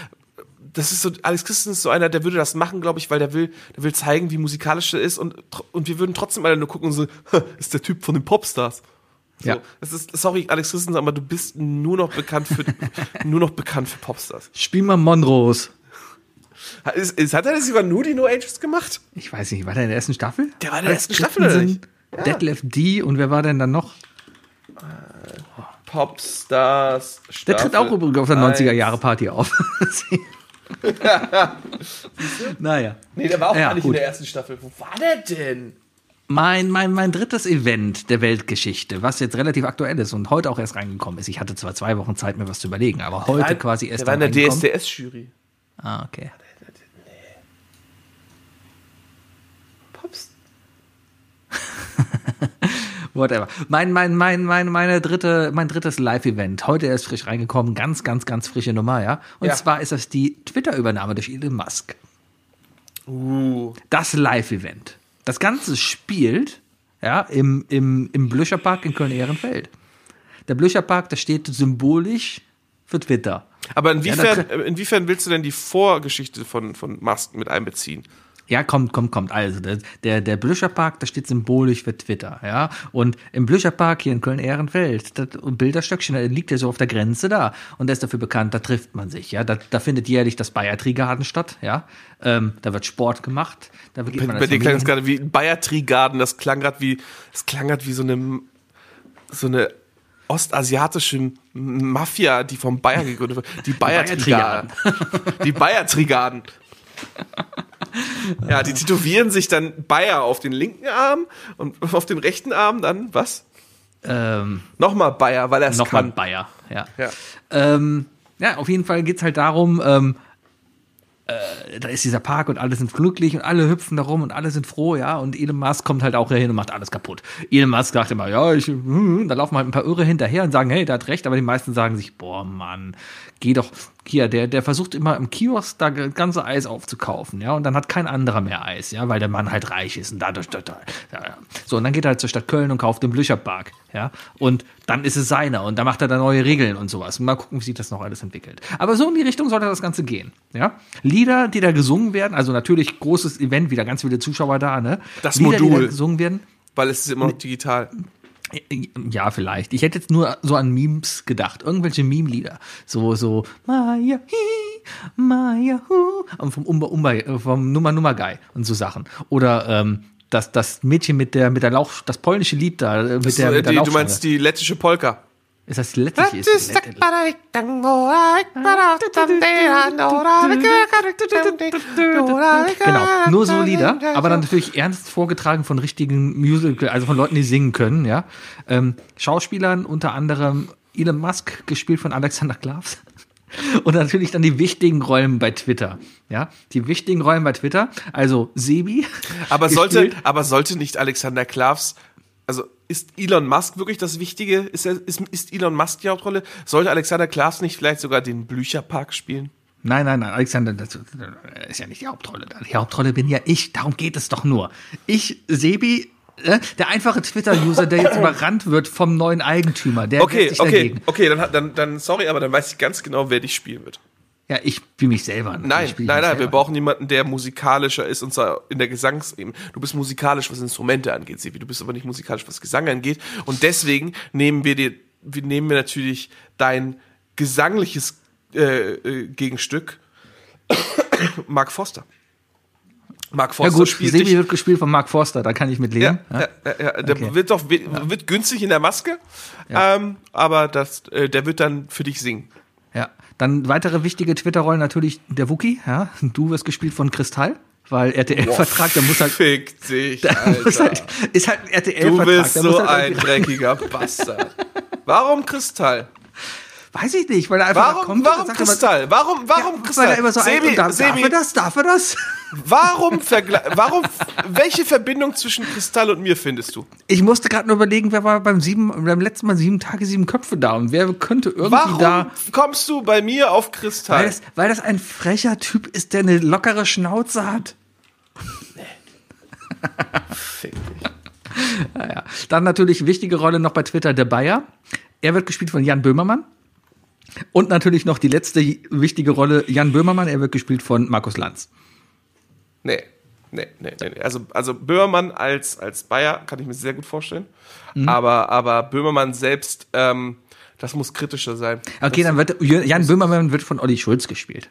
das ist so, Alex Christensen ist so einer, der würde das machen, glaube ich, weil der will, der will zeigen, wie musikalisch er ist und, und wir würden trotzdem alle nur gucken und so, ist der Typ von den Popstars. So, Ja. Das ist, sorry, Alex Christensen, aber du bist nur noch bekannt für, nur noch bekannt für Popstars. Spiel mal Monrose. Ist, ist, hat er das über nur die No Angels gemacht? Ich weiß nicht, war der in der ersten Staffel? Der war in der ersten Staffel, oder nicht? Detlef D und wer war denn dann noch? Popstars. Der tritt auch übrigens auf der 90er-Jahre-Party auf. naja. Nee, der war auch Ja, gar nicht in gut. der ersten Staffel. Wo war der denn? Mein, mein, mein drittes Event der Weltgeschichte, was jetzt relativ aktuell ist und heute auch erst reingekommen ist. Ich hatte zwar zwei Wochen Zeit, mir was zu überlegen, aber heute quasi erst Der war in der. DSDS-Jury. Ah, okay. Pops. Whatever. Mein, mein, mein, mein, meine dritte, mein drittes Live-Event. Heute erst frisch reingekommen. Ganz, ganz, ganz frische Nummer, ja. Und Ja. zwar ist das die Twitter-Übernahme durch Elon Musk. Uh. Das Live-Event. Das Ganze spielt, ja, im, im, im Blücherpark in Köln-Ehrenfeld. Der Blücherpark, der steht symbolisch für Twitter. Aber Ja, inwiefern, da- äh, inwiefern willst du denn die Vorgeschichte von, von Musk mit einbeziehen? Ja, kommt, kommt, kommt. Also, der, der, Blücherpark, das steht symbolisch für Twitter, ja. Und im Blücherpark hier in Köln-Ehrenfeld, das Bilderstöckchen, da liegt ja so auf der Grenze da. Und der ist dafür bekannt, da trifft man sich, ja. Da, da findet jährlich das Bayer Trigarden statt, ja. Ähm, da wird Sport gemacht. Da geht Bei, man bei dir klang es Familien- gerade wie ein Bayer Trigarden, das klang gerade wie, das klang gerade wie so eine, so eine ostasiatische Mafia, die vom Bayer gegründet wird. Die Bayer Bayer Trigarden. Die Bayer Trigarden. Ja, die tätowieren sich dann Bayer auf den linken Arm und auf den rechten Arm dann, was? ähm, Nochmal Bayer, weil er es Nochmal kann. Bayer, ja. Ja. Ähm, ja, auf jeden Fall geht's halt darum, ähm, äh, da ist dieser Park und alle sind glücklich und alle hüpfen da rum und alle sind froh, ja. Und Elon Musk kommt halt auch dahin und macht alles kaputt. Elon Musk sagt immer, ja, ich, hm, da laufen halt ein paar Irre hinterher und sagen, hey, der hat recht, aber die meisten sagen sich, boah, Mann, geh doch, hier, der, der versucht immer im Kiosk da ganze Eis aufzukaufen, ja, und dann hat kein anderer mehr Eis, ja, weil der Mann halt reich ist und dadurch, da, da, ja, so, und dann geht er halt zur Stadt Köln und kauft den Blücherpark, ja, und dann ist es seiner und da macht er dann neue Regeln und sowas. Mal gucken, wie sich das noch alles entwickelt. Aber so in die Richtung sollte das Ganze gehen, ja. Lieder, die da gesungen werden, also natürlich großes Event, wieder ganz viele Zuschauer da, ne. Das Lieder, Die Modul. da gesungen werden, Weil es ist immer noch digital. Ja, vielleicht. Ich hätte jetzt nur so an Memes gedacht. Irgendwelche Meme-Lieder. So, so, Maya, hi, Maya, hu. Und vom, Umba, Umba, äh, vom Nummer, Nummer Guy und so Sachen. Oder, ähm, das, das Mädchen mit der, mit der Lauch, das polnische Lied da, äh, mit Das, der, mit der die, du meinst die lettische Polka. Ist das letzte? Ist? Genau, nur so Lieder, aber dann natürlich ernst vorgetragen von richtigen Musical, also von Leuten, die singen können, ja. Ähm, Schauspielern, unter anderem Elon Musk, gespielt von Alexander Klavs. Und natürlich dann die wichtigen Rollen bei Twitter, ja. Die wichtigen Rollen bei Twitter, also Sebi. Aber sollte, aber sollte nicht Alexander Klavs, also ist Elon Musk wirklich das Wichtige? Ist, er, ist, ist Elon Musk die Hauptrolle? Sollte Alexander Klavs nicht vielleicht sogar den Blücherpark spielen? Nein, nein, nein, Alexander, das ist ja nicht die Hauptrolle. Die Hauptrolle bin ja ich, darum geht es doch nur. Ich, Sebi, äh, der einfache Twitter-User, der jetzt überrannt wird vom neuen Eigentümer, der Okay, sich okay, dagegen. okay, dann, dann, dann, sorry, aber dann weiß ich ganz genau, wer dich spielen wird. Ja, ich spiele mich selber. natürlich Nein, nein, nein, wir selber. brauchen jemanden, der musikalischer ist und zwar in der Gesangsebene. Du bist musikalisch, was Instrumente angeht, Sebi. Du bist aber nicht musikalisch, was Gesang angeht. Und deswegen nehmen wir dir, wir nehmen wir natürlich dein gesangliches äh, äh, Gegenstück, Mark Foster. Mark Ja Foster gut, spielt Sebi dich. wird gespielt von Mark Forster, da kann ich mit leben. Ja, ja, ja, ja, der Okay. wird doch wird günstig in der Maske, ähm, aber das, äh, der wird dann für dich singen. Ja. Dann weitere wichtige Twitter-Rollen natürlich der Wookie, ja. Du wirst gespielt von Kristall, weil RTL-Vertrag, der muss halt, Fick dich, muss halt, ist halt ein Du RTL-Vertrag. bist der so halt ein dreckiger Bastard. Warum Kristall? Weiß ich nicht, weil er einfach Warum, kommt warum sagt Kristall? Warum, warum Ja, Kristall? Weil er immer so ein, und darf, darf er das, darf er das? warum, warum, welche Verbindung zwischen Kristall und mir findest du? Ich musste gerade nur überlegen, wer war beim sieben, beim letzten Mal sieben Tage, sieben Köpfe da und wer könnte irgendwie Warum da, kommst du bei mir auf weil Kristall? das, weil das ein frecher Typ ist, der eine lockere Schnauze hat. Fick dich. Ja. Dann natürlich wichtige Rolle noch bei Twitter der Bayer. Er wird gespielt von Jan Böhmermann. Und natürlich noch die letzte wichtige Rolle Jan Böhmermann. Er wird gespielt von Markus Lanz. Nee. Nee, nee, nee. Also, also Böhmermann als, als Bayer kann ich mir sehr gut vorstellen. Aber, aber Böhmermann selbst, ähm, das muss kritischer sein. Okay, dann wird Jan Böhmermann wird von Olli Schulz gespielt.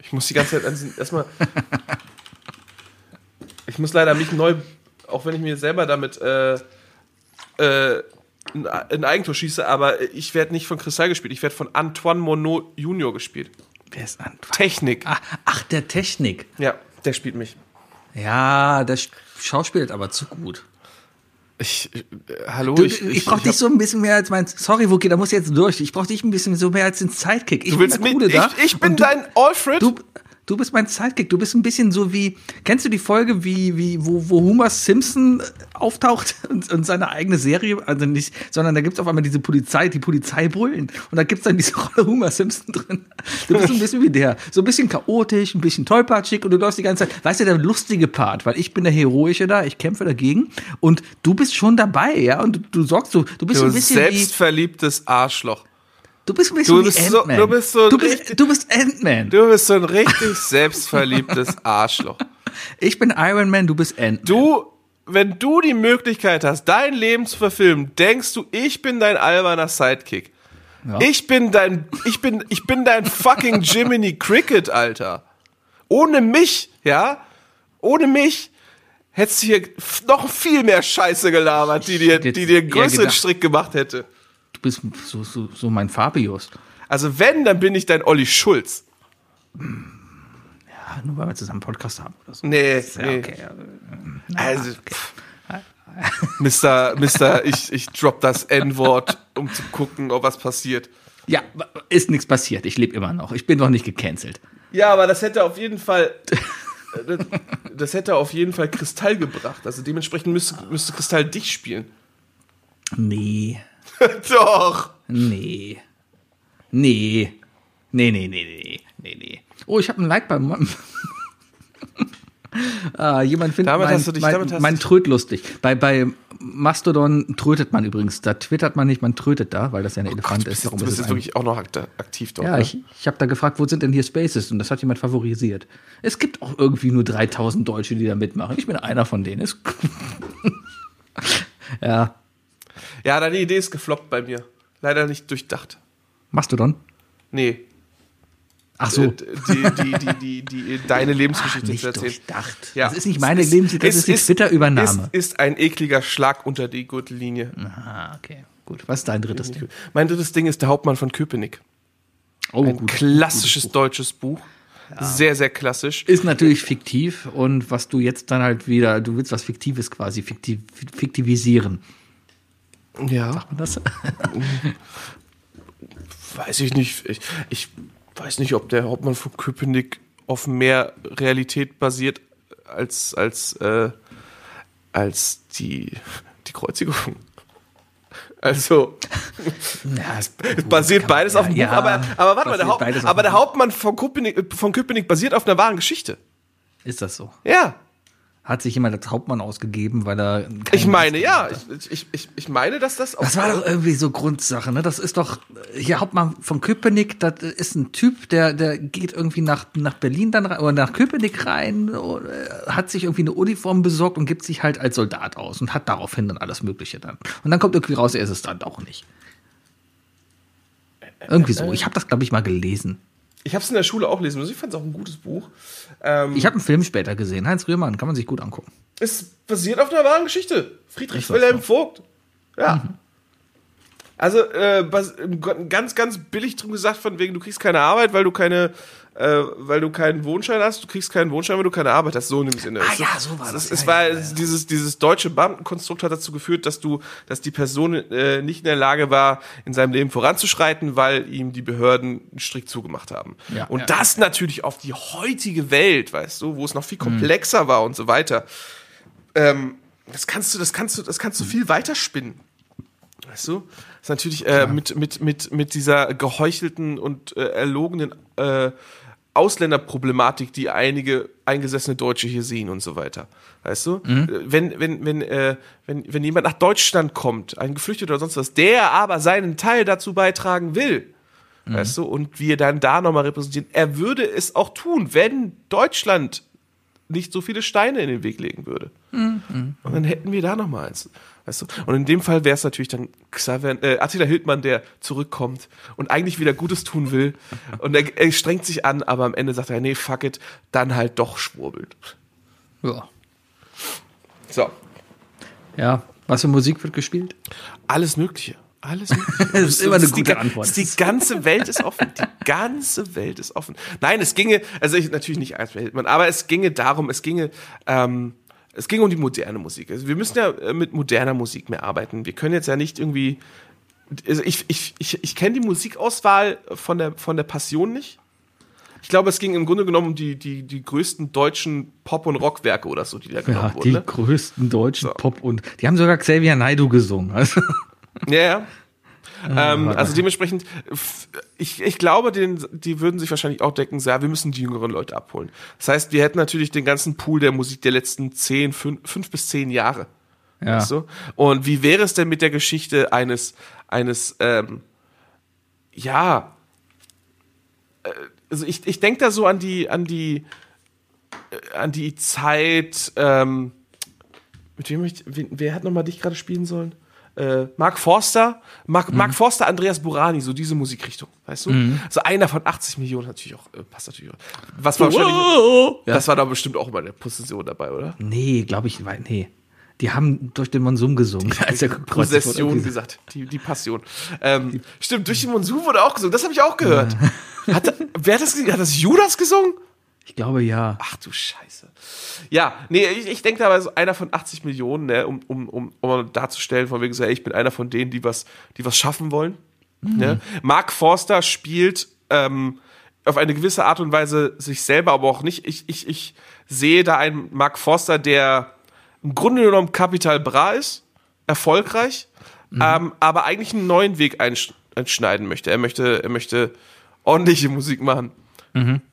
Ich muss die ganze Zeit erstmal. ich muss leider mich neu, auch wenn ich mir selber damit äh, äh, ein, Eigentor schieße, aber ich werde nicht von Kristall gespielt, ich werde von Antoine Monod Junior gespielt. Wer ist Antoine? Technik. Ach, ach, der Technik. Ja, der spielt mich. Ja, der schauspielt aber zu gut. Ich, äh, hallo, Du, ich, ich, brauch dich so ein bisschen mehr als mein. Sorry, Wookie, da muss ich jetzt durch. Ich brauch dich ein bisschen so mehr als den Sidekick. Ich Du willst bin der ich, Coole da. ich bin und du, dein Alfred. Du, du bist mein Sidekick. Du bist ein bisschen so wie. Kennst du die Folge, wie, wie, wo, wo Homer Simpson auftaucht und, und seine eigene Serie, also nicht, sondern da gibt's auf einmal diese Polizei, die Polizei brüllen. Und da gibt's dann diese Rolle Homer Simpson drin. Du bist ein bisschen wie der. So ein bisschen chaotisch, ein bisschen tollpatschig und du läufst die ganze Zeit. Weißt du, der lustige Part, weil ich bin der Heroische da, ich kämpfe dagegen und du bist schon dabei, ja, und du, du sorgst so, du bist du ein bisschen selbstverliebtes Arschloch. Du bist ein bisschen Du wie bist so- Ant-Man. du bist so du richtig- bist, du bist Ant-Man. Du bist so ein richtig selbstverliebtes Arschloch. Ich bin Iron Man, du bist Ant-Man. Du, wenn du die Möglichkeit hast, dein Leben zu verfilmen, denkst du, ich bin dein alberner Sidekick. Ja. Ich bin dein, ich bin, ich bin dein fucking Jiminy Cricket, Alter. Ohne mich, ja, ohne mich hättest du hier noch viel mehr Scheiße gelabert, die dir, die dir größeren Strick gemacht hätte. Du bist so, so, so mein Fabius. Also wenn, dann bin ich dein Olli Schulz. Ja, nur weil wir zusammen einen Podcast haben oder so. Nee, Ja, nee. okay. Also, pff. Mister, Mister, ich, ich drop das N-Wort, um zu gucken, ob was passiert. Ja, ist nichts passiert. Ich lebe immer noch. Ich bin noch nicht gecancelt. Ja, aber das hätte auf jeden Fall, das, das hätte auf jeden Fall Kristall gebracht. Also dementsprechend müsste, müsste Kristall dich spielen. Nee. Doch. Nee. Nee. Nee, nee, nee, nee, nee, nee. Oh, ich habe ein Like beim. ah, jemand findet Damit mein, hast du dich- mein, damit hast mein Tröd lustig. Bei, bei Mastodon trötet man übrigens. Da twittert man nicht, man trötet da, weil das ja ein Elefant Du ist. Darum du ist bist jetzt wirklich auch noch akt- aktiv dort. Ja, ne? ich, ich habe da gefragt, wo sind denn hier Spaces? Und das hat jemand favorisiert. Es gibt auch irgendwie nur 3000 Deutsche, die da mitmachen. Ich bin einer von denen. Ja, ja, deine Idee ist gefloppt bei mir. Leider nicht durchdacht. Mastodon. Nee. Ach so. Äh, Die, die, die, die, die, deine Lebensgeschichte nicht zu erzählen. durchdacht. Ja. Das ist nicht meine Es Lebensgeschichte, das ist die Twitter-Übernahme. Ist, ist ein ekliger Schlag unter die Gürtellinie. Ah, okay. Gut. Was ist dein drittes Ding? Mein drittes Ding ist der Hauptmann von Köpenick. Oh, Ein klassisches deutsches Buch. Sehr, sehr klassisch. Ist natürlich fiktiv und was du jetzt dann halt wieder, du willst was Fiktives quasi fiktiv, fiktivisieren. Ja, Und das? weiß ich nicht. Ich, ich weiß nicht, ob der Hauptmann von Köpenick auf mehr Realität basiert als, als, äh, als die, die Kreuzigung. Also, Ja, es basiert beides auf dem ja, Buch, aber, aber warte mal, der, Haupt, aber der Hauptmann von Köpenick, von Köpenick basiert auf einer wahren Geschichte. Ist das so? Ja, Hat sich jemand als Hauptmann ausgegeben, weil er. ich meine, ja. Ich, ich, ich, ich meine, dass das auch. Das war doch irgendwie so Grundsache, ne? Das ist doch, hier Hauptmann von Köpenick, das ist ein Typ, der, der geht irgendwie nach, nach Berlin dann rein, oder nach Köpenick rein, hat sich irgendwie eine Uniform besorgt und gibt sich halt als Soldat aus und hat daraufhin dann alles Mögliche dann. Und dann kommt irgendwie raus, er ist es dann doch nicht. Irgendwie so. Ich habe das, glaube ich, mal gelesen. Ich habe es in der Schule auch lesen müssen. Ich fand es auch ein gutes Buch. Ähm, Ich habe einen Film später gesehen. Heinz Rührmann, kann man sich gut angucken. es basiert auf einer wahren Geschichte. Friedrich Wilhelm? Vogt. Ja. Also äh, ganz, ganz billig drum gesagt, von wegen, du kriegst keine Arbeit, weil du keine, äh, weil du keinen Wohnschein hast. Du kriegst keinen Wohnschein, weil du keine Arbeit hast. So in dem Sinne. Ah ja, so war es, das. Es, Ja, war ja, ja. dieses, dieses deutsche Beamtenkonstrukt hat dazu geführt, dass du, dass die Person äh, nicht in der Lage war, in seinem Leben voranzuschreiten, weil ihm die Behörden einen Strick zugemacht haben. Und das natürlich auf die heutige Welt, weißt du, wo es noch viel Mhm. komplexer war und so weiter. Ähm, das kannst du, das kannst du, das kannst du viel weiter spinnen. Weißt du? Das ist natürlich äh, mit, mit, mit, mit dieser geheuchelten und äh, erlogenen äh, Ausländerproblematik, die einige eingesessene Deutsche hier sehen und so weiter. Weißt du? Mhm. Äh, Wenn, wenn, wenn, äh, wenn, wenn jemand nach Deutschland kommt, ein Geflüchteter oder sonst was, der aber seinen Teil dazu beitragen will, Mhm. weißt du, und wir dann da nochmal repräsentieren, er würde es auch tun, wenn Deutschland nicht so viele Steine in den Weg legen würde. Mhm. Und dann hätten wir da noch mal eins. Weißt du? Und in dem Fall wäre es natürlich dann Xaver, äh, Attila Hildmann, der zurückkommt und eigentlich wieder Gutes tun will. Und er, er strengt sich an, aber am Ende sagt er, nee, fuck it, dann halt doch schwurbelt. Ja. So, Ja. Was für Musik wird gespielt? alles Mögliche. Alles. Das ist immer eine die gute ga- Antwort. Die ganze Welt ist offen. Die ganze Welt ist offen. Nein, es ginge, also ich, natürlich nicht als Hildmann, aber es ginge darum, es ginge, ähm, es ging um die moderne Musik. Also wir müssen ja äh, mit moderner Musik mehr arbeiten. Wir können jetzt ja nicht irgendwie. Also ich ich, ich, ich kenne die Musikauswahl von der, von der Passion nicht. Ich glaube, es ging im Grunde genommen um die, die, die größten deutschen Pop- und Rockwerke oder so, die da genommen Ja, wurden. die Ne? größten deutschen So. Pop und die haben sogar Xavier Naidoo gesungen. Also, Ja, ja. ähm, also dementsprechend, ich, ich glaube, den, die würden sich wahrscheinlich auch denken, so, ja, wir müssen die jüngeren Leute abholen. Das heißt, wir hätten natürlich den ganzen Pool der Musik der letzten zehn, fünf, fünf bis zehn Jahre. ja. Weißt du? Und wie wäre es denn mit der Geschichte eines, eines, ähm, ja, äh, also ich, ich denke da so an die, an die, äh, an die Zeit, ähm, mit wem ich, wer hat nochmal dich gerade spielen sollen? Äh, Mark Forster, Mark, Mark Forster, Andreas Burani, so diese Musikrichtung, weißt du? So einer von 80 Millionen natürlich auch, äh, passt natürlich auch. Was war wahrscheinlich, das war da bestimmt auch immer in der Position dabei, oder? Nee, glaube ich, weil- nee. Die haben durch den Monsum gesungen. als er gekreuzigt wurde. Possession gesagt, die, die Passion. Ähm, stimmt, durch den Monsun wurde auch gesungen, das habe ich auch gehört. Hat, wer hat das, hat das Judas gesungen? Ich glaube ja. Ach du Scheiße. Ja, nee, ich, ich denke dabei so einer von 80 Millionen, ne, um, um, um, um darzustellen, von wegen so, ey, ich bin einer von denen, die was, die was schaffen wollen. Ne? Mark Forster spielt ähm, auf eine gewisse Art und Weise sich selber, aber auch nicht. Ich, ich, ich sehe da einen Mark Forster, der im Grunde genommen Capital Bra ist, erfolgreich, ähm, aber eigentlich einen neuen Weg einsch einschneiden möchte. Er möchte, er möchte ordentliche Musik machen.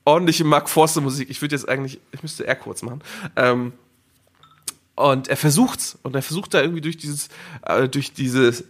Ordentliche Mark Forster Musik. Ich würde jetzt eigentlich, ich müsste eher kurz machen. Ähm, und er versucht's. Und er versucht da irgendwie durch dieses, äh, durch dieses,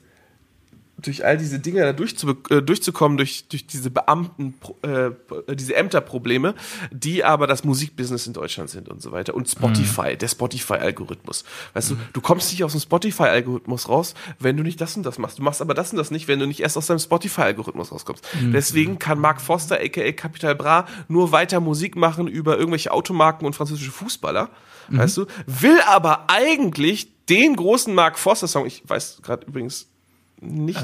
durch all diese Dinge da durchzu, äh, durchzukommen, durch, durch diese Beamten, äh, diese Ämterprobleme, die aber das Musikbusiness in Deutschland sind und so weiter. Und Spotify, der Spotify-Algorithmus. Weißt du, du kommst nicht aus dem Spotify-Algorithmus raus, wenn du nicht das und das machst. Du machst aber das und das nicht, wenn du nicht erst aus deinem Spotify-Algorithmus rauskommst. Deswegen kann Mark Foster, aka Capital Bra, nur weiter Musik machen über irgendwelche Automarken und französische Fußballer. Weißt du, will aber eigentlich den großen Mark Foster-Song, ich weiß gerade übrigens nicht.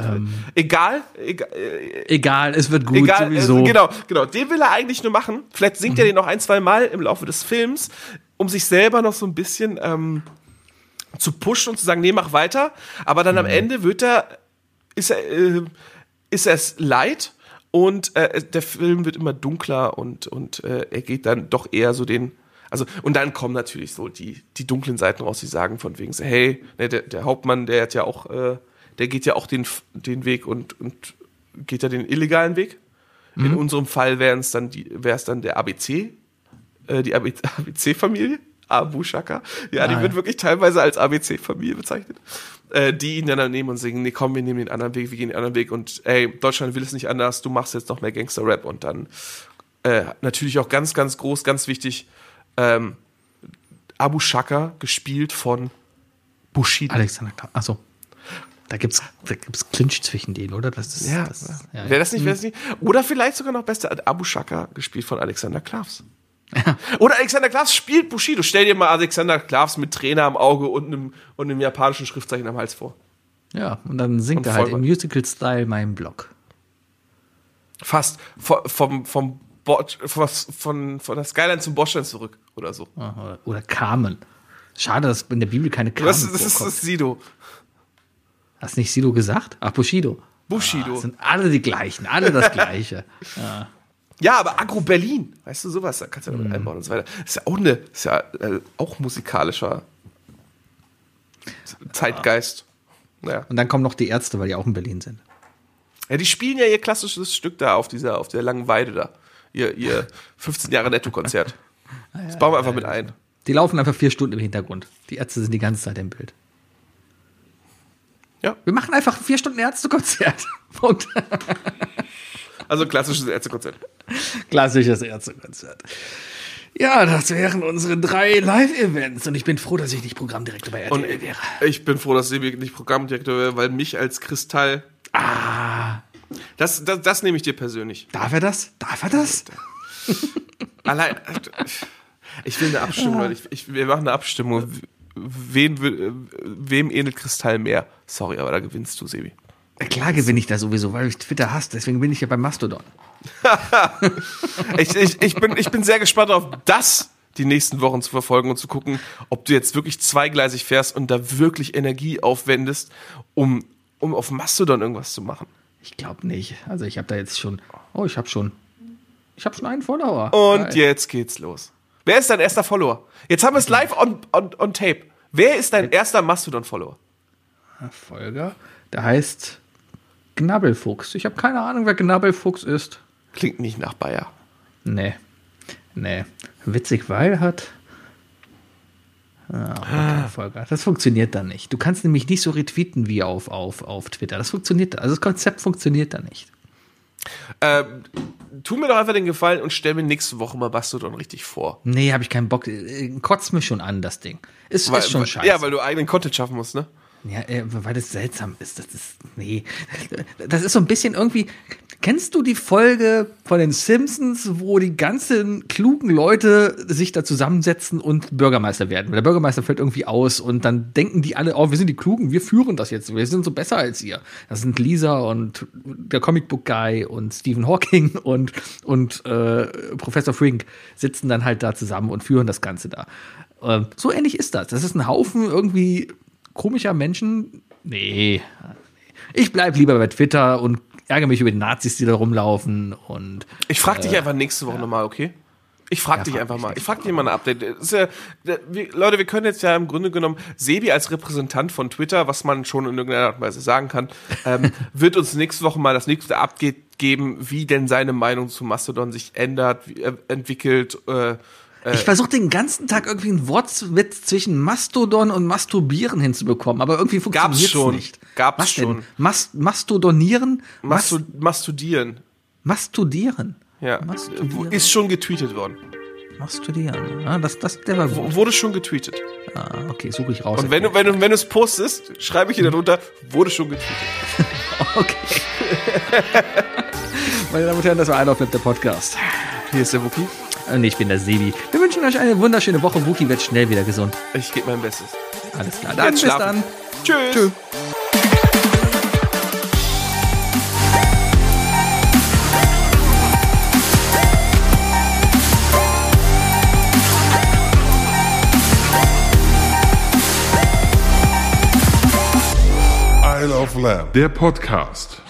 egal, egal, äh, Egal, es wird gut egal sowieso. äh, genau, genau. Den will er eigentlich nur machen. Vielleicht singt er den noch ein, zwei Mal im Laufe des Films, um sich selber noch so ein bisschen ähm, zu pushen und zu sagen, nee, mach weiter. Aber dann am Ende wird er, ist er, äh, ist er es leid und äh, der Film wird immer dunkler und, und äh, er geht dann doch eher so den, also, und dann kommen natürlich so die, die dunklen Seiten raus, die sagen von wegen so, hey, ne, der, der Hauptmann, der hat ja auch, äh, der geht ja auch den, den Weg und, und geht ja den illegalen Weg. In unserem Fall wären es dann die, wäre es dann der ABC, äh, die ABC-Familie, Abu Shaka. Ja, die Ah, wird ja. wirklich teilweise als ABC-Familie bezeichnet. Äh, die ihn dann nehmen und sagen, nee, komm, wir nehmen den anderen Weg, wir gehen den anderen Weg und ey, Deutschland will es nicht anders, du machst jetzt noch mehr Gangster-Rap und dann äh, natürlich auch ganz, ganz groß, ganz wichtig, ähm, Abu Shaka, gespielt von Bushido. Alexander Klar. Achso. Da gibt's, da gibt's Clinch zwischen denen, oder? Das ist, Ja, das, ja, wäre ja. das nicht, wäre das nicht? Oder vielleicht sogar noch besser, Abu Shaka, gespielt von Alexander Klavs. Oder Alexander Klavs spielt Bushido. Stell dir mal Alexander Klavs mit Trainer am Auge und einem, und einem japanischen Schriftzeichen am Hals vor. ja, und dann singt Und er halt im. Musical-Style meinen Block. Fast vom, vom, vom Bo von, von, von der Skyline zum Bordstein zurück oder so. Oder, oder Carmen. Schade, dass in der Bibel keine Carmen Das, ist- das ist das Sido. Hast nicht Sido gesagt? Ach, Bushido. Bushido. Das sind alle die gleichen, alle das Gleiche. Ja, aber Agro Berlin, weißt du, sowas, da kannst du ja damit einbauen und so weiter. Ist ja auch eine, ist ja äh, auch musikalischer Zeitgeist. Ja. Und dann kommen noch die Ärzte, weil die auch in Berlin sind. Ja, die spielen ja ihr klassisches Stück da auf dieser, auf der langen Weide da. Ihr, ihr 15 Jahre Netto-Konzert. Das bauen wir einfach mit ein. Die laufen einfach vier Stunden im Hintergrund. Die Ärzte sind die ganze Zeit im Bild. Ja. Wir machen einfach ein vier Stunden Ärztekonzert. Punkt. Also klassisches Ärztekonzert. Klassisches Ärztekonzert. Ja, das wären unsere drei Live-Events und ich bin froh, dass ich nicht Programmdirektor bei Und RTL wäre. ich bin froh, dass Sebi nicht Programmdirektor wäre, weil mich als Kristall. Ah, Das, das, das nehme ich dir persönlich. darf er das? Darf er das? Allein. Ich will eine Abstimmung, Leute. Ich, ich, wir machen eine Abstimmung. Wen, will- wem ähnelt Kristall mehr? Sorry, aber da gewinnst du, Sebi. Klar gewinne ich da sowieso, weil ich Twitter hasse. Deswegen bin ich ja beim Mastodon. Ich, ich, ich, bin, ich bin sehr gespannt auf das die nächsten Wochen zu verfolgen und zu gucken, ob du jetzt wirklich zweigleisig fährst und da wirklich Energie aufwendest, um, um auf Mastodon irgendwas zu machen. Ich glaube nicht. Also ich habe da jetzt schon. Oh, ich habe schon. Ich habe schon einen Follower. Und Geil. jetzt geht's los. Wer ist dein erster Follower? Jetzt haben wir es live on, on, on tape. Wer ist dein erster Mastodon-Follower? Folger. Der heißt Knabbelfuchs. Ich habe keine Ahnung, wer Knabbelfuchs ist. Klingt nicht nach Bayer. Nee. Nee. Witzig, weil hat. Ah, Folger. Das funktioniert dann nicht. Du kannst nämlich nicht so retweeten wie auf, auf, auf Twitter. Das funktioniert. Also das Konzept funktioniert da nicht. Ähm, tu mir doch einfach den Gefallen und stell mir nächste Woche mal Mastodon richtig vor. Nee, habe ich keinen Bock. Äh, Kotzt mich schon an, das Ding. Ist, ist schon scheiße. Ja, weil du eigenen Content schaffen musst, ne? Ja, äh, weil das seltsam ist. Das ist. Nee. Das ist so ein bisschen irgendwie. Kennst du die Folge von den Simpsons, wo die ganzen klugen Leute sich da zusammensetzen und Bürgermeister werden? Der Bürgermeister fällt irgendwie aus und dann denken die alle, oh, wir sind die Klugen, wir führen das jetzt, wir sind so besser als ihr. Das sind Lisa und der Comicbook Guy und Stephen Hawking und, und äh, Professor Frink sitzen dann halt da zusammen und führen das Ganze da. Ähm, so ähnlich ist das. Das ist ein Haufen irgendwie komischer Menschen. Nee. Ich bleib lieber bei Twitter und ärgere mich über die Nazis, die da rumlaufen und Ich frag dich einfach nächste Woche nochmal, okay? Ich frag Ja, dich frag einfach mal. Ich frag dich mal ein Update. Ja, wir, Leute, wir können jetzt ja im Grunde genommen Sebi als Repräsentant von Twitter, was man schon in irgendeiner Art und Weise sagen kann, ähm, wird uns nächste Woche mal das nächste Update geben, wie denn seine Meinung zu Mastodon sich ändert, wie, äh, entwickelt. Äh, Ich versuche den ganzen Tag irgendwie einen Wortwitz zwischen Mastodon und Masturbieren hinzubekommen, aber irgendwie funktioniert es nicht. Gab's Was schon. Denn? Mas Mastodonieren? Mas Mastu Mastudieren. Mastudieren? Ja. Mastudieren. Ist schon getweetet worden. Mastudieren. Ah, das, das, der war gut. Wurde schon getweetet. Ah, okay, suche ich raus. Und wenn du, wenn du, wenn du es postest, schreibe ich dir darunter, wurde schon getweetet. Okay. Meine Damen und Herren, das war einer auf der Podcast. Hier ist der Wookie. Und ich bin der Sebi. Wir wünschen euch eine wunderschöne Woche. Wookie wird schnell wieder gesund. Ich gebe mein Bestes. Alles klar. Dann bis dann. Tschüss. Tschüss. Isle of Lamb. Der Podcast.